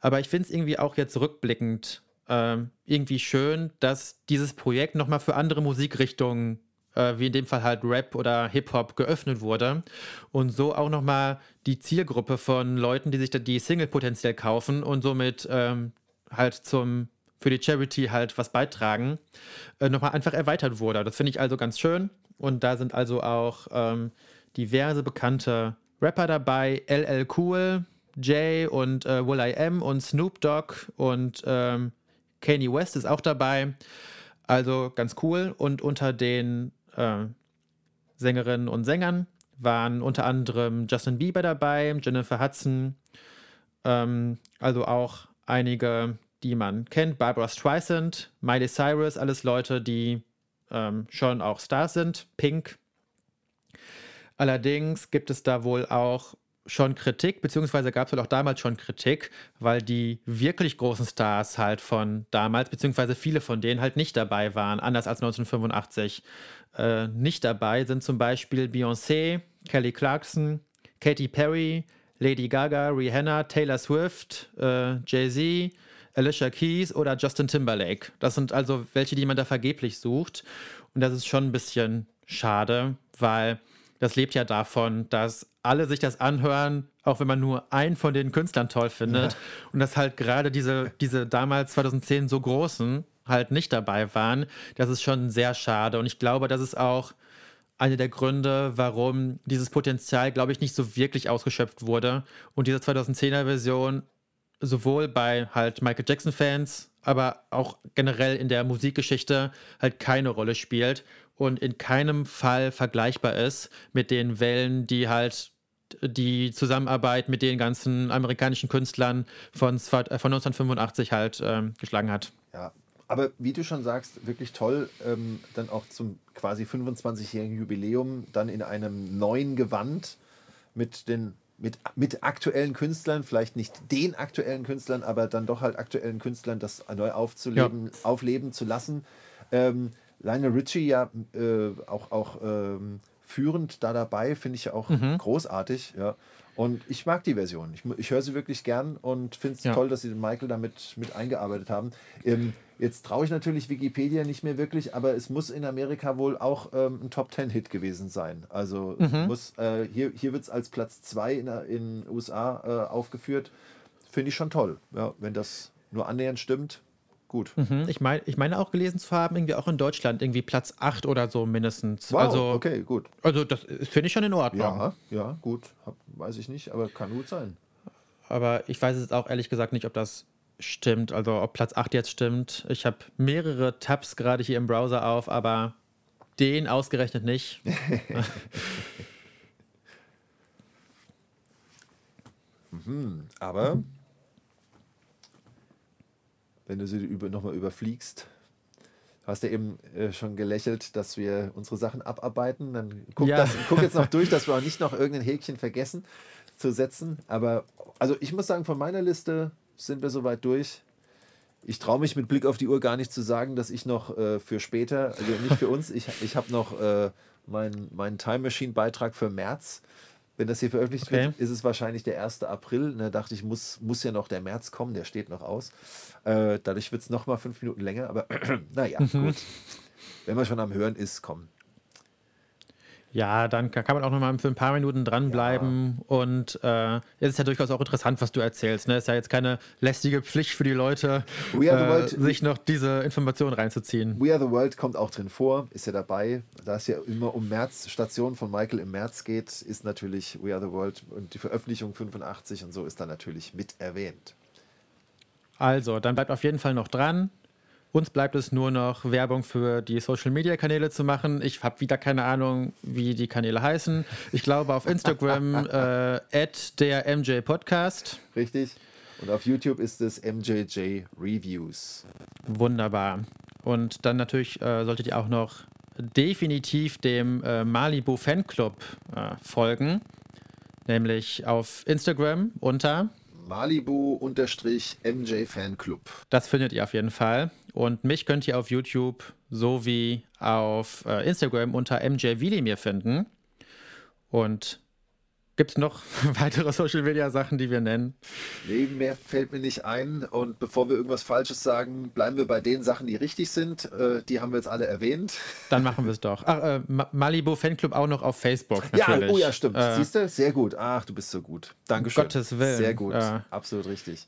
Aber ich finde es irgendwie auch jetzt rückblickend äh, irgendwie schön, dass dieses Projekt nochmal für andere Musikrichtungen äh, wie in dem Fall halt Rap oder Hip-Hop geöffnet wurde und so auch nochmal die Zielgruppe von Leuten, die sich da die Single potenziell kaufen und somit ähm, halt zum für die Charity halt was beitragen, äh, nochmal einfach erweitert wurde. Das finde ich also ganz schön und da sind also auch ähm, diverse bekannte Rapper dabei, LL Cool, Jay und äh, Will I Am und Snoop Dogg und ähm, Kanye West ist auch dabei. Also ganz cool. Und unter den äh, Sängerinnen und Sängern waren unter anderem Justin Bieber dabei, Jennifer Hudson, ähm, also auch einige, die man kennt, Barbara Streisand, Miley Cyrus, alles Leute, die ähm, schon auch Stars sind, Pink. Allerdings gibt es da wohl auch schon Kritik, beziehungsweise gab es wohl auch damals schon Kritik, weil die wirklich großen Stars halt von damals, beziehungsweise viele von denen halt nicht dabei waren, anders als 1985. Äh, nicht dabei sind zum Beispiel Beyoncé, Kelly Clarkson, Katy Perry, Lady Gaga, Rihanna, Taylor Swift, äh, Jay-Z, Alicia Keys oder Justin Timberlake. Das sind also welche, die man da vergeblich sucht. Und das ist schon ein bisschen schade, weil das lebt ja davon, dass alle sich das anhören, auch wenn man nur einen von den Künstlern toll findet. Ja. Und dass halt gerade diese, diese damals 2010 so großen halt nicht dabei waren. Das ist schon sehr schade. Und ich glaube, das ist auch einer der Gründe, warum dieses Potenzial, glaube ich, nicht so wirklich ausgeschöpft wurde. Und diese 2010er Version sowohl bei halt Michael Jackson-Fans, aber auch generell in der Musikgeschichte halt keine Rolle spielt und in keinem Fall vergleichbar ist mit den Wellen, die halt die Zusammenarbeit mit den ganzen amerikanischen Künstlern von, von 1985 halt ähm, geschlagen hat. Ja, aber wie du schon sagst, wirklich toll, ähm, dann auch zum quasi 25-jährigen Jubiläum dann in einem neuen Gewand mit den mit, mit aktuellen Künstlern, vielleicht nicht den aktuellen Künstlern, aber dann doch halt aktuellen Künstlern das neu aufzuleben, ja. aufleben zu lassen. Ähm, Lionel Richie ja äh, auch, auch ähm, führend da dabei, finde ich ja auch mhm. großartig. Ja. Und ich mag die Version. Ich, ich höre sie wirklich gern und finde es ja. toll, dass sie den Michael damit mit eingearbeitet haben. Ähm, jetzt traue ich natürlich Wikipedia nicht mehr wirklich, aber es muss in Amerika wohl auch ähm, ein Top Ten Hit gewesen sein. Also mhm. muss, äh, hier, hier wird es als Platz 2 in den USA äh, aufgeführt. Finde ich schon toll, ja, wenn das nur annähernd stimmt gut. Mhm. Ich, mein, ich meine auch gelesen zu haben, irgendwie auch in Deutschland irgendwie Platz 8 oder so mindestens. Wow, also, okay, gut. Also das finde ich schon in Ordnung. Ja, ja, gut. Hab, weiß ich nicht, aber kann gut sein. Aber ich weiß jetzt auch ehrlich gesagt nicht, ob das stimmt, also ob Platz 8 jetzt stimmt. Ich habe mehrere Tabs gerade hier im Browser auf, aber den ausgerechnet nicht. mhm, aber wenn du sie über, nochmal überfliegst. Hast du eben äh, schon gelächelt, dass wir unsere Sachen abarbeiten. Dann guck, ja. das, guck jetzt noch durch, dass wir auch nicht noch irgendein Häkchen vergessen zu setzen. Aber also ich muss sagen, von meiner Liste sind wir soweit durch. Ich traue mich mit Blick auf die Uhr gar nicht zu sagen, dass ich noch äh, für später, also nicht für uns, ich, ich habe noch äh, meinen mein Time Machine-Beitrag für März. Wenn das hier veröffentlicht Okay. wird, ist es wahrscheinlich der 1. April. Da dachte ich, muss, muss ja noch der März kommen, der steht noch aus. Äh, dadurch wird es nochmal fünf Minuten länger, aber naja, gut. Wenn man schon am Hören ist, komm. Ja, dann ka- kann man auch noch mal für ein paar Minuten dranbleiben. Und äh, es ist ja durchaus auch interessant, was du erzählst. Ne? Es ist ja jetzt keine lästige Pflicht für die Leute, äh, sich noch diese Informationen reinzuziehen. We Are the World kommt auch drin vor, ist ja dabei. Da es ja immer um März, Station von Michael im März geht, ist natürlich We Are the World und die Veröffentlichung 85 und so ist da natürlich mit erwähnt. Also, dann bleibt auf jeden Fall noch dran. Uns bleibt es nur noch Werbung für die Social Media Kanäle zu machen. Ich habe wieder keine Ahnung, wie die Kanäle heißen. Ich glaube auf Instagram äh, at der MJ Podcast. Richtig? Und auf YouTube ist es MJJ Reviews. Wunderbar. Und dann natürlich äh, solltet ihr auch noch definitiv dem äh, Malibu Fanclub äh, folgen. Nämlich auf Instagram unter. Malibu-MJ Fanclub. Das findet ihr auf jeden Fall. Und mich könnt ihr auf YouTube sowie auf äh, Instagram unter MJ Wilimir finden. Und gibt es noch weitere Social Media Sachen, die wir nennen? Nee, mehr fällt mir nicht ein. Und bevor wir irgendwas Falsches sagen, bleiben wir bei den Sachen, die richtig sind. Äh, die haben wir jetzt alle erwähnt. Dann machen wir es doch. Ach, äh, Ma- Malibu Fanclub auch noch auf Facebook. Ja, Natürlich. oh ja, stimmt. Äh, Siehst du? Sehr gut. Ach, du bist so gut. Dankeschön. Gottes Willen. Sehr gut. Äh, Absolut richtig.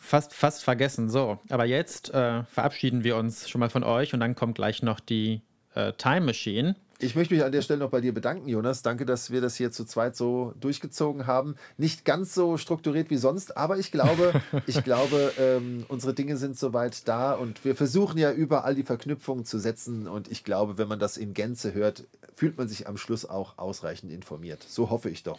fast, fast vergessen. So, aber jetzt äh, verabschieden wir uns schon mal von euch und dann kommt gleich noch die äh, Time Machine. Ich möchte mich an der Stelle noch bei dir bedanken, Jonas. Danke, dass wir das hier zu zweit so durchgezogen haben. Nicht ganz so strukturiert wie sonst, aber ich glaube, ich glaube, ähm, unsere Dinge sind soweit da und wir versuchen ja überall die Verknüpfungen zu setzen. Und ich glaube, wenn man das in Gänze hört, fühlt man sich am Schluss auch ausreichend informiert. So hoffe ich doch.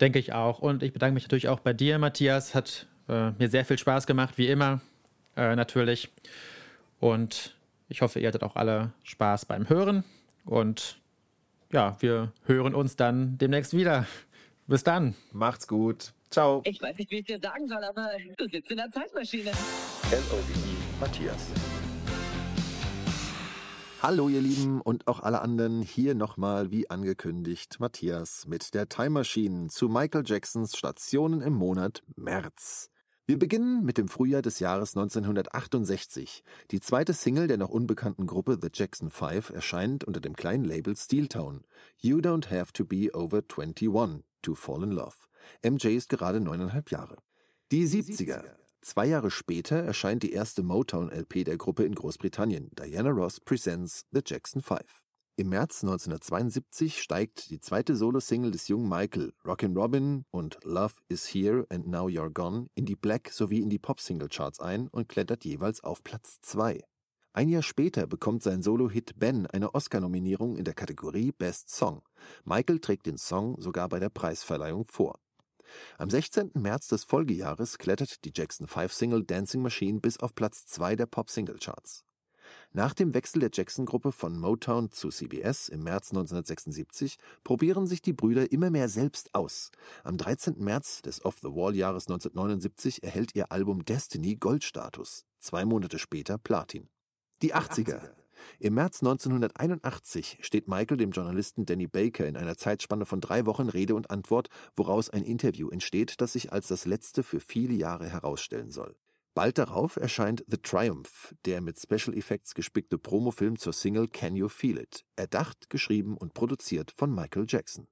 Denke ich auch. Und ich bedanke mich natürlich auch bei dir, Matthias. Hat äh, mir sehr viel Spaß gemacht, wie immer, äh, natürlich. Und ich hoffe, ihr hattet auch alle Spaß beim Hören. Und ja, wir hören uns dann demnächst wieder. Bis dann. Macht's gut. Ciao. Ich weiß nicht, wie ich dir sagen soll, aber du sitzt in der Zeitmaschine. L-O-V-E Matthias. Hallo ihr Lieben und auch alle anderen, hier nochmal wie angekündigt Matthias mit der Time Machine zu Michael Jacksons Stationen im Monat März. Wir beginnen mit dem Frühjahr des Jahres 1968. Die zweite Single der noch unbekannten Gruppe The Jackson 5 erscheint unter dem kleinen Label Steeltown. You don't have to be over 21 to fall in love. MJ ist gerade neuneinhalb Jahre. Die 70er. Zwei Jahre später erscheint die erste Motown-LP der Gruppe in Großbritannien, Diana Ross Presents The Jackson 5. Im März 1972 steigt die zweite Solo-Single des jungen Michael, Rockin' Robin und Love Is Here and Now You're Gone, in die Black- sowie in die Pop-Single-Charts ein und klettert jeweils auf Platz 2. Ein Jahr später bekommt sein Solo-Hit Ben eine Oscar-Nominierung in der Kategorie Best Song. Michael trägt den Song sogar bei der Preisverleihung vor. Am 16. März des Folgejahres klettert die Jackson 5 Single Dancing Machine bis auf Platz 2 der Pop Single Charts. Nach dem Wechsel der Jackson-Gruppe von Motown zu CBS im März 1976 probieren sich die Brüder immer mehr selbst aus. Am 13. März des Off-the-Wall-Jahres 1979 erhält ihr Album Destiny Goldstatus, zwei Monate später Platin. Die 80er. Im März 1981 steht Michael dem Journalisten Danny Baker in einer Zeitspanne von drei Wochen Rede und Antwort, woraus ein Interview entsteht, das sich als das letzte für viele Jahre herausstellen soll. Bald darauf erscheint The Triumph, der mit Special Effects gespickte Promofilm zur Single Can You Feel It, erdacht, geschrieben und produziert von Michael Jackson.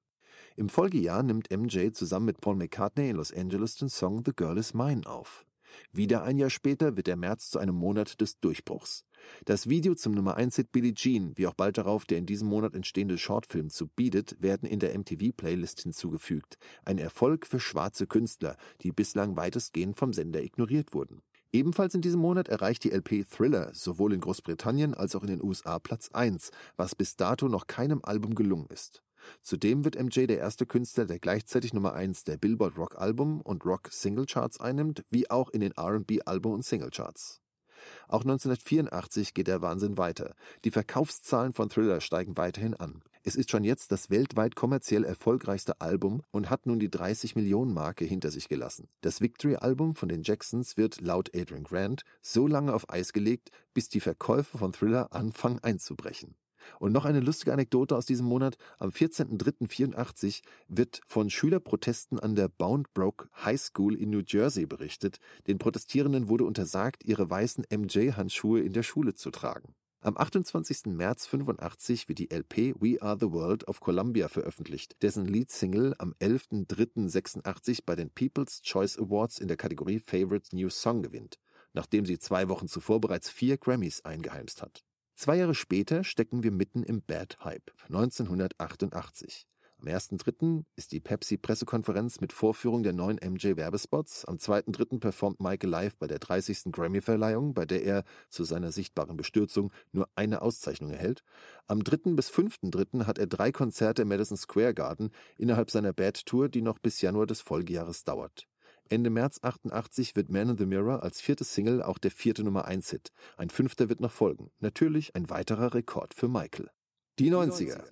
Im Folgejahr nimmt MJ zusammen mit Paul McCartney in Los Angeles den Song The Girl Is Mine auf. Wieder ein Jahr später wird der März zu einem Monat des Durchbruchs. Das Video zum Nummer 1 Hit Billie Jean, wie auch bald darauf der in diesem Monat entstehende Shortfilm zu Beat werden in der MTV-Playlist hinzugefügt. Ein Erfolg für schwarze Künstler, die bislang weitestgehend vom Sender ignoriert wurden. Ebenfalls in diesem Monat erreicht die LP Thriller sowohl in Großbritannien als auch in den USA Platz 1, was bis dato noch keinem Album gelungen ist. Zudem wird MJ der erste Künstler, der gleichzeitig Nummer 1 der Billboard Rock Album und Rock Single Charts einnimmt, wie auch in den R&B Album und Single Charts. Auch 1984 geht der Wahnsinn weiter. Die Verkaufszahlen von Thriller steigen weiterhin an. Es ist schon jetzt das weltweit kommerziell erfolgreichste Album und hat nun die 30 Millionen Marke hinter sich gelassen. Das Victory-Album von den Jacksons wird laut Adrian Grant so lange auf Eis gelegt, bis die Verkäufe von Thriller anfangen einzubrechen. Und noch eine lustige Anekdote aus diesem Monat. Am 14.03.84 wird von Schülerprotesten an der Bound Broke High School in New Jersey berichtet. Den Protestierenden wurde untersagt, ihre weißen MJ-Handschuhe in der Schule zu tragen. Am 28. März 85 wird die LP We Are the World of Columbia veröffentlicht, dessen Leadsingle am 11.03.86 bei den People's Choice Awards in der Kategorie Favorite New Song gewinnt, nachdem sie zwei Wochen zuvor bereits vier Grammys eingeheimst hat. Zwei Jahre später stecken wir mitten im Bad Hype, 1988. Am 1.3. ist die Pepsi-Pressekonferenz mit Vorführung der neuen MJ-Werbespots. Am 2.3. performt Michael live bei der 30. Grammy-Verleihung, bei der er zu seiner sichtbaren Bestürzung nur eine Auszeichnung erhält. Am 3. bis 5.3. hat er drei Konzerte im Madison Square Garden innerhalb seiner Bad-Tour, die noch bis Januar des Folgejahres dauert. Ende März 88 wird Man in the Mirror als vierte Single auch der vierte Nummer 1 Hit. Ein fünfter wird noch folgen. Natürlich ein weiterer Rekord für Michael. Die 90er.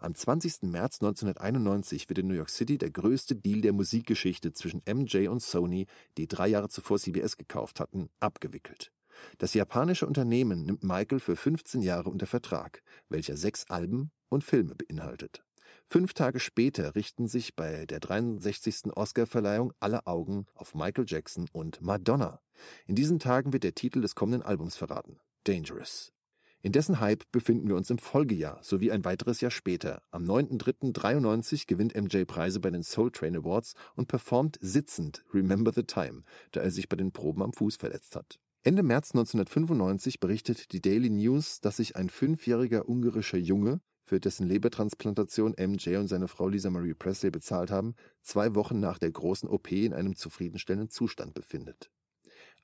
Am 20. März 1991 wird in New York City der größte Deal der Musikgeschichte zwischen MJ und Sony, die drei Jahre zuvor CBS gekauft hatten, abgewickelt. Das japanische Unternehmen nimmt Michael für 15 Jahre unter Vertrag, welcher sechs Alben und Filme beinhaltet. Fünf Tage später richten sich bei der 63. Oscarverleihung alle Augen auf Michael Jackson und Madonna. In diesen Tagen wird der Titel des kommenden Albums verraten. Dangerous. In dessen Hype befinden wir uns im Folgejahr sowie ein weiteres Jahr später. Am 9.3.93 gewinnt MJ Preise bei den Soul Train Awards und performt sitzend Remember the Time, da er sich bei den Proben am Fuß verletzt hat. Ende März 1995 berichtet die Daily News, dass sich ein fünfjähriger ungarischer Junge, für dessen Lebertransplantation MJ und seine Frau Lisa Marie Presley bezahlt haben, zwei Wochen nach der großen OP in einem zufriedenstellenden Zustand befindet.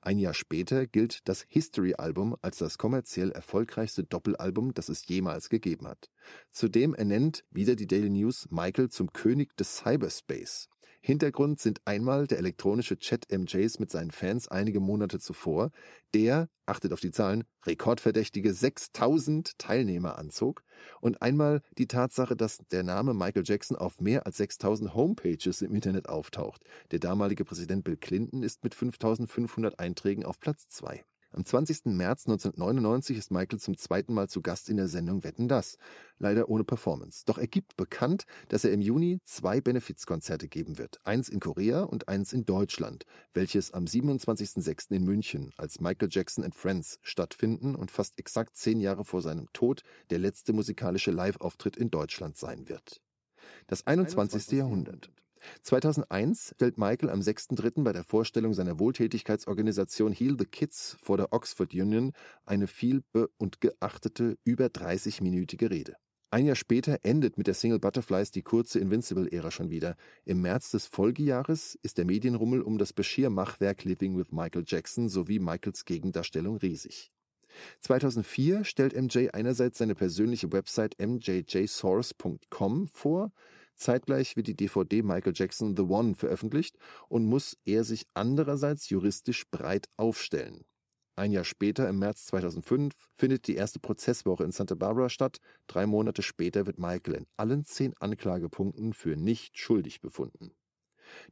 Ein Jahr später gilt das History-Album als das kommerziell erfolgreichste Doppelalbum, das es jemals gegeben hat. Zudem ernennt wieder die Daily News Michael zum König des Cyberspace. Hintergrund sind einmal der elektronische Chat MJs mit seinen Fans einige Monate zuvor, der, achtet auf die Zahlen, rekordverdächtige 6000 Teilnehmer anzog und einmal die Tatsache, dass der Name Michael Jackson auf mehr als 6000 Homepages im Internet auftaucht. Der damalige Präsident Bill Clinton ist mit 5500 Einträgen auf Platz 2. Am 20. März 1999 ist Michael zum zweiten Mal zu Gast in der Sendung Wetten das, leider ohne Performance. Doch er gibt bekannt, dass er im Juni zwei Benefizkonzerte geben wird, eins in Korea und eins in Deutschland, welches am 27.06. in München als Michael Jackson and Friends stattfinden und fast exakt zehn Jahre vor seinem Tod der letzte musikalische Live-Auftritt in Deutschland sein wird. Das 21. Jahrhundert. 2001 stellt Michael am 6.3. bei der Vorstellung seiner Wohltätigkeitsorganisation Heal the Kids vor der Oxford Union eine viel be- und geachtete über 30-minütige Rede. Ein Jahr später endet mit der Single Butterflies die kurze Invincible-Ära schon wieder. Im März des Folgejahres ist der Medienrummel um das Bashir-Machwerk Living with Michael Jackson sowie Michaels Gegendarstellung riesig. 2004 stellt MJ einerseits seine persönliche Website mjjsource.com vor, Zeitgleich wird die DVD Michael Jackson The One veröffentlicht und muss er sich andererseits juristisch breit aufstellen. Ein Jahr später, im März 2005, findet die erste Prozesswoche in Santa Barbara statt. Drei Monate später wird Michael in allen zehn Anklagepunkten für nicht schuldig befunden.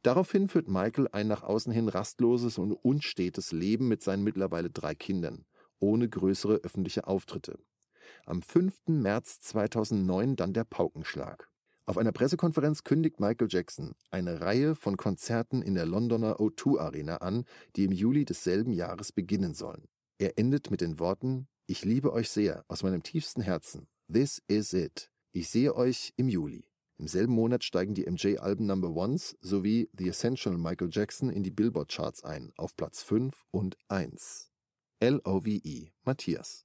Daraufhin führt Michael ein nach außen hin rastloses und unstetes Leben mit seinen mittlerweile drei Kindern, ohne größere öffentliche Auftritte. Am 5. März 2009 dann der Paukenschlag. Auf einer Pressekonferenz kündigt Michael Jackson eine Reihe von Konzerten in der Londoner O2 Arena an, die im Juli desselben Jahres beginnen sollen. Er endet mit den Worten Ich liebe euch sehr aus meinem tiefsten Herzen. This is it. Ich sehe euch im Juli. Im selben Monat steigen die MJ-Alben Number Ones sowie The Essential Michael Jackson in die Billboard-Charts ein, auf Platz 5 und 1. L-O-V-E, Matthias.